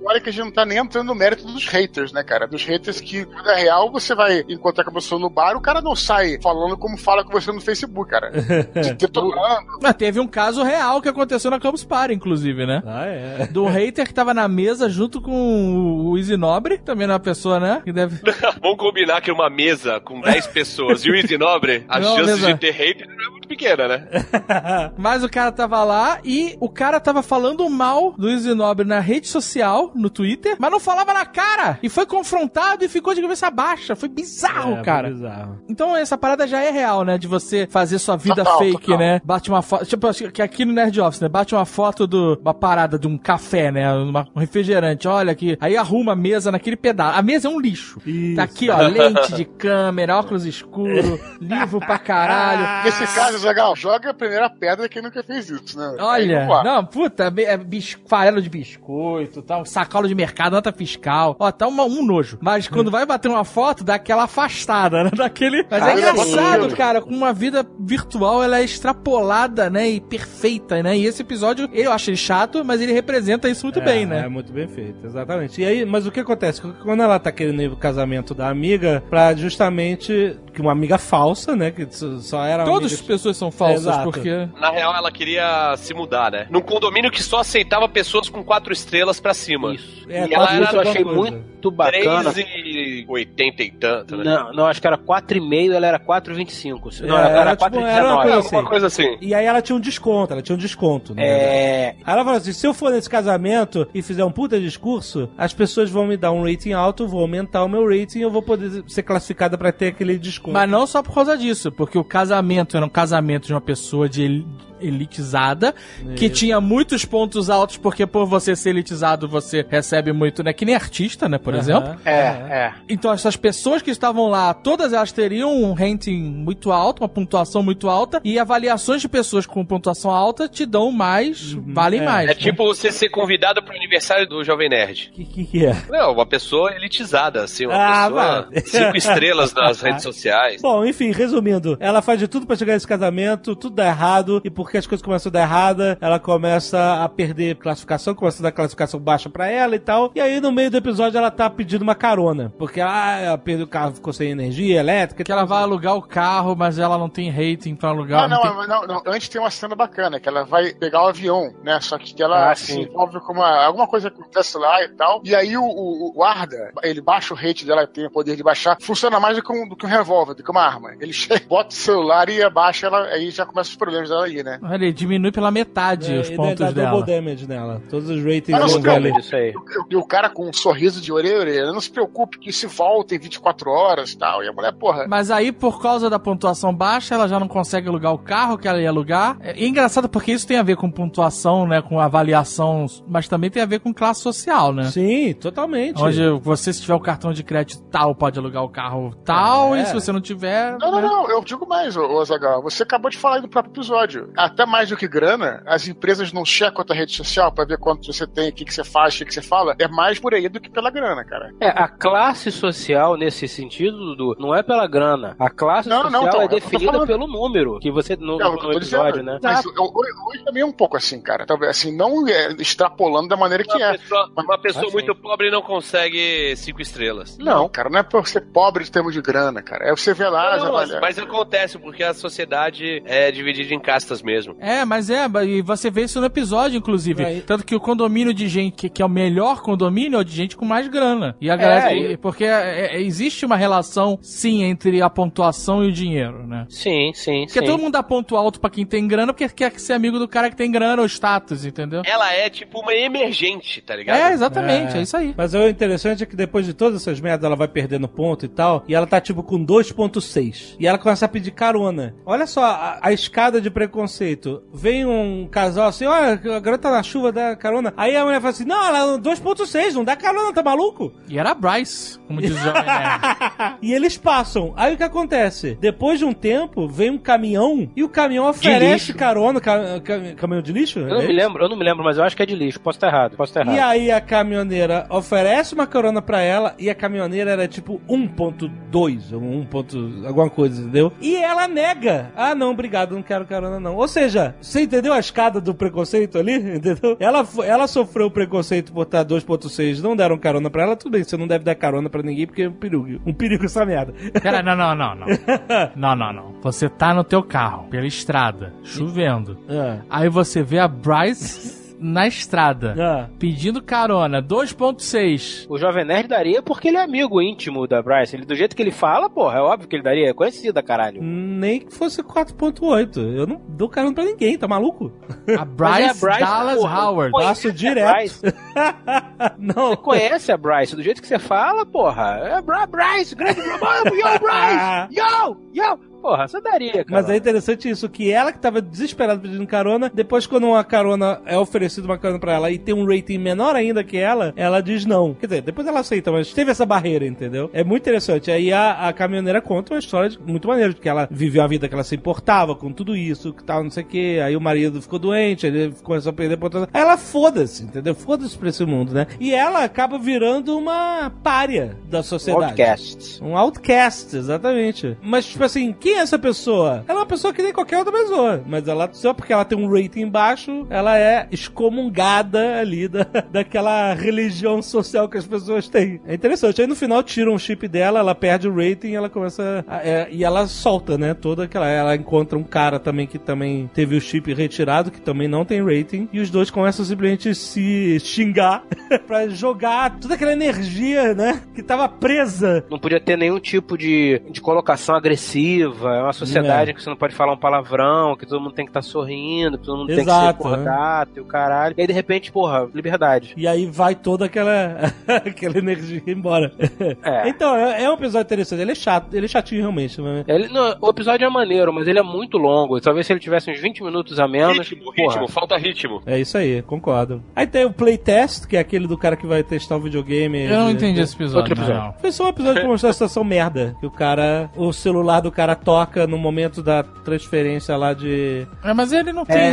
Olha que a gente não tá nem entrando no mérito dos haters, né, cara? Dos haters que, na real, você vai encontrar com a pessoa no bar, o cara não sai falando como fala com você no Facebook, cara. De detonando. Mas teve um caso real que aconteceu na Campus Party, inclusive, né? Ah, é. Do hater que tava na mesa junto com o Easy Nobre, também é uma pessoa, né? Que deve. Vamos combinar que uma mesa com 10 pessoas e o Easy Nobre, as Não, chances mesa. de ter hate não é muito pequena, né? Mas o cara tava lá e o cara tava falando mal do Easy Nobre na rede social, no Twitter, mas não falava na cara. E foi confrontado e ficou de cabeça baixa. Foi bizarro, É, cara. bizarro. Então essa parada já é real, né? De você fazer sua vida Total, fake, total. né? Bate uma foto. Tipo, que aqui no Nerd Office, né? Bate uma foto de uma parada de um café, né? Uma- um refrigerante. Olha aqui. Aí arruma a mesa naquele pedaço. A mesa é um lixo. Isso. Tá aqui, ó. Lente de câmera, óculos escuro, livro pra caralho. Nesse caso, Zagal, joga a primeira pedra quem nunca fez isso, né? Olha, não não, puta, é, é bis, farelo de biscoito, tá, um sacola de mercado, nota fiscal, ó, tá uma- um nojo. Mas quando vai bater uma foto, dá aquela afastada, né, daquele... Mas é Ah, engraçado, sim. cara, com uma vida virtual, ela é extrapolada, né, e perfeita, né, e esse episódio, eu acho ele chato, mas ele representa isso muito É, bem, né. É muito bem feito, exatamente. E aí, mas o que acontece? Quando ela tá querendo ir pro casamento da amiga, pra justamente. que uma amiga falsa, né? Que só- era. Todas as pessoas são falsas, Exato. porque... Na real, ela queria se mudar, né? Num condomínio que só aceitava pessoas com quatro estrelas pra cima. Isso. É, E ela era Isso eu alguma achei coisa. muito bacana. 3 e 80 e tanto, né? Não, não, acho que era 4,5 ela era 4,25. Não, É, era, era era tipo- era uma 4,19. coisa assim. coisa assim. E aí ela tinha um desconto, ela tinha um desconto, né? É. Aí ela falou assim: se eu for nesse casamento e fizer um puta discurso, as pessoas vão me dar um rating alto, vou aumentar o meu rating e eu vou poder ser classificada pra ter aquele desconto. Mas não só por causa disso, porque o casamento era um casamento de uma pessoa de el- elitizada, que tinha muitos pontos altos, porque por você ser elitizado, você recebe muito, né? Que nem artista, né, por exemplo. É, é. Então essas pessoas que estavam lá, todas elas teriam um rating muito alto, uma pontuação muito alta, e avaliações de pessoas com pontuação alta te dão mais, valem é. mais. É tipo você ser convidado pro aniversário do Jovem Nerd. O que, que que é? Não, uma pessoa elitizada, assim, uma Ah, pessoa vai. cinco estrelas nas redes sociais. Bom, enfim, resumindo, ela faz de tudo pra chegar nesse casamento, tudo dá errado, e porque as coisas começam a dar errada, ela começa a perder classificação, começa a dar classificação baixa pra ela e tal. E aí, no meio do episódio, ela tá pedindo uma carona. Porque ah, ela perdeu o carro, ficou sem energia elétrica. Que ela vai alugar o carro, mas ela não tem rating pra alugar. Não, não, tem- mas não, não, Antes tem uma cena bacana, que ela vai pegar o avião, né? Só que ela Ah, se envolve com uma. Alguma coisa que acontece lá e tal. E aí o, o, o Arda, ele baixa o rate dela, tem o poder de baixar, funciona mais do que um, do que um revólver, do que uma arma. Ele chega, bota o celular e abaixa ela, aí já começa os problemas dela ali, né? Olha, ele diminui pela metade É, os pontos dá dela. double damage nela. Todos os ratings Ah, não, não. Isso aí. E o cara com um sorriso de orelha a orelha, não se preocupe que se volta em 24 horas e tal. E a mulher, porra. Mas aí, por causa da pontuação baixa, ela já não consegue alugar o carro que ela ia alugar. É é engraçado porque isso tem a ver com pontuação, né? Com avaliação, mas também tem a ver com classe social, né? Sim, totalmente. Onde você, se tiver o cartão de crédito tal, pode alugar o carro tal, É. e se você não tiver. Não, não, né? não, eu digo mais, Azaghal. Você acabou de falar aí no próprio episódio. Até mais do que grana, as empresas não checam a tua rede social pra ver quanto você tem, o que, que você faz, o que, que você fala. É mais por aí do que pela grana, cara. É, a classe social, nesse sentido, Dudu, não é pela grana. A classe Não, não, social então, é é que definida pelo número que você no, É o no que eu tô episódio, dizendo. né? Mas hoje, também é um pouco assim, cara. Talvez assim, não é, extrapolando da maneira que Uma é. pessoa, uma pessoa Ah, sim. muito pobre não consegue cinco estrelas. Não, cara, não é por ser pobre em termos de grana, cara. É você ver lá, Não, avaliar. mas acontece, porque a sociedade é dividida em castas mesmo. É, mas é, e você vê isso no episódio, inclusive. Aí- Tanto que o condomínio de gente que, que é o melhor condomínio é o de gente com mais grana. E a galera. e- Porque é- é- existe uma relação, sim, entre a pontuação e o dinheiro, né? Sim, sim, Porque sim. todo mundo dá ponto alto pra quem tem grana, porque quer ser amigo do cara que tem grana ou status, entendeu? Ela é tipo uma emergente, tá ligado? É, exatamente, é, isso aí. Mas o interessante é que depois de todas essas merdas, ela vai perdendo ponto e tal, e ela tá tipo com 2.6. E ela começa a pedir carona. Olha só a, a escada de preconceito. Vem um casal assim, olha, a garota tá na chuva, dá carona. Aí a mulher fala assim, não, ela é 2.6, não dá carona, tá maluco? E era a Bryce, como diz o Jovem e eles passam. Aí o que acontece? Depois de um tempo, vem um caminhão e o caminhão oferece carona. ca- ca- caminhão de lixo? Eu não É me lembro, eu não me lembro, mas eu acho que é de lixo. Posso estar errado, posso estar errado. E aí a caminhoneira oferece uma carona pra ela e a caminhoneira era tipo 1.2 ou 1. ponto alguma coisa, entendeu? E ela nega. Ah, não, obrigado, não quero carona não. Ou seja, você entendeu a escada do preconceito ali? Entendeu? Ela, ela sofreu preconceito por estar 2.6, não deram carona pra ela, tudo bem, você não deve dar carona pra ninguém porque é um perigo. Um perigo essa merda. Pera, não, não, não, não. Não, não, não. Você tá no teu carro, pela estrada, chovendo. Ah. Aí você vê a Bryce na estrada, Ah. pedindo carona, 2.6. O Jovem Nerd daria porque ele é amigo íntimo da Bryce. Ele, do jeito que ele fala, porra, é óbvio que ele daria. É conhecida, caralho. Nem que fosse 4.8. Eu não dou carona pra ninguém, tá maluco? A Mas é a Bryce, Bryce, Dallas porra, Howard. Passo direto. Bryce. não. Você conhece a Bryce, do jeito que você fala, porra. É a Bryce, grande Bryce, yo, Bryce! Yo! Yo! Porra, você daria, cara. Mas é interessante isso, que ela que tava desesperada pedindo carona, depois quando uma carona é oferecida uma carona pra ela e tem um rating menor ainda que ela, ela diz não. Quer dizer, depois ela aceita, mas teve essa barreira, entendeu? É muito interessante. Aí a, a caminhoneira conta uma história de- muito maneira, de que ela viveu a vida que ela se importava com tudo isso, que tal, não sei o que. Aí o marido ficou doente, ele começou a perder importância. Aí ela foda-se, entendeu? Foda-se pra esse mundo, né? E ela acaba virando uma párea da sociedade. Podcast. Um outcast, exatamente. Mas, tipo assim, quem é essa pessoa? Ela é uma pessoa que nem qualquer outra pessoa. Mas ela, só porque ela tem um rating baixo, ela é excomungada ali da, daquela religião social que as pessoas têm. É interessante. Aí no final tiram o chip dela, ela perde o rating ela começa. a- é, e ela solta, né? Toda aquela. Ela encontra um cara também que também teve o chip retirado, que também não tem rating. E os dois começam simplesmente se xingar pra jogar toda aquela energia, né? Que tava presa Não podia ter nenhum tipo de, de colocação agressiva. É uma sociedade É. que você não pode falar um palavrão, que todo mundo tem que estar sorrindo, que todo mundo tem que Exato, ser né? cordato e o caralho. E aí, de repente, porra, liberdade. E aí vai toda aquela, aquela energia embora. É. Então, é, é um episódio interessante. Ele é chato, ele é chatinho realmente. mas- Ele, não, o episódio é maneiro, mas ele é muito longo. Talvez se ele tivesse uns 20 minutos a menos. Ritmo, porra. ritmo, falta ritmo. É isso aí, concordo. Aí tem o playtest, que é aquele do cara que vai testar o videogame. Eu não entendi esse episódio. Outro episódio. não. Foi só um episódio pra mostrar a situação merda. Que o cara, o celular do cara toca no momento da transferência lá de. É, mas ele não tem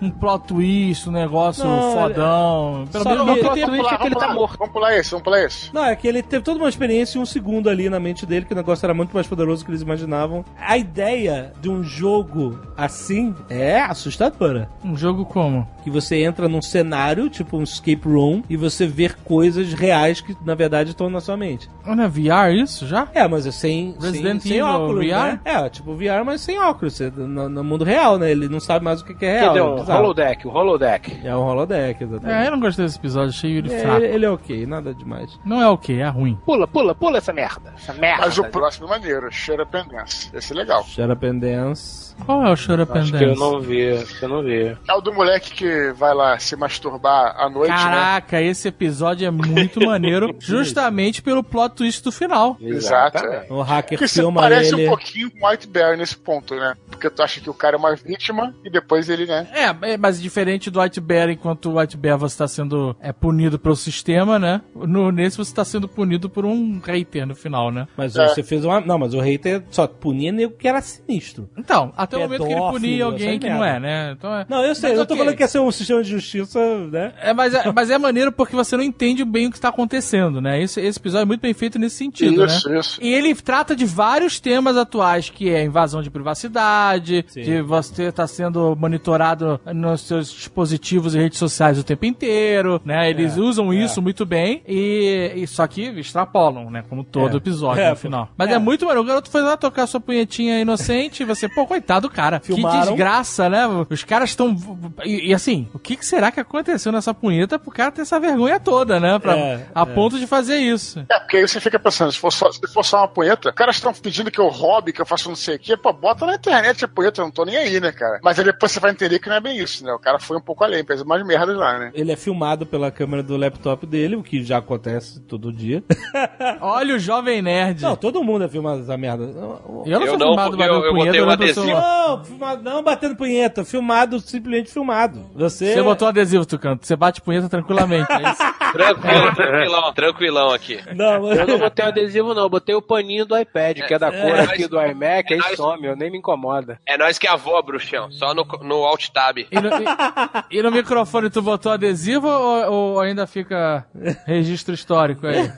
um, um plot twist, um negócio Não, fodão. Pelo só menos que- não plot twist é que ele tá morto. Vamos pular esse, vamos pular esse. Não, é que ele teve toda uma experiência em um segundo ali na mente dele, que o negócio era muito mais poderoso do que eles imaginavam. A ideia de um jogo assim é assustadora. um jogo como? que você entra num cenário, tipo um escape room, e você vê coisas reais que na verdade estão na sua mente. Não é VR isso já? É, mas é sem, Resident sem, sem Evil óculos, VR? Né? É, tipo VR, mas sem óculos, no, no mundo real, né? Ele não sabe mais o que que é real. dizer, é um bizarro. holodeck, o holodeck. É um holodeck, exatamente. É, eu não gostei desse episódio, achei ele É, fraco. ele, ele é ok, nada demais. Não é o que, é ruim. Pula, pula, pula essa merda. Essa merda. Mas o próximo é maneiro, Shut Up and Dance. Esse é legal. Shut up and dance. Qual é o Up and Acho que eu não vi, acho que eu não vi. É o do moleque que vai lá se masturbar à noite, né? Caraca, esse episódio é muito maneiro, justamente pelo plot twist do final. Exato. É. O hacker Porque filma parece ele. um pouquinho com White Bear nesse ponto, né? Porque tu acha que o cara é uma vítima e depois ele, né? É, é, mas diferente do White Bear, enquanto o White Bear você está sendo é, punido pelo sistema, né? No, nesse você está sendo punido por um hater no final, né? Mas É. você fez uma. Não, mas o hater só punia nego que era sinistro. Então, até o momento que ele punia alguém que não merda. é, né? Então é... Não, eu sei, Mas eu tô ok. falando que ia ser um sistema de justiça, né? É, mas, é, mas é maneiro porque você não entende bem o que está acontecendo, né? Esse, esse episódio é muito bem feito nesse sentido, isso, né? isso. E ele trata de vários temas atuais, que é invasão de privacidade, Sim. de você estar sendo monitorado nos seus dispositivos e redes sociais o tempo inteiro, né? Eles É, usam é. isso muito bem e, e só que extrapolam, né? Como todo É. episódio É, no final. pô. Mas é. É. muito maneiro. O garoto foi lá tocar sua punhetinha inocente e você, pô, coitado do cara. Que Filmaram. desgraça, né? Os caras estão. E, e assim, o que, que será que aconteceu nessa punheta pro cara ter essa vergonha toda, né? Pra, É, a é. ponto de fazer isso. É, porque aí você fica pensando, se for só, se for só uma punheta, os caras estão pedindo que eu roube, que eu faça não sei o quê, pô, bota na internet a punheta, eu não tô nem aí, né, cara? Mas aí depois você vai entender que não é bem isso, né? O cara foi um pouco além, fez umas merdas lá, né? Ele é filmado pela câmera do laptop dele, o que já acontece todo dia. Olha o jovem nerd. Não, todo mundo é filmado essa merda. eu não Eu sou não, filmado eu- eu punheta botei pro adesivo. Não, filmado, não batendo punheta, filmado, simplesmente filmado. Você. Você botou adesivo, Tucano. Você bate punheta tranquilamente. É isso? Tranquilo, tranquilão, tranquilão aqui. Não, Eu não botei o adesivo, não. Eu botei o paninho do iPad, que é da cor é, aqui mas- do iMac, aí é, mas- some, eu nem me incomoda. É nós que é avó, bruxão. Só no, no Alt Tab. E no, e- e no microfone tu botou adesivo ou, ou ainda fica registro histórico aí?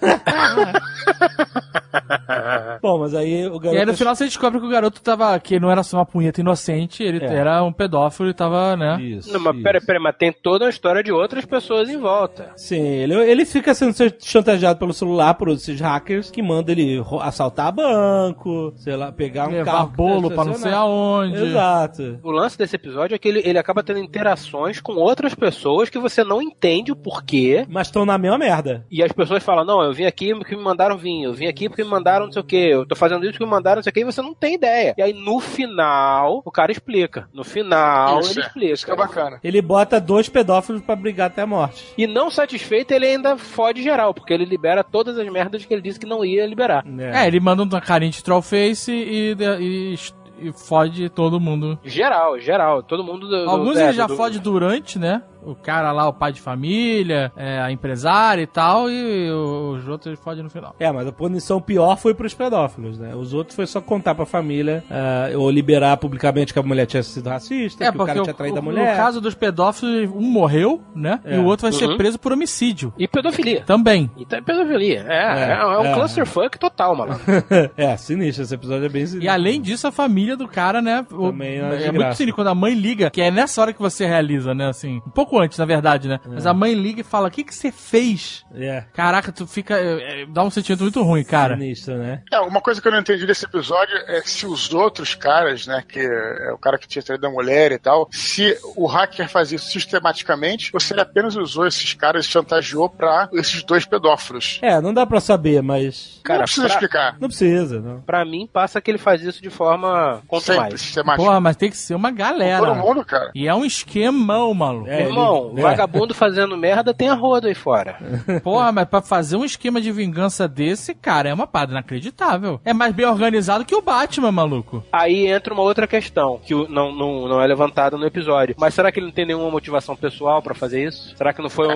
Bom, mas aí o garoto. E aí no final você descobre que o garoto tava. que não era só uma punheta inocente, ele É. era um pedófilo e tava, né? Isso, Não, mas isso. peraí, peraí, mas tem toda uma história de outras pessoas em volta. Sim, ele, ele fica sendo chantageado pelo celular por esses hackers que mandam ele assaltar banco, sei lá, pegar um Levar carro. bolo pra não sei aonde. Exato. O lance desse episódio é que ele, ele acaba tendo interações com outras pessoas que você não entende o porquê. Mas estão na mesma merda. E as pessoas falam, não, eu vim aqui porque me mandaram vinho, eu vim aqui porque me mandaram não sei o que, eu tô fazendo isso porque me mandaram não sei o que, e você não tem ideia. E aí no final, o cara explica. No final, Isso, ele é. explica. Isso que é bacana. Ele bota dois pedófilos pra brigar até a morte. E não satisfeito, ele ainda fode geral, porque ele libera todas as merdas que ele disse que não ia liberar. É, ele manda uma carinha de trollface e, e, e fode todo mundo. Geral, geral. Todo mundo do. do- Alguns é, ele já do- fode durante, né? O cara lá, o pai de família, é, a empresária e tal, e os outros ele fode no final. É, mas a punição pior foi pros pedófilos, né? Os outros foi só contar pra família ah, ou liberar publicamente que a mulher tinha sido racista, É, que o cara o, tinha traído a o- mulher. no caso dos pedófilos, um morreu, né? É. E o outro vai ser Uhum. preso por homicídio. E pedofilia. Também. E tá pedofilia. É, É, é, é um é. clusterfuck total, mano. é, sinistro. Esse episódio é bem sinistro. E além disso, a família do cara, né? o- Também é uma é muito sinistro quando a mãe liga, que é nessa hora que você realiza, né? Assim, um pouco antes, na verdade, né? Mas a mãe liga e fala: O que, que você fez? É, Caraca, tu fica. é, é, dá um sentimento muito ruim, cara. sinistro, né? É, uma coisa que eu não entendi desse episódio é se os outros caras, né, que é o cara que tinha traído a mulher e tal, se o hacker fazia isso sistematicamente ou se ele apenas usou esses caras e chantageou pra esses dois pedófilos. É, não dá pra saber, mas. Cara, não precisa pra- explicar. Não precisa, não. Pra mim, passa que ele faz isso de forma quanto Sempre, mais. sistemático. Porra, mas tem que ser uma galera. Todo mundo, cara. E é um esquemão, maluco. É, Irmão, é. vagabundo fazendo merda tem a roda aí fora. Porra, mas pra fazer um esquema de vingança desse, cara, é uma parada inacreditável. É mais bem organizado que o Batman, maluco. Aí entra uma outra questão, que não, não, não é levantada no episódio. Mas será que ele não tem nenhuma motivação pessoal pra fazer isso? Será que não foi um,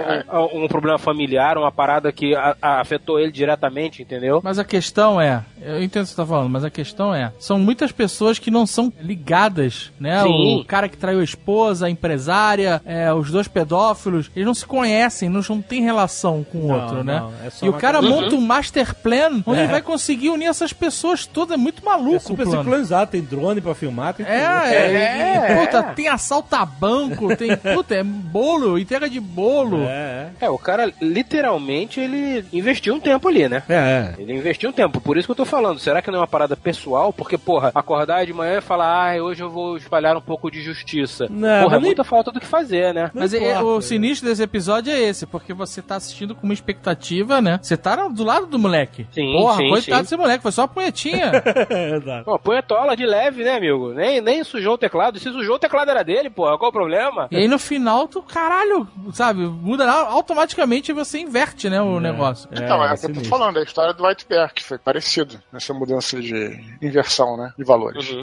um- um problema familiar, uma parada que a- a- afetou ele diretamente, entendeu? Mas a questão é, eu entendo o que você tá falando, mas a questão é, são muitas pessoas que não são ligadas, né? Sim. O cara que traiu a esposa, a empresária, é, os dois pedófilos, eles não se conhecem, não, não tem relação com o Não, outro, né? não, é e o cara coisa- monta um master plan onde É. ele vai conseguir unir essas pessoas todas, é muito maluco É o super plano. sincronizado, tem drone pra filmar, tem tudo. É, é, É. puta, tem assalto a banco, tem, puta, é bolo, entrega de bolo. É, É, o cara literalmente ele investiu um tempo ali, né? é. É, Ele investiu um tempo, por isso que eu tô falando. Será que não é uma parada pessoal? Porque, porra, acordar de manhã e falar, ah, hoje eu vou espalhar um pouco de justiça. Não, porra, é nem- muita falta do que fazer, né? Mas é- o sinistro desse episódio é esse, porque você tá assistindo com uma expectativa, né? Você tá do lado do moleque. Sim, Porra, sim, coitado sim. desse moleque, foi só uma punhetinha. é, exato. Pô, põe a tola de leve, né, amigo? Nem, nem sujou o teclado. Se sujou o teclado era dele, porra. Qual o problema? e aí no final, tu, caralho, sabe, muda automaticamente e você inverte, né, o negócio. Então, é, o que eu tô falando, é a história do White Bear, que foi parecido nessa mudança de inversão, né? De valores. Uhum.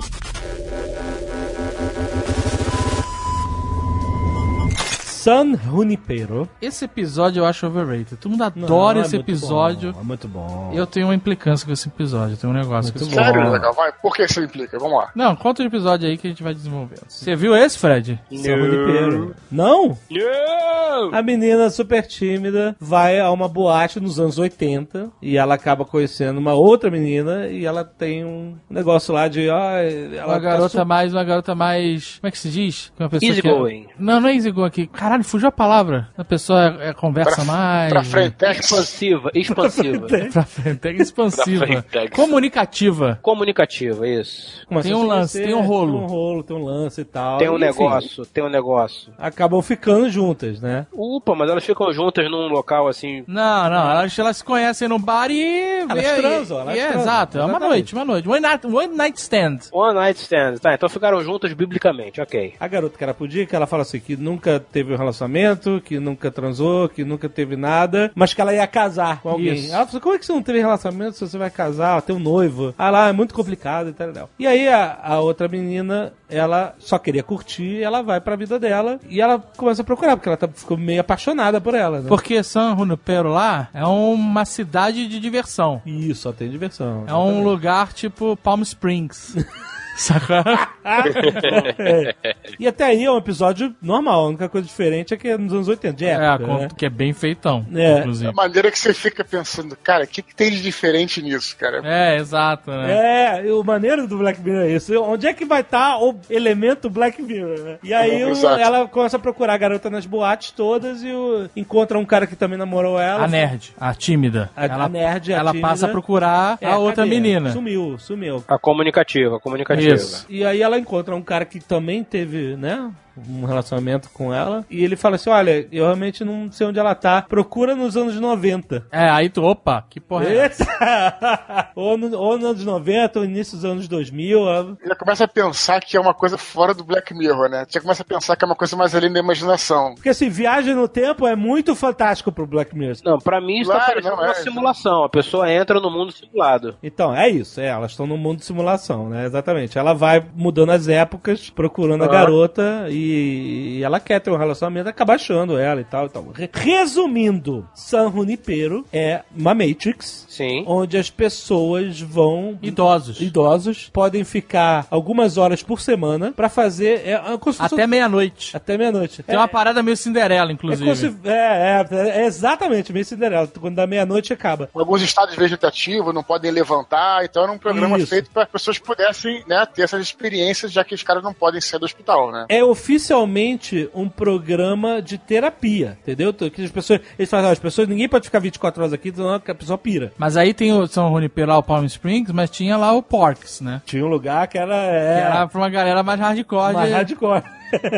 San Junipero. Esse episódio eu acho overrated. Todo mundo adora Não, é esse episódio. bom, é muito bom. Eu tenho uma implicância com esse episódio, eu tenho um negócio com Muito esse bom. episódio. Sério, legal, vai. Por que isso implica? Vamos lá. Não, conta o episódio aí que a gente vai desenvolvendo. Você viu esse, Fred? San Junipero. Não? Não! A menina super tímida vai a uma boate nos anos 80 e ela acaba conhecendo uma outra menina e ela tem um negócio lá de. ó, ela Uma tá garota su- mais, uma garota mais. Como é que se diz? Uma pessoa Easy que é- going. Não, não é easy going aqui. Caralho, fugiu a palavra. A pessoa é, é conversa Pra, mais. pra Frentex. Expansiva, expansiva. Pra frente, é expansiva. Pra frente. Comunicativa. Comunicativa, isso. começa tem um lance, conhecer, tem um rolo. Tem um rolo, tem um lance e tal. Tem um Enfim, negócio, tem um negócio. Acabam ficando juntas, né? Upa, mas elas ficam juntas num local assim. Não, não, elas, elas se conhecem no bar e. Elas e- transam, elas e- é, transam, Exato, é uma noite, uma noite. One night, one night stand. One night stand. Tá, então ficaram juntas biblicamente, ok. A garota que era pudica, ela fala assim, que nunca teve relacionamento, que nunca transou, que nunca teve nada, mas que ela ia casar com alguém. Isso. Ela falou, como é que você não teve relacionamento se você vai casar, tem um noivo? Ah lá, é muito complicado e tal, e tal. E aí a, a outra menina, ela só queria curtir, ela vai pra vida dela e ela começa a procurar, porque ela tá, ficou meio apaixonada por ela, né? Porque San Junipero lá é uma cidade de diversão. Isso, só tem diversão. É um lugar tipo Palm Springs. Sacou? É. E até aí é um episódio normal. A única coisa diferente é que é nos anos 80, de É, época, com- né? que é bem feitão, É. A inclusive. maneira que você fica pensando, cara, o que, que tem de diferente nisso, cara? É, exato, né? É, o maneiro do Black Mirror é isso. Onde é que vai estar o elemento Black Mirror, né? E aí o- ela começa a procurar a garota nas boates todas e o- encontra um cara que também namorou ela. A nerd, a tímida. A- ela, a nerd, a ela tímida. passa a procurar É, a outra cadê? menina. Sumiu, sumiu. A comunicativa, a comunicativa. Isso. E aí ela encontra um cara que também teve, né? Um relacionamento com ela. E ele fala assim: Olha, eu realmente não sei onde ela tá. Procura nos anos 90. É, aí tu, opa, que porra é essa? Ou, no, ou nos anos 90, ou início dos anos 2000. ó. Já começa a pensar que é uma coisa fora do Black Mirror, né? Já começa a pensar que é uma coisa mais além da imaginação. Porque assim, viagem no tempo é muito fantástico pro Black Mirror. Não, pra mim isso Claro, tá parecendo não, uma é. simulação. A pessoa entra no mundo simulado. Então, é isso, é, elas estão no mundo de simulação, né? Exatamente. Ela vai mudando as épocas, procurando a Ah. garota e, e ela quer ter um relacionamento, acaba achando ela e tal e tal. Re- Resumindo, San Junipero é uma Matrix Sim. onde as pessoas vão Idosos. idosos podem ficar algumas horas por semana pra fazer é, é Até meia-noite. até meia-noite. Tem uma parada meio Cinderela, é, inclusive. se- é, é, é exatamente, meio Cinderela. Quando dá meia-noite acaba. Alguns estados vegetativos não podem levantar, então era um programa Isso. feito para pessoas pudessem né, ter essas experiências, já que os caras não podem sair do hospital, né? é oficialmente um programa de terapia, entendeu? Que as pessoas, eles falam, "Ah, as pessoas, ninguém pode ficar 24 horas aqui, senão a pessoa pira. Mas aí tem o São Junipero lá, o Palm Springs, mas tinha lá o Porks, né? Tinha um lugar que era, Que é, era pra uma galera mais hardcore. mais de- hardcore.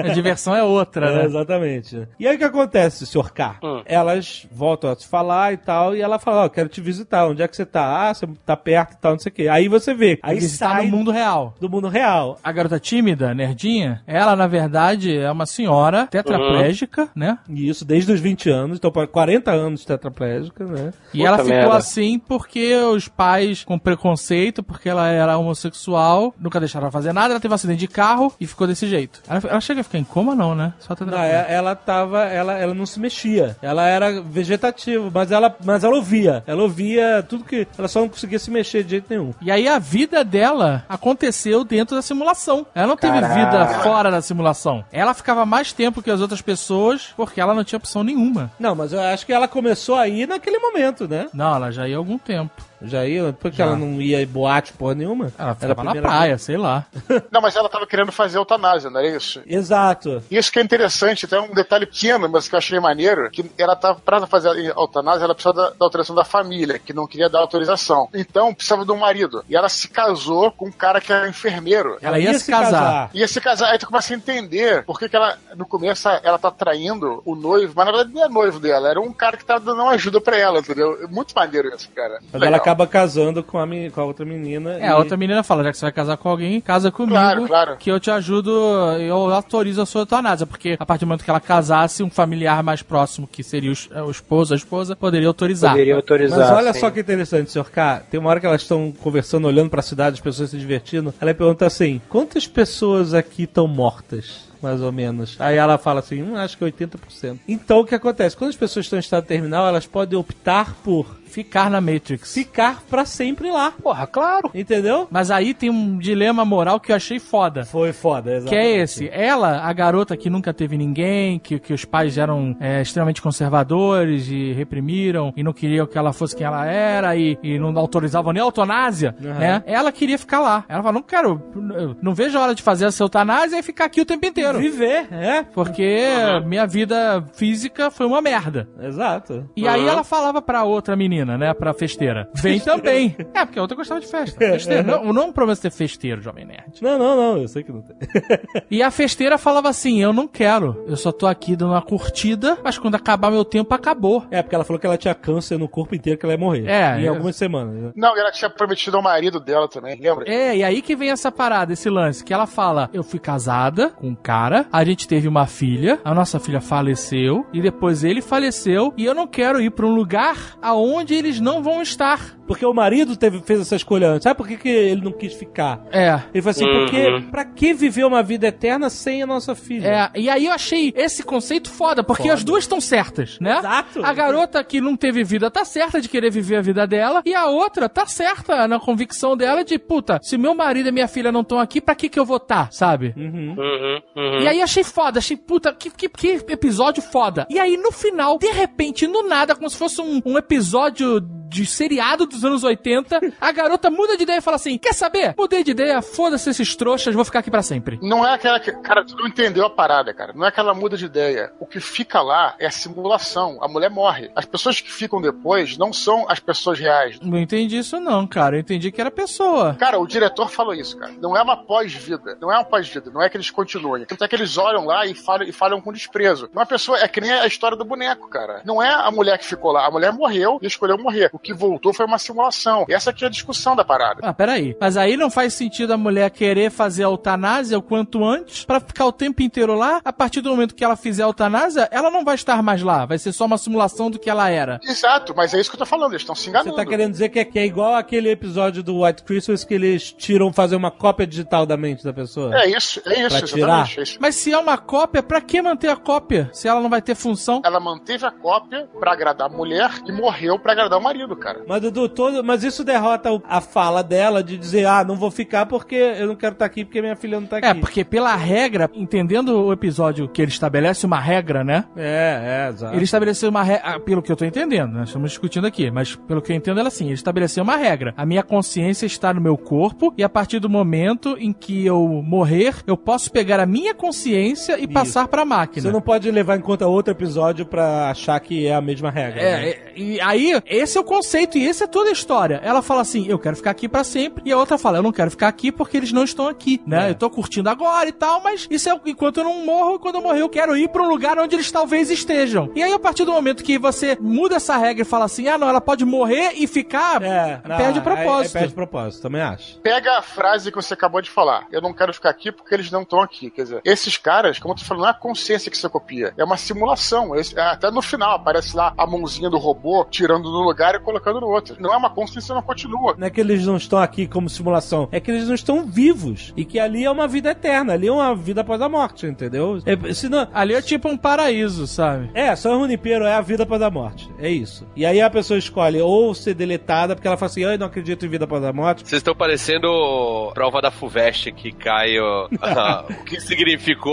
A diversão é outra, É, né? exatamente. E aí o que acontece, Sr. K? Hum. Elas voltam a se falar e tal, e ela fala, ó, quero te visitar, onde é que você tá? Ah, você tá perto e tal, não sei o quê. Aí você vê, aí está sai no mundo real. do mundo real. A garota tímida, nerdinha, ela, na verdade, é uma senhora tetraplégica, né? E isso desde os 20 anos, então para 40 anos tetraplégica, né? E Puta ela ficou merda. assim porque os pais, com preconceito, porque ela era homossexual, nunca deixaram ela fazer nada, ela teve um acidente de carro e ficou desse jeito. Ela, ela chega a ficar em coma, não, né? Só Não, tetraplégica. é- ela tava, ela, ela não se mexia. Ela era vegetativa, mas ela, mas ela ouvia. Ela ouvia tudo que. Ela só não conseguia se mexer de jeito nenhum. E aí a vida dela aconteceu dentro da simulação. Ela não teve Caraca. vida fora da simulação. Ela ficava mais tempo que as outras pessoas porque ela não tinha opção nenhuma. Não, mas eu acho que ela começou a ir naquele momento, né? Não, ela já ia há algum tempo. Já ia, porque Já. ela não ia em boate porra nenhuma. Ela Era ficava na primeira praia, sei lá. Não, mas ela tava querendo fazer eutanásia, não era isso? Exato. Isso que é interessante, até um detalhe pequeno, mas que eu achei maneiro, que ela tava, pra fazer eutanásia, ela precisava da, da autorização da família, que não queria dar autorização. Então, precisava de um marido. E ela se casou com um cara que era enfermeiro. Ela ia se casar. Ia se casar, aí tu começa a entender por que, que ela, no começo, ela tá traindo o noivo, mas na verdade não é noivo dela, era um cara que tava dando uma ajuda pra ela, entendeu? Muito maneiro isso, cara. Mas Legal. ela acaba casando com a, com a outra menina. É, e- a outra menina fala, já que você vai casar com alguém, casa comigo, Claro, claro. que eu te ajudo, eu autorizo a sua eutanásia, porque a partir do momento que ela casasse, um familiar mais próximo, que seria o, o esposo, a esposa, poderia autorizar. Poderia autorizar. Mas olha sim. só que interessante, senhor K. Tem uma hora que elas estão conversando, olhando pra cidade, as pessoas se divertindo. Ela pergunta assim: quantas pessoas aqui estão mortas? Mais ou menos. Aí ela fala assim: hum, acho que 80%. Então o que acontece? Quando as pessoas estão em estado terminal, elas podem optar por Ficar na Matrix. ficar pra sempre lá. Porra, claro. Entendeu? Mas aí tem um dilema moral que eu achei foda. Foi foda, exato. Que é esse. Ela, a garota que nunca teve ninguém, que, que os pais eram é, extremamente conservadores e reprimiram e não queriam que ela fosse quem ela era e, e não autorizavam nem a eutanásia, Uhum. né? Ela queria ficar lá. Ela falou, não quero, não vejo a hora de fazer essa eutanásia e ficar aqui o tempo inteiro. Viver, é. Porque minha vida física foi uma merda. Exato. E aí ela falava pra outra menina, né? Pra festeira. Vem também. É, porque a outra gostava de festa. Festeira. Não, não é você ter festeiro, Jovem Nerd. Não, não, não, eu sei que não tem. E a festeira falava assim: Eu não quero. Eu só tô aqui dando uma curtida, mas quando acabar meu tempo, acabou. É, porque ela falou que ela tinha câncer no corpo inteiro, que ela ia morrer. É, Em é. algumas semanas. né? Não, e ela tinha prometido ao marido dela também, lembra? É, e aí que vem essa parada, esse lance, que ela fala: Eu fui casada com um cara cara, a gente teve uma filha, a nossa filha faleceu, e depois ele faleceu, e eu não quero ir pra um lugar aonde eles não vão estar. Porque o marido teve, fez essa escolha antes. Sabe por que, que ele não quis ficar? É. Ele falou assim, Uhum. porque pra que viver uma vida eterna sem a nossa filha? É, e aí eu achei esse conceito foda, porque Foda. as duas estão certas, né? Exato. A garota que não teve vida tá certa de querer viver a vida dela, e a outra tá certa na convicção dela de, puta, se meu marido e minha filha não estão aqui, pra que que eu vou tá, sabe? Uhum. Uhum, uhum. E aí achei foda, achei, puta, que, que, que episódio foda. E aí no final, de repente, no nada, como se fosse um, um episódio de seriado dos anos 80, a garota muda de ideia e fala assim, quer saber? Mudei de ideia, foda-se esses trouxas, vou ficar aqui pra sempre. Não é aquela que. Cara, tu não entendeu a parada, cara. Não é que ela muda de ideia. O que fica lá é a simulação. A mulher morre. As pessoas que ficam depois não são as pessoas reais. Não entendi isso não, cara. Eu entendi que era pessoa. Cara, o diretor falou isso, cara. Não é uma pós-vida. Não é uma pós-vida. Não é que eles continuem. Tanto é que eles olham lá e falam, e falam com desprezo. Uma pessoa é que nem a história do boneco, cara. Não é a mulher que ficou lá. A mulher morreu e escolheu morrer. O que voltou foi uma simulação. Essa aqui é a discussão da parada. Ah, peraí. Mas aí não faz sentido a mulher querer fazer a eutanásia o quanto antes pra ficar o tempo inteiro lá. A partir do momento que ela fizer a eutanásia, ela não vai estar mais lá. Vai ser só uma simulação do que ela era. Exato, mas é isso que eu tô falando. Eles estão se Você enganando. tá querendo dizer que é, que é igual aquele episódio do White Christmas que eles tiram fazer uma cópia digital da mente da pessoa? É isso, é isso, Pra exatamente. tirar? é isso. Mas se é uma cópia, pra que manter a cópia? Se ela não vai ter função? Ela manteve a cópia pra agradar a mulher e morreu pra agradar o marido, cara. Mas, Dudu, todo, mas isso derrota a fala dela de dizer, ah, não vou ficar porque eu não quero estar aqui porque minha filha não tá aqui. É, porque pela regra, entendendo o episódio que ele estabelece uma regra, né? É, é, exato. Ele estabeleceu uma regra, pelo que eu tô entendendo, nós estamos discutindo aqui, mas pelo que eu entendo ela assim, ele estabeleceu uma regra. A minha consciência está no meu corpo e a partir do momento em que eu morrer, eu posso pegar a minha consciência e passar pra máquina. Você não pode levar em conta outro episódio pra achar que é a mesma regra. né? É, é, e aí, esse é o conceito e esse é toda a história. Ela fala assim, eu quero ficar aqui pra sempre, e a outra fala, eu não quero ficar aqui porque eles não estão aqui, né? É. Eu tô curtindo agora e tal, mas isso é enquanto eu não morro, e quando eu morrer eu quero ir pra um lugar onde eles talvez estejam. E aí, a partir do momento que você muda essa regra e fala assim, ah, não, ela pode morrer e ficar, É, não, perde o aí- aí propósito. perde o propósito, também acho. Pega a frase que você acabou de falar. Eu não quero ficar aqui porque eles não estão aqui. Quer dizer, esses caras, como eu tô falando, não é a consciência que você copia. É uma simulação. Esse- é, até no final aparece lá a mãozinha do robô tirando no lugar e colocando no outro. Não é uma consciência, não continua. Não é que eles não estão aqui como simulação, é que eles não estão vivos. E que ali é uma vida eterna, ali é uma vida após a morte, entendeu? É, senão, Ali é tipo um paraíso, sabe? É, São Junipero é a vida após a morte. É isso. E aí a pessoa escolhe ou ser deletada, porque ela fala assim, eu não acredito em vida após a morte. Vocês estão parecendo prova da FUVEST que cai o que significou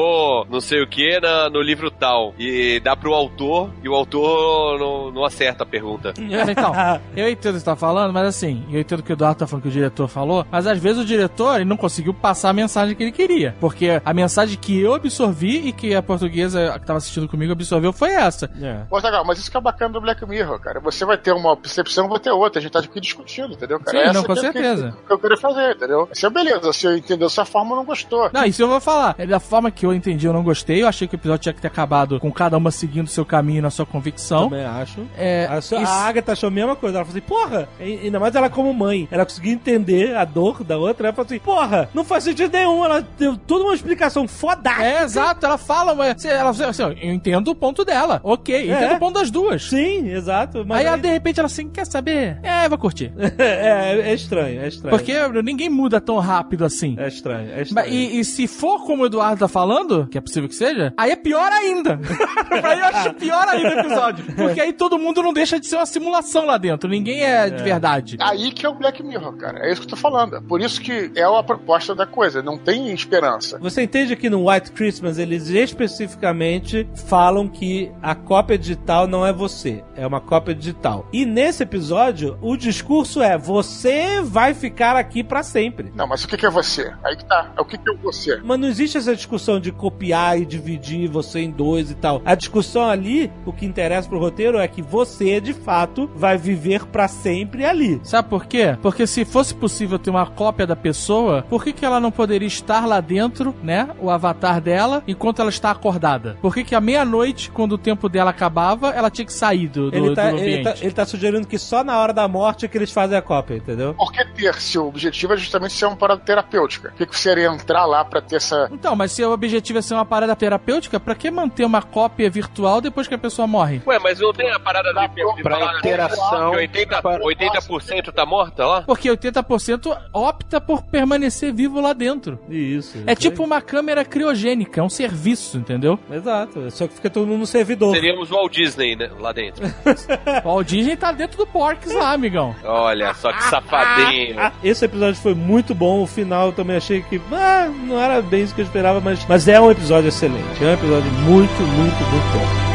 não sei o que na, no livro tal. E dá pro autor e o autor não, não acerta a pergunta. Então, eu entendo o que você tá falando, mas assim, eu entendo o que o Eduardo tá falando que o diretor falou, mas às vezes o diretor ele não conseguiu passar a mensagem que ele queria. Porque a mensagem que eu absorvi e que a portuguesa que tava assistindo comigo absorveu foi essa. É. Pô, Zagal, mas isso que é bacana do Black Mirror, cara. Você vai ter uma percepção, eu vou ter outra. A gente tá aqui discutindo, entendeu, cara? Sim, Essa não, com é- certeza. Que, que eu queria fazer, entendeu? Isso é beleza. Você entendeu dessa forma, não gostou. Não, isso eu vou falar. É Da forma que eu entendi, eu não gostei. Eu achei que o episódio tinha que ter acabado com cada uma seguindo seu caminho na sua convicção. Também acho. É, A, sua- isso- a Agatha achou a mesma coisa. Ela falou assim, porra, e- ainda mais ela como mãe. Ela conseguiu entender a dor da outra. Ela falou assim, porra, não faz sentido nenhum. Ela deu toda uma explicação fodástica. É, exato, ela fala, mas ela, assim, ó, eu entendo o ponto dela. Ok, eu É. entendo o ponto das duas. Sim, exato. Mas Aí ela, de repente, ela assim, quer saber? É, vou curtir. é, é estranho, é estranho. Porque ninguém muda tão rápido assim. É estranho, é estranho. E, e se for como o Eduardo tá falando, que é possível que seja, aí é pior ainda. aí eu acho pior ainda o episódio. Porque aí todo mundo não deixa de ser uma simulação lá dentro. Ninguém é, de verdade. Aí que é o Black Mirror, cara. É isso que eu tô falando. É Por isso que é a proposta da coisa. Não tem esperança. Você entende que no White Christmas eles especificamente falam que a cópia digital não é você, é uma cópia digital. E nesse episódio, o discurso é: você vai ficar aqui pra sempre. Não, mas o que é você? Aí que tá. É o que que é você? Mas não existe essa discussão de copiar e dividir você em dois e tal. A discussão ali, o que interessa pro roteiro é que você, de fato, vai viver pra sempre ali. Sabe por quê? Porque se fosse possível ter uma cópia da pessoa, por que, que ela não poderia estar lá dentro, né? O avatar dela, enquanto ela está acordada? Por que, que à meia-noite, quando o tempo dela acabava, ela tinha que sair do, do, Ele tá, do ele, ambiente? tá, ele tá sugerindo que só na hora da morte é que eles fazem a cópia, entendeu? Por que ter se o objetivo é justamente ser uma parada terapêutica? Por que, que você iria entrar lá pra ter essa. Então, mas se o objetivo é ser uma parada terapêutica, pra que manter uma cópia virtual depois que a pessoa morre? Ué, mas não tem a parada de pra falar interação, que 80%, para- 80% tá morta lá? Porque 80% opta por permanecer vivo lá dentro. Isso. É tipo uma câmera criogênica, é um serviço, entendeu? Exato. Só que fica todo mundo no servidor. Seríamos o Walt Disney, né? Lá dentro. O Walt Disney tá dentro do Porks lá, amigão. Olha só que safadinho. Esse episódio foi muito bom. O final eu também achei que ah, não era bem isso que eu esperava, mas, mas é um episódio excelente. É um episódio muito, muito, muito bom.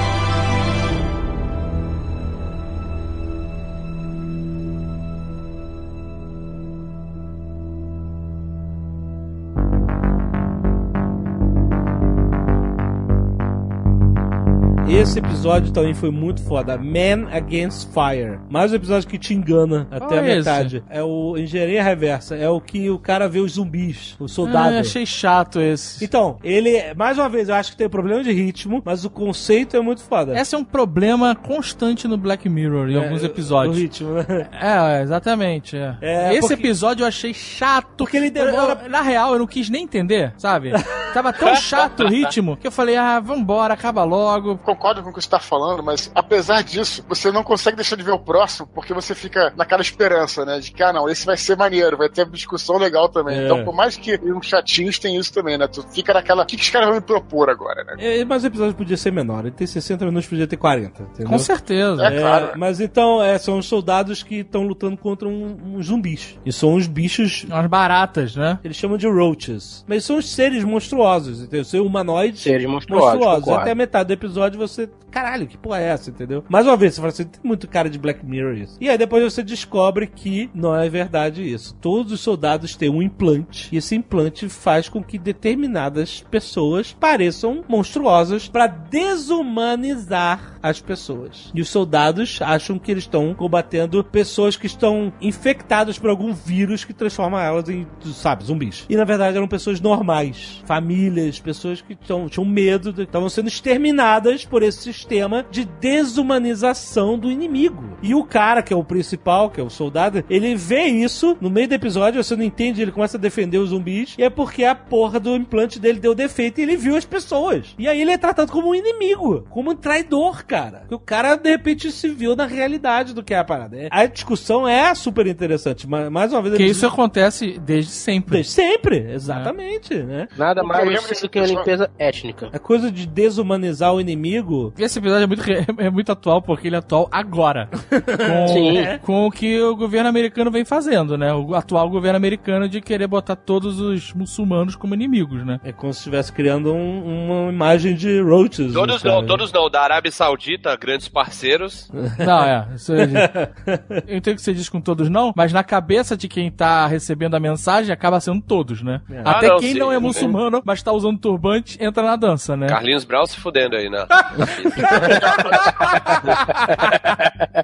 Esse episódio também foi muito foda. Man Against Fire. Mais um episódio que te engana até Qual a é esse? metade. É o Engenharia Reversa. É o que o cara vê os zumbis, o soldado. Ah, achei chato esse. Então, ele, mais uma vez, eu acho que tem problema de ritmo, mas o conceito é muito foda. Esse é um problema constante no Black Mirror em É, alguns O episódios. ritmo, né? É, exatamente. é. É, Esse porque- episódio eu achei chato. Porque ele demora- Eu- eu- na real, eu não quis nem entender, sabe? Tava tão chato o ritmo que eu falei, ah, vambora, acaba logo. Concordo com o que você está falando, mas apesar disso, você não consegue deixar de ver o próximo porque você fica naquela esperança, né? De que, ah, não, esse vai ser maneiro, vai ter discussão legal também. É. Então, por mais que uns chatinhos tem isso também, né? Tu fica naquela. O que, que os caras vão me propor agora, né? É, mas o episódio podia ser menor. Ele tem 60 minutos, podia ter 40. Entendeu? Com certeza. É claro. Mas então, é, são os soldados que estão lutando contra um- uns zumbis. E são uns bichos. Umas baratas, né? Eles chamam de roaches. Mas são os seres monstruosos, entendeu? São humanoides Seres monstruosos, concordo. Até a metade do episódio você. Caralho, que porra é essa, entendeu? Mais uma vez, você fala assim, tem muito cara de Black Mirror isso. E aí depois você descobre que não é verdade isso. Todos os soldados têm um implante. E esse implante faz com que determinadas pessoas pareçam monstruosas pra desumanizar as pessoas. E os soldados acham que eles estão combatendo pessoas que estão infectadas por algum vírus que transforma elas em, sabe, zumbis. E na verdade eram pessoas normais, famílias, pessoas que tão, tinham medo, estavam sendo exterminadas por esse sistema de desumanização do inimigo. E o cara, que é o principal, que é o soldado, ele vê isso no meio do episódio, você não entende, ele começa a defender os zumbis, e é porque a porra do implante dele deu defeito e ele viu as pessoas. E aí ele é tratado como um inimigo, como um traidor, cara. Porque o cara, de repente, se viu na realidade do que é a parada. É- A discussão é super interessante, mas mais uma vez... Porque eles- isso acontece desde sempre. Desde sempre, exatamente, né? Nada mais desse do que uma episódio- limpeza étnica. A coisa de desumanizar o inimigo Esse episódio é muito, é muito atual porque ele é atual agora. Com, Sim. com o que o governo americano vem fazendo, né? O atual governo americano de querer botar todos os muçulmanos como inimigos, né? é como se estivesse criando um- uma imagem de roaches. Todos cara. não, todos não. Da Arábia Saudita, grandes parceiros. Não, é. Isso eu entendo que você diz com todos não, mas na cabeça de quem tá recebendo a mensagem acaba sendo todos, né? Até Ah, não, quem sim. não é muçulmano, mas tá usando turbante, entra na dança, né? Carlinhos Brown se fudendo aí, né?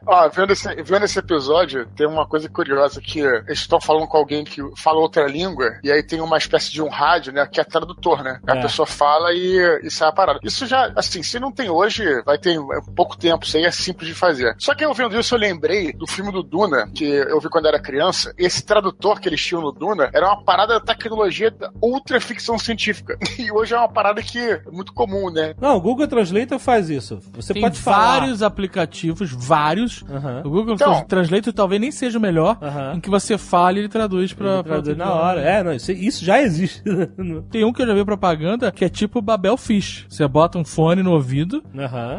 Ó, vendo esse, vendo esse episódio, tem uma coisa curiosa que eles estão falando com alguém que fala outra língua, e aí tem uma espécie de um rádio, né, que é tradutor, né? A É. pessoa fala e, e sai a parada. Isso já, assim, se não tem hoje, vai ter pouco tempo, isso aí é simples de fazer. Só que eu vendo isso, eu lembrei do filme do Duna, que eu vi quando era criança. Esse tradutor que eles tinham no Duna era uma parada da tecnologia da ultra ficção científica. E hoje é uma parada que é muito comum, né? Não, o Google Translator faz isso. Você Tem pode falar. vários aplicativos, vários. O Google Então- Translator talvez nem seja o melhor, em que você fala e ele traduz pra. Ele pra traduz outro na hora. É, não, isso, isso já existe. Tem um que eu já vi propaganda que é tipo Babel Fish. Você bota um fone no ouvido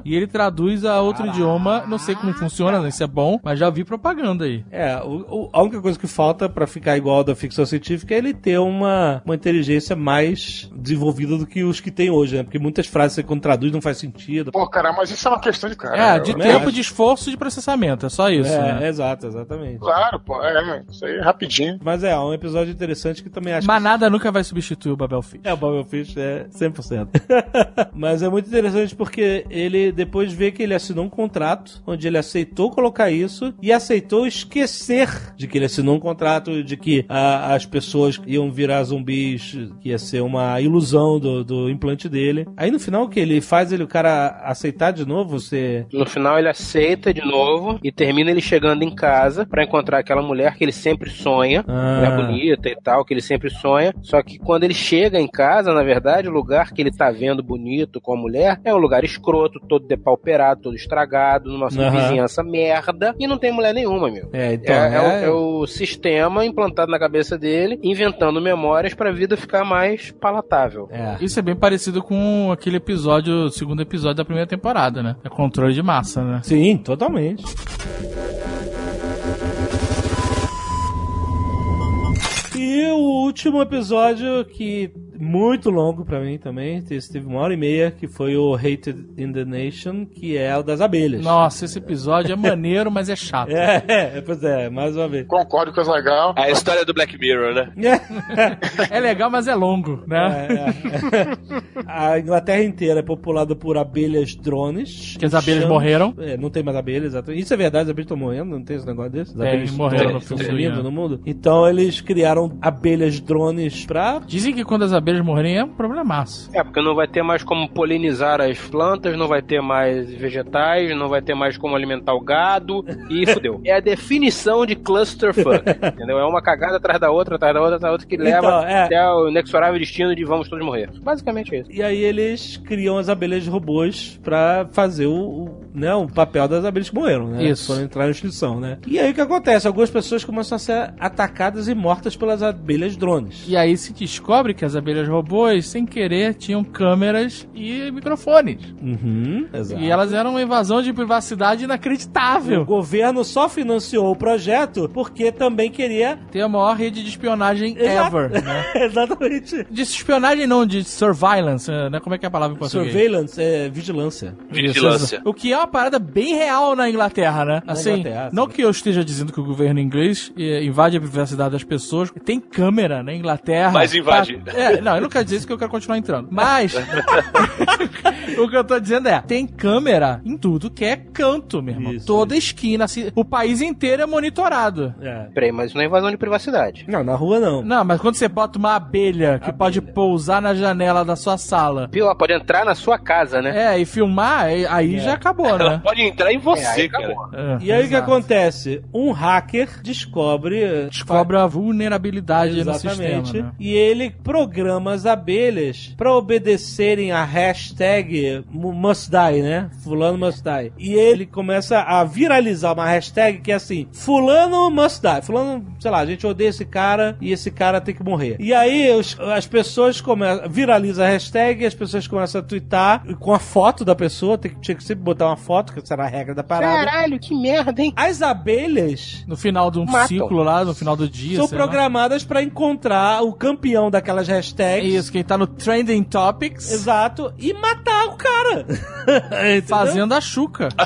e ele traduz a outro idioma. Não sei como funciona, se é bom, mas já vi propaganda aí. É, o- o- a única coisa que falta pra ficar igual da ficção científica é ele ter uma, uma inteligência mais mais desenvolvida do que os que tem hoje, né? Porque muitas frases você quando traduz não faz sentido. Pô, cara, mas isso é uma questão de cara. É, de tempo, acho. de esforço e de processamento. É só isso, é, né? exato, exatamente. Claro, pô, é, isso aí é rapidinho. Mas é, é um episódio interessante que também acho Mas nada nunca vai substituir o Babel Fish. É, o Babel Fish é 100%. Mas é muito interessante porque ele depois vê que ele assinou um contrato onde ele aceitou colocar isso e aceitou esquecer de que ele assinou um contrato de que ah, as pessoas iam virar zumbis, que ia ser uma ilusão do, do implante dele. Aí no final o que ele faz ele o cara aceitar de novo ser No final ele aceita de novo e termina ele chegando em casa pra encontrar aquela mulher que ele sempre sonha, Ah. mulher bonita e tal, que ele sempre sonha. Só que quando ele chega em casa, na verdade, o lugar que ele tá vendo bonito com a mulher é um lugar escroto, todo depauperado, todo estragado, numa Aham. vizinhança merda, e não tem mulher nenhuma, meu. É, então, é, é o, é- é o sistema implantado na cabeça dele, inventando memórias pra vida ficar mais palatável. É. Isso é bem parecido com aquele episódio, o segundo episódio da primeira temporada, né? É controle de massa, né? Sim, totalmente. E o último episódio, que muito longo pra mim também, esse teve uma hora e meia, que foi o Hated in the Nation, que é o das abelhas. Nossa, esse episódio é maneiro, mas é chato. É, é, pois é, mais uma vez. Concordo com o legal. A história do Black Mirror, né? É legal, mas é longo, né? É, é. A Inglaterra inteira é populada por abelhas drones. Que as abelhas morreram. É, não tem mais abelhas, exatamente. Isso é verdade, as abelhas estão morrendo, não tem esse negócio desse? As abelhas morreram estão- no estão sumindo no mundo. Então eles criaram abelhas drones pra Dizem que quando as abelhas morrerem é um problemaço. É, porque não vai ter mais como polinizar as plantas, não vai ter mais vegetais, não vai ter mais como alimentar o gado e fudeu. É a definição de clusterfuck, entendeu? É uma cagada atrás da outra, atrás da outra, atrás da outra que leva Então, é. até o inexorável destino de vamos todos morrer. Basicamente é isso. E aí eles criam as abelhas robôs pra fazer o, o, né, o papel das abelhas que morreram, né? Isso. Foram entrar em extinção, né? E aí o que acontece? Algumas pessoas começam a ser atacadas e mortas pelas abelhas drones. E aí se descobre que as abelhas robôs, sem querer, tinham câmeras e microfones. Uhum, exato. E elas eram uma invasão de privacidade O inacreditável. governo só financiou o projeto porque também queria. Tem a maior rede de espionagem Exato. ever, né? Exatamente. De espionagem não, de surveillance, né? Como é que é a palavra em português? Surveillance é vigilância. Vigilância. O que é uma parada bem real na Inglaterra, né? Na Assim, Inglaterra, não sim. que eu esteja dizendo que o governo inglês eh, invade a privacidade das pessoas. Tem câmera na Inglaterra. Mas invade. pra- É, não, eu não quero dizer isso que eu quero continuar entrando. Mas, o que eu tô dizendo é, tem câmera em tudo que é canto, meu irmão. Isso, Toda esquina, assim, o país inteiro é monitorado. É. Peraí, mas isso não é invasão de privacidade. Não, na rua não. Não, mas quando você bota uma abelha que pode pousar na janela da sua sala, Viu? Ela pode entrar na sua casa, né? é, e filmar, aí aí já acabou, Ela né? pode entrar em É, você, aí cara. acabou. É, E aí o que acontece? Um hacker descobre. Descobre a vulnerabilidade no sistema, né? E ele programa as abelhas pra obedecerem a hashtag mu- must die, né? Fulano must die. E ele começa a viralizar uma hashtag que é assim: Fulano must die. Fulano, sei lá, a gente odeia esse cara e esse cara tem que morrer. E aí os- as pessoas começam. Viraliza a hashtag e as pessoas começam a twittar com a foto da pessoa. Tem que, tinha que sempre botar uma foto, que será a regra da parada. Caralho, que merda, hein? As abelhas No final de um Matam. ciclo lá, no final do dia. são programadas pra encontrar o campeão daquelas hashtags. Isso, quem tá no Trending Topics Exato. E matar o cara. Fazendo a chuca.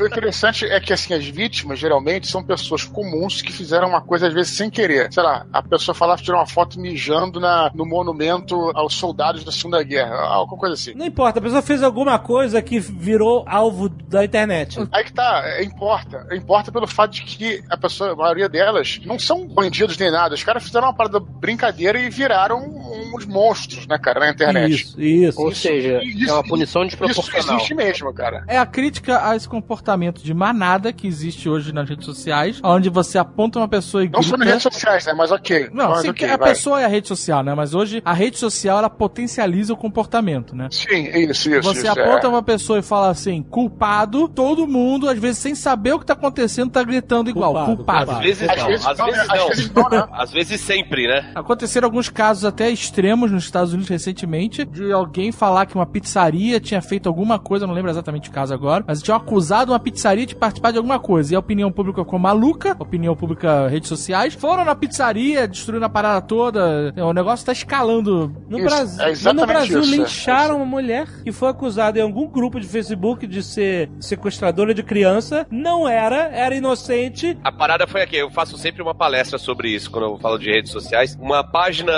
O interessante é que, assim, as vítimas geralmente são pessoas comuns que fizeram uma coisa, às vezes, sem querer. Sei lá, a pessoa falava tirar uma foto mijando na, no monumento aos soldados da Segunda Guerra, alguma coisa assim. Não importa, a pessoa fez alguma coisa que virou alvo da internet. Aí que tá, é, importa. Importa pelo fato de que a pessoa, a maioria delas, não são bandidos nem nada. Os caras fizeram uma parada brincadeira e viraram uns monstros, né, cara, na internet. Isso, isso. Ou seja, isso- é uma punição Isso desproporcional. existe mesmo, cara. É a crítica a esse comportamento de manada que existe hoje nas redes sociais, onde você aponta uma pessoa e Não só nas grita... redes sociais, né? Mas ok. Não, mas sim, ok, que a vai. pessoa é a rede social, né? Mas hoje a rede social ela potencializa o comportamento, né? Sim, isso, isso. Você isso, aponta é. uma pessoa e fala assim, culpado, todo mundo, às vezes sem saber o que tá acontecendo, tá gritando igual, Culpado, culpado. culpado. Às vezes Às não, vezes às não, vezes né? Às não. vezes não, né? Às vezes sempre, né? Aconteceram alguns casos até extremos extremos nos Estados Unidos recentemente de alguém falar que uma pizzaria tinha feito alguma coisa, não lembro exatamente o caso agora, mas tinham acusado uma pizzaria de participar de alguma coisa. E a opinião pública ficou maluca, opinião pública, redes sociais, foram na pizzaria, destruindo a parada toda. O negócio tá escalando. No Isso, Brasil, é no Brasil isso, é. lincharam uma mulher que foi acusada em algum grupo de Facebook de ser sequestradora de criança. Não era, era inocente. A parada foi aqui, eu faço sempre uma palestra sobre isso quando eu falo de redes sociais. Uma página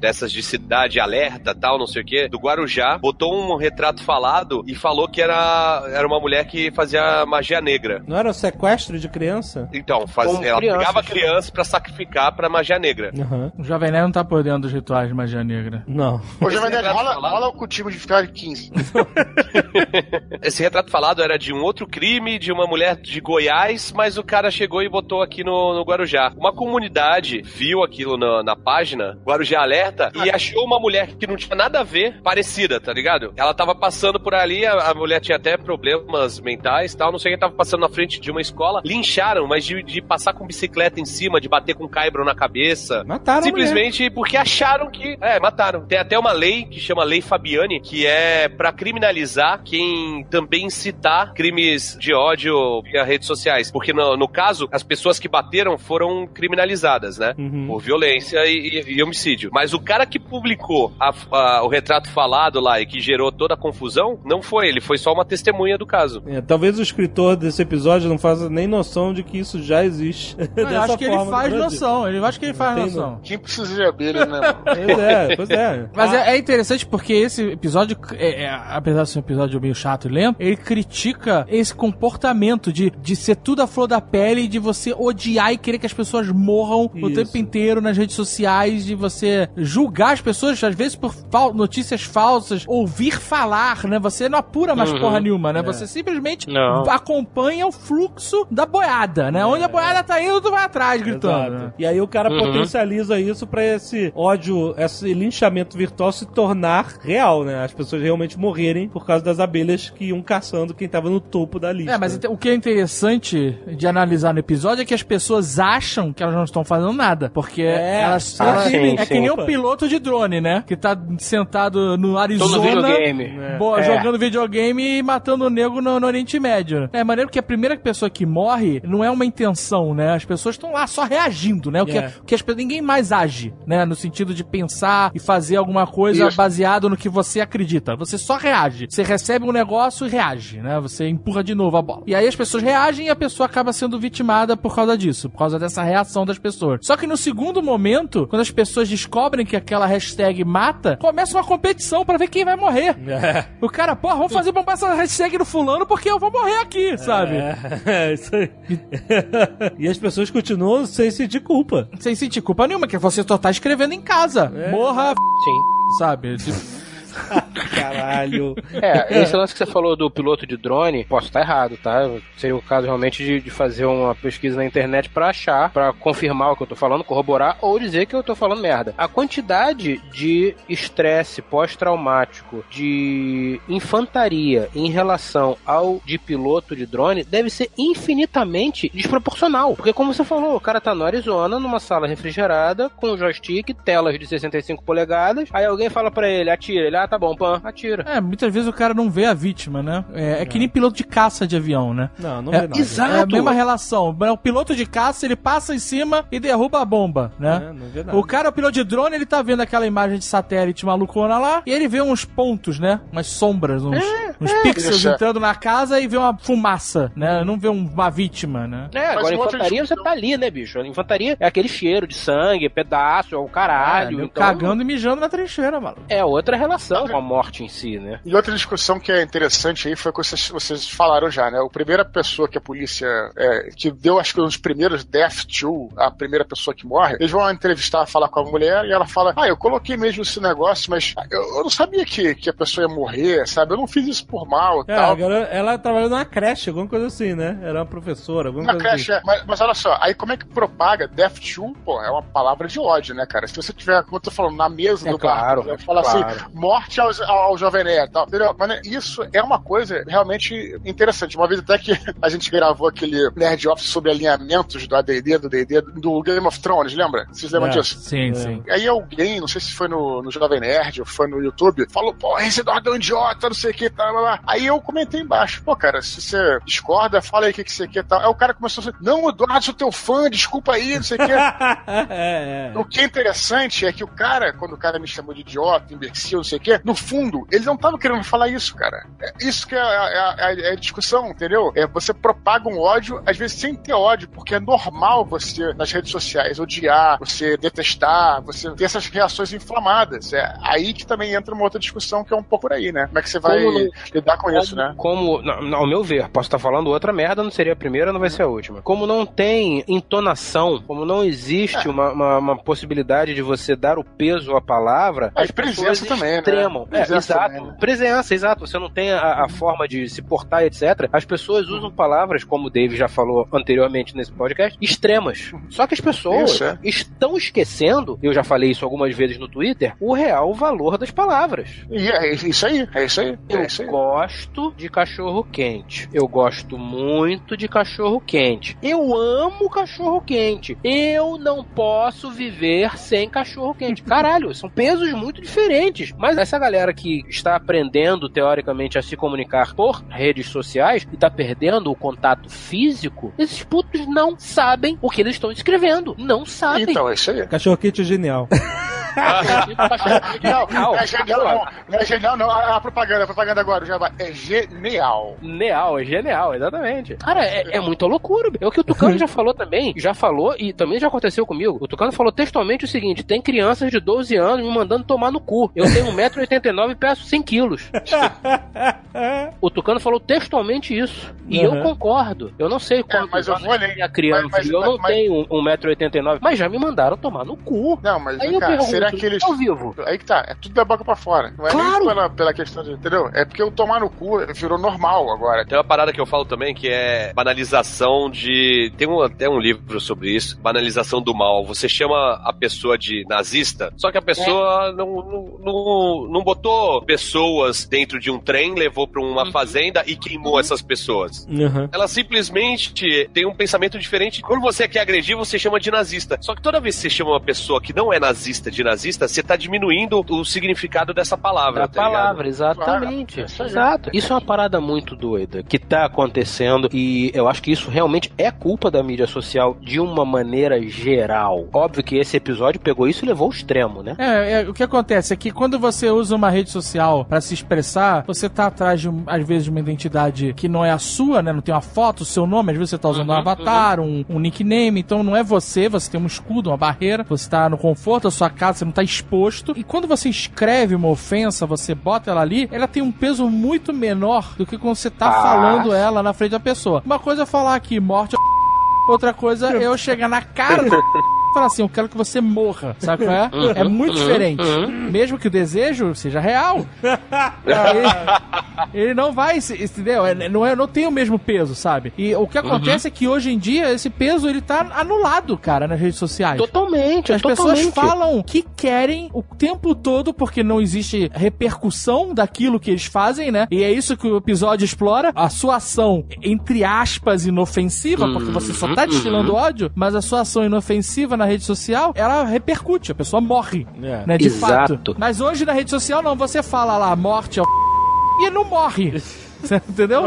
dessas de cidade alerta, tal, não sei o que, do Guarujá, botou um retrato falado e falou que era, era uma mulher que fazia magia negra. Não era um sequestro de criança? Então, faz, Como ela criança, pegava criança pra sacrificar pra magia negra. Aham. O Jovem Nerd não tá por dentro dos rituais de magia negra. Não. Ô, Jovem Nerd, rola, falado- rola o time de ficar de 15. Esse retrato falado era de um outro crime, de uma mulher de Goiás, mas o cara chegou e botou aqui no, no Guarujá. Uma comunidade viu aquilo na, na página, Guarujá Alerta, e achou uma mulher que não tinha nada a ver, parecida, tá ligado? Ela tava passando por ali, a, a mulher tinha até problemas mentais e tal, não sei quem tava passando na frente de uma escola, lincharam, mas de, de passar com bicicleta em cima, de bater com caibro na cabeça. Mataram. Simplesmente porque acharam que. É, mataram. Tem até uma lei que chama Lei Fabiani, que é pra criminalizar quem também citar crimes de ódio via redes sociais. Porque no, no caso, as pessoas que bateram foram criminalizadas, né? Uhum. Por violência e, e- e homicídio. Mas o cara que publicou a- a- o retrato falado lá e que gerou toda a confusão, não foi ele, foi só uma testemunha do caso. É, talvez o escritor desse episódio não faça nem noção de que isso já existe. Eu dessa acho que ele faz noção. Ele acho que ele faz Tem noção. Quem precisa de abelha, né? Pois é, pois é. Mas é, é interessante porque esse episódio, é, é, apesar de ser um episódio meio chato e lento, ele critica esse comportamento de, de ser tudo a flor da pele, de você odiar e querer que as pessoas morram o Isso. tempo inteiro nas redes sociais, de você julgar as pessoas, às vezes por fal- notícias falsas, ouvir falar, né? Você não apura mais Uhum. porra nenhuma, né? Você simplesmente Não. acompanha o fluxo da boiada, né? Onde a boiada tá indo, tu vai atrás gritando. Exato. E aí o cara Uhum. potencializa isso pra esse ódio, esse linchamento virtual se tornar real, né? As pessoas realmente morrerem por causa das abelhas que iam caçando quem tava no topo da lista. É, mas o que é interessante de analisar no episódio é que as pessoas acham que elas não estão fazendo nada. Porque É. elas. Ah, elas- sim, é sim. que nem o piloto de drone, né? Que tá sentado no Arizona. videogame. boa, É. Jogando videogame e matando o nego no, no Oriente Médio. É maneiro que a primeira pessoa que morre não é uma intenção, né? As pessoas estão lá só reagindo, né? O que, É. o que as, ninguém mais age, né? No sentido de pensar e fazer alguma coisa Isso. baseado no que você acredita. Você só reage. Você recebe um negócio e reage, né? Você empurra de novo a bola. E aí as pessoas reagem e a pessoa acaba sendo vitimada por causa disso, por causa dessa reação das pessoas. Só que no segundo momento, quando as pessoas descobrem que aquela hashtag mata, começa uma competição pra ver quem vai morrer. É, O cara, porra, vamos fazer bombar essa hashtag no fulano porque eu vou morrer aqui, sabe? é, é isso aí. e as pessoas continuam sem sentir culpa. Sem sentir culpa nenhuma, que você só tá escrevendo em casa. Morra, Sim. sabe? Tipo, Caralho. É, esse lance que você falou do piloto de drone, posso estar errado, tá? Seria o caso realmente de, de fazer uma pesquisa na internet pra achar, pra confirmar o que eu tô falando, corroborar ou dizer que eu tô falando merda. A quantidade de estresse pós-traumático de infantaria em relação ao de piloto de drone deve ser infinitamente desproporcional. Porque como você falou, o cara tá no Arizona, numa sala refrigerada, com joystick, telas de 65 polegadas, aí alguém fala pra ele, atira, ele, ah, tá bom, pan, atira. É, muitas vezes o cara não vê a vítima, né? É, é que nem piloto de caça de avião, né? Não, não É, vê nada. exato. É a mesma relação. O piloto de caça, ele passa em cima e derruba a bomba, né? É, não vê nada. O cara, o piloto de drone, ele tá vendo aquela imagem de satélite malucona lá e ele vê uns pontos, né? Umas sombras, uns, uns pixels Isso é. entrando na casa e vê uma fumaça, né? Não vê um- uma vítima, né? É, agora outra infantaria você tá ali, né, bicho? A infantaria é aquele cheiro de sangue, pedaço, é o caralho. É, então, Cagando e mijando na trincheira, mano. É outra relação com a morte em si, né? E outra discussão que é interessante aí foi o que vocês, vocês falaram já, né? A primeira pessoa que a polícia, é, que deu acho que os primeiros death to, a primeira pessoa que morre, eles vão entrevistar, falar com a mulher e ela fala: Ah, eu coloquei mesmo esse negócio, mas eu, eu não sabia que, que a pessoa ia morrer, sabe? Eu não fiz isso por mal e É, tal. agora ela trabalhou numa creche, alguma coisa assim, né? Era uma professora, alguma Na coisa creche, assim. é. Mas, mas olha só, aí como é que propaga Death to, pô, é uma palavra de ódio, né, cara? Se você tiver, como eu tô falando, na mesa É do claro, bar, vai falar claro. assim, morte aos, ao, ao Jovem Nerd e tal, entendeu? Mas né, isso é uma coisa realmente interessante. Uma vez até que a gente gravou aquele Nerd Office sobre alinhamentos do AD&D, do D&D, do Game of Thrones, lembra? Vocês lembram É. disso? Sim, sim. Aí alguém, não sei se foi no, no Jovem Nerd ou foi no YouTube, falou, pô, esse Eduardo é um idiota, não sei o que, tá, blá, blá. Aí eu comentei embaixo, pô, cara, se você discorda, fala aí o que, que você quer tal. Aí o cara começou a dizer, não, Eduardo, sou teu fã, desculpa aí, não sei o que. é, é. O que é interessante é que o cara, quando o cara me chamou de idiota, imbecil, não sei o no fundo, ele não tava querendo falar isso, cara. É isso que é a, é a- é a discussão, entendeu? É você propaga um ódio, às vezes sem ter ódio, porque é normal você, nas redes sociais, odiar, você detestar, você ter essas reações inflamadas. É aí que também entra uma outra discussão que é um pouco por aí, né? Como é que você vai Como não- lidar com isso, né? Como, na- ao meu ver, posso estar falando outra merda, não seria a primeira, não vai ser a última. Como não tem entonação, como não existe uma, uma- uma possibilidade de você dar o peso à palavra, É, as pessoas presença também, né? Extremam. É, Presença exato. também, né? Presença, exato. Você não tem a, a forma de se portar, etc. As pessoas usam palavras, como o Dave já falou anteriormente nesse podcast, extremas. Só que as pessoas Isso, é. estão esquecendo, eu já falei isso algumas vezes no Twitter, o real valor das palavras. E é isso aí, é isso aí, Eu é isso aí. gosto de cachorro quente. Eu gosto muito de cachorro quente. Eu amo cachorro quente. Eu não posso viver sem cachorro quente. Caralho, são pesos muito diferentes. Mas essa galera que está aprendendo, teoricamente, a se comunicar por redes sociais e tá perdendo o contato físico, esses putos não sabem o que eles estão escrevendo. Não sabem. Então, é isso aí. Cachorro quente é genial. Não, Genial. não é genial, não. Não é genial, não. A, a propaganda, a propaganda agora, o Jabá, é genial. Genial, é genial, exatamente. Cara, é, é muita loucura. É o que o Tucano já falou também. Já falou e também já aconteceu comigo. O Tucano falou textualmente o seguinte: tem crianças de 12 anos me mandando tomar no cu. Eu tenho 1,89m e peço 100 quilos. O Tucano falou textualmente isso. E eu Uhum. concordo. Eu não sei quantos mas eu vou tem a criança. Mas- mas- eu não mas- tenho 1,89m. Mas já me mandaram tomar no cu. Não, mas, Aí eu cara, pergunto, será que eles. ao vivo. Aí que tá, é tudo da boca pra fora. Não é Claro. nem pela, pela questão de. Entendeu? É porque o tomar no cu virou normal agora. Tem uma parada que eu falo também que é banalização de. Tem um, até um livro sobre isso. Banalização do mal. Você chama a pessoa de nazista, só que a pessoa não, não, não, não botou pessoas dentro de um trem, levou pra uma fazenda e queimou essas pessoas. Uhum. Ela simplesmente tem um pensamento diferente. Quando você quer agredir, você chama de nazista. Só que toda vez que você chama uma pessoa que não é nazista de nazista, você tá diminuindo o significado dessa palavra. Da tá ligado? palavra, exatamente. Claro, é. Exato. Isso é uma parada muito doida que tá acontecendo e eu acho que isso realmente é culpa da mídia social de uma maneira geral. Óbvio que esse episódio pegou isso e levou ao extremo, né? É, é, o que acontece é que quando você usa uma rede social pra se expressar, você tá atrás de, às vezes, de uma identidade que não é a sua, né? Não tem uma foto, o seu nome, às vezes você tá usando um avatar, um, um nickname, então não é você, você tem um escudo, uma barreira, você tá no conforto da sua casa, você não tá exposto. E quando você escreve uma ofensa, você bota ela ali, ela tem um peso muito menor do que quando você tá Ah. falando ela na frente da pessoa. Uma coisa é falar aqui, morte Outra coisa é eu chegar na cara do falar assim, eu quero que você morra, sabe qual é? É muito diferente. Mesmo que o desejo seja real. Aí, ele não vai, entendeu? É, Não, é, não tem o mesmo peso, sabe? E o que acontece é que hoje em dia esse peso ele tá anulado, cara, nas redes sociais. Totalmente, As totalmente. pessoas falam o que querem o tempo todo porque não existe repercussão daquilo que eles fazem, né? E é isso que o episódio explora. A sua ação, entre aspas, inofensiva, porque você só tá destilando ódio, mas a sua ação inofensiva na rede social, ela repercute, a pessoa morre, É. né? De Exato. fato. Mas hoje na rede social não, você fala lá, morte é o e ele não morre. Entendeu?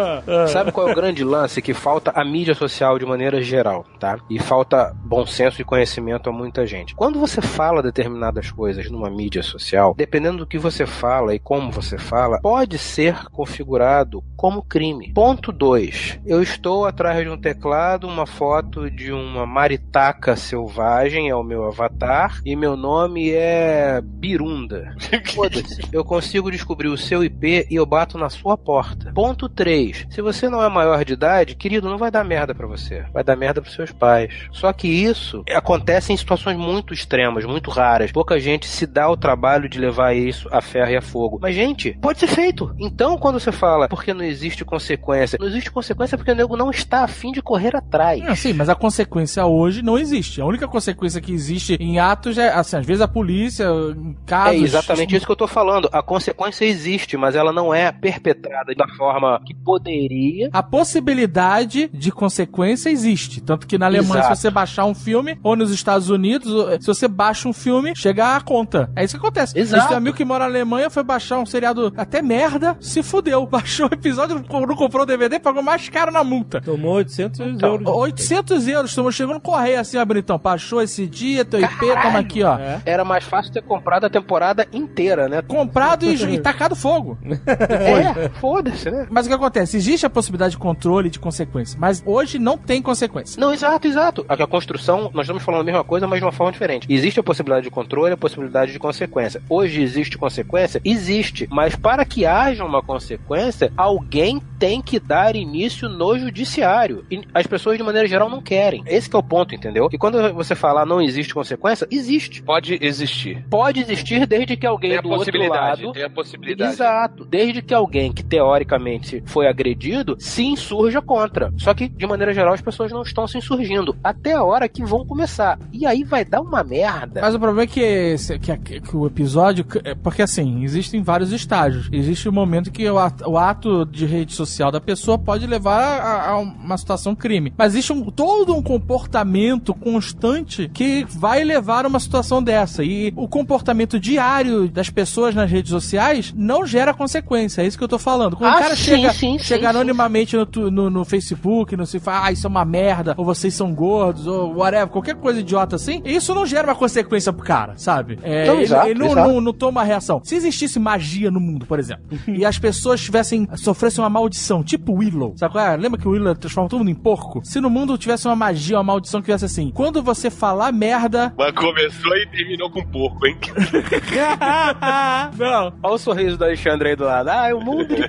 Sabe qual é o grande lance? Que falta a mídia social de maneira geral, tá? E falta bom senso e conhecimento a muita gente. Quando você fala determinadas coisas numa mídia social, dependendo do que você fala e como você fala, pode ser configurado como crime. Ponto 2. Eu estou atrás de um teclado, uma foto de uma maritaca selvagem, é o meu avatar, e meu nome é Birunda. Foda-se. Eu consigo descobrir o seu IP e eu bato na sua porta. Ponto 3. Se você não é maior de idade, querido, não vai dar merda pra você. Vai dar merda pros seus pais. Só que isso acontece em situações muito extremas, muito raras. Pouca gente se dá o trabalho de levar isso a ferro e a fogo. Mas, gente, pode ser feito. Então, quando você fala porque não existe consequência, não existe consequência porque o nego não está afim de correr atrás. Não, sim, mas a consequência hoje não existe. A única consequência que existe em atos é, assim, às vezes a polícia, em casos... É exatamente isso que eu tô falando. A consequência existe, mas ela não é perpetrada da forma que poderia. A possibilidade de consequência existe. Tanto que na Alemanha, Exato. se você baixar um filme, ou nos Estados Unidos, se você baixa um filme, chega a conta. É isso que acontece. Exato. Esse amigo que mora na Alemanha foi baixar um seriado até merda, se fudeu. Baixou o episódio, não comprou o DVD, pagou mais caro na multa. Tomou 800 Então, euros. 800 euros, tomou, chegou no correio assim, ó, bonitão. Baixou esse dia, teu IP, toma aqui, ó. É. Era mais fácil ter comprado a temporada inteira, né? Comprado e, e tacado fogo. É, foda-se, né? Mas o que acontece? Existe a possibilidade de controle e de consequência, mas hoje não tem consequência. Não, exato, exato. A, a construção, nós estamos falando a mesma coisa, mas de uma forma diferente. Existe a possibilidade de controle e a possibilidade de consequência. Hoje existe consequência? Existe. Mas para que haja uma consequência, alguém tem que dar início no judiciário. E as pessoas, de maneira geral, não querem. Esse que é o ponto, entendeu? E quando você falar não existe consequência, existe. Pode existir. Pode existir desde que alguém Tem a do outro possibilidade. lado Tem a possibilidade. Exato. Desde que alguém que teoricamente foi agredido se insurja contra. Só que, de maneira geral, as pessoas não estão se insurgindo. Até a hora que vão começar. E aí vai dar uma merda. Mas o problema é que, que, que o episódio. é Porque assim, existem vários estágios. Existe o momento que o ato, o ato de rede social da pessoa pode levar a, a uma situação crime. Mas existe um- todo um comportamento constante que vai levar a uma situação dessa. E o comportamento diário das pessoas nas redes sociais não gera consequência. É isso que eu tô falando. Quando Ah, o cara sim, chega, sim, sim, chega sim. anonimamente no, no, no Facebook, no se fala, ah, isso é uma merda, ou vocês são gordos, ou whatever, qualquer coisa idiota assim, isso não gera uma consequência pro cara, sabe? É, Não, ele exato, ele não, não, não toma reação. Se existisse magia no mundo, por exemplo, e as pessoas tivessem, sofressem uma maldição, tipo Willow, sabe qual é? Lembra que o Willow transforma todo mundo em porco? Se no mundo tivesse uma magia, uma maldição que tivesse assim, quando você falar merda... Mas começou e terminou com porco, hein? não, Olha o sorriso do Alexandre aí do lado. Ah, é um mundo de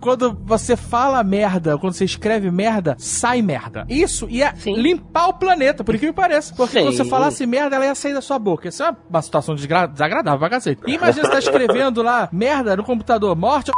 quando você fala merda, quando você escreve merda, sai merda. Isso ia Sim. limpar o planeta, por que pareça. Porque Sim. quando você falasse merda, ela ia sair da sua boca. Isso é uma- situação desagradável pra cacete. Imagina você tá escrevendo lá merda no computador, morte.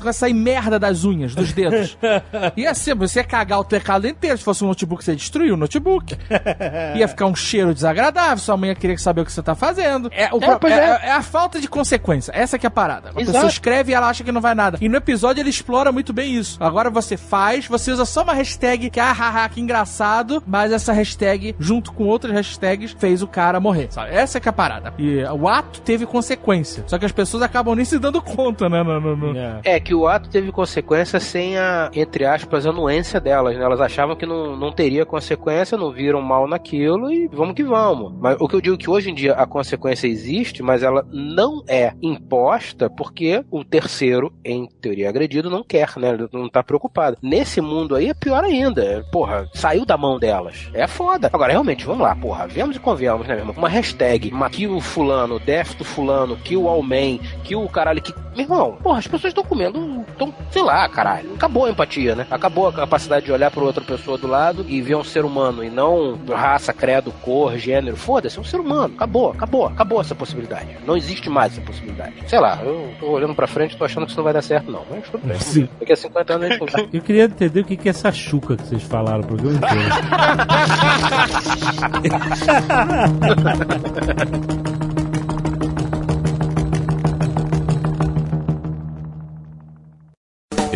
Vai sair merda das unhas, dos dedos. Ia ser, você ia cagar o teclado inteiro. Se fosse um notebook, você destruiu o notebook. Ia ficar um cheiro desagradável. Sua mãe ia querer saber o que você tá fazendo. É, o É, pois é- é. é a falta de consequência. Essa que é a parada. A pessoa escreve e ela acha que não vai nada. E no episódio ele explora muito bem isso. Agora você faz, você usa só uma hashtag que, ah, haha, que engraçado, mas essa hashtag, junto com outras hashtags, fez o cara morrer, sabe? Essa que é a parada. E o ato teve consequência. Só que as pessoas acabam nem se dando conta, né? No, no- no- É. Que o ato teve consequência sem a, entre aspas, anuência delas, né? Elas achavam que não, não teria consequência, não viram mal naquilo e vamos que vamos. Mas o que eu digo é que hoje em dia a consequência existe, mas ela não é imposta porque o terceiro, em teoria agredido, não quer, né? Não tá preocupado. Nesse mundo aí é pior ainda. Porra, saiu da mão delas. É foda. Agora, realmente, vamos lá, porra. Vemos e convenhamos, né, meu irmão? Uma hashtag, uma kill fulano, death do fulano, kill all man, kill o caralho que. Meu irmão, porra, as pessoas estão comendo. Estão, sei lá, caralho. Acabou a empatia, né? Acabou a capacidade de olhar pra outra pessoa do lado e ver um ser humano e não raça, credo, cor, gênero. Foda-se, é um ser humano. Acabou, acabou, acabou essa possibilidade. Não existe mais essa possibilidade. Sei lá, eu tô olhando pra frente e tô achando que isso não vai dar certo, não. Mas tudo bem. Sim. Daqui a 50 anos a gente conversa. Eu queria entender o que é essa chuca que vocês falaram o programa inteiro.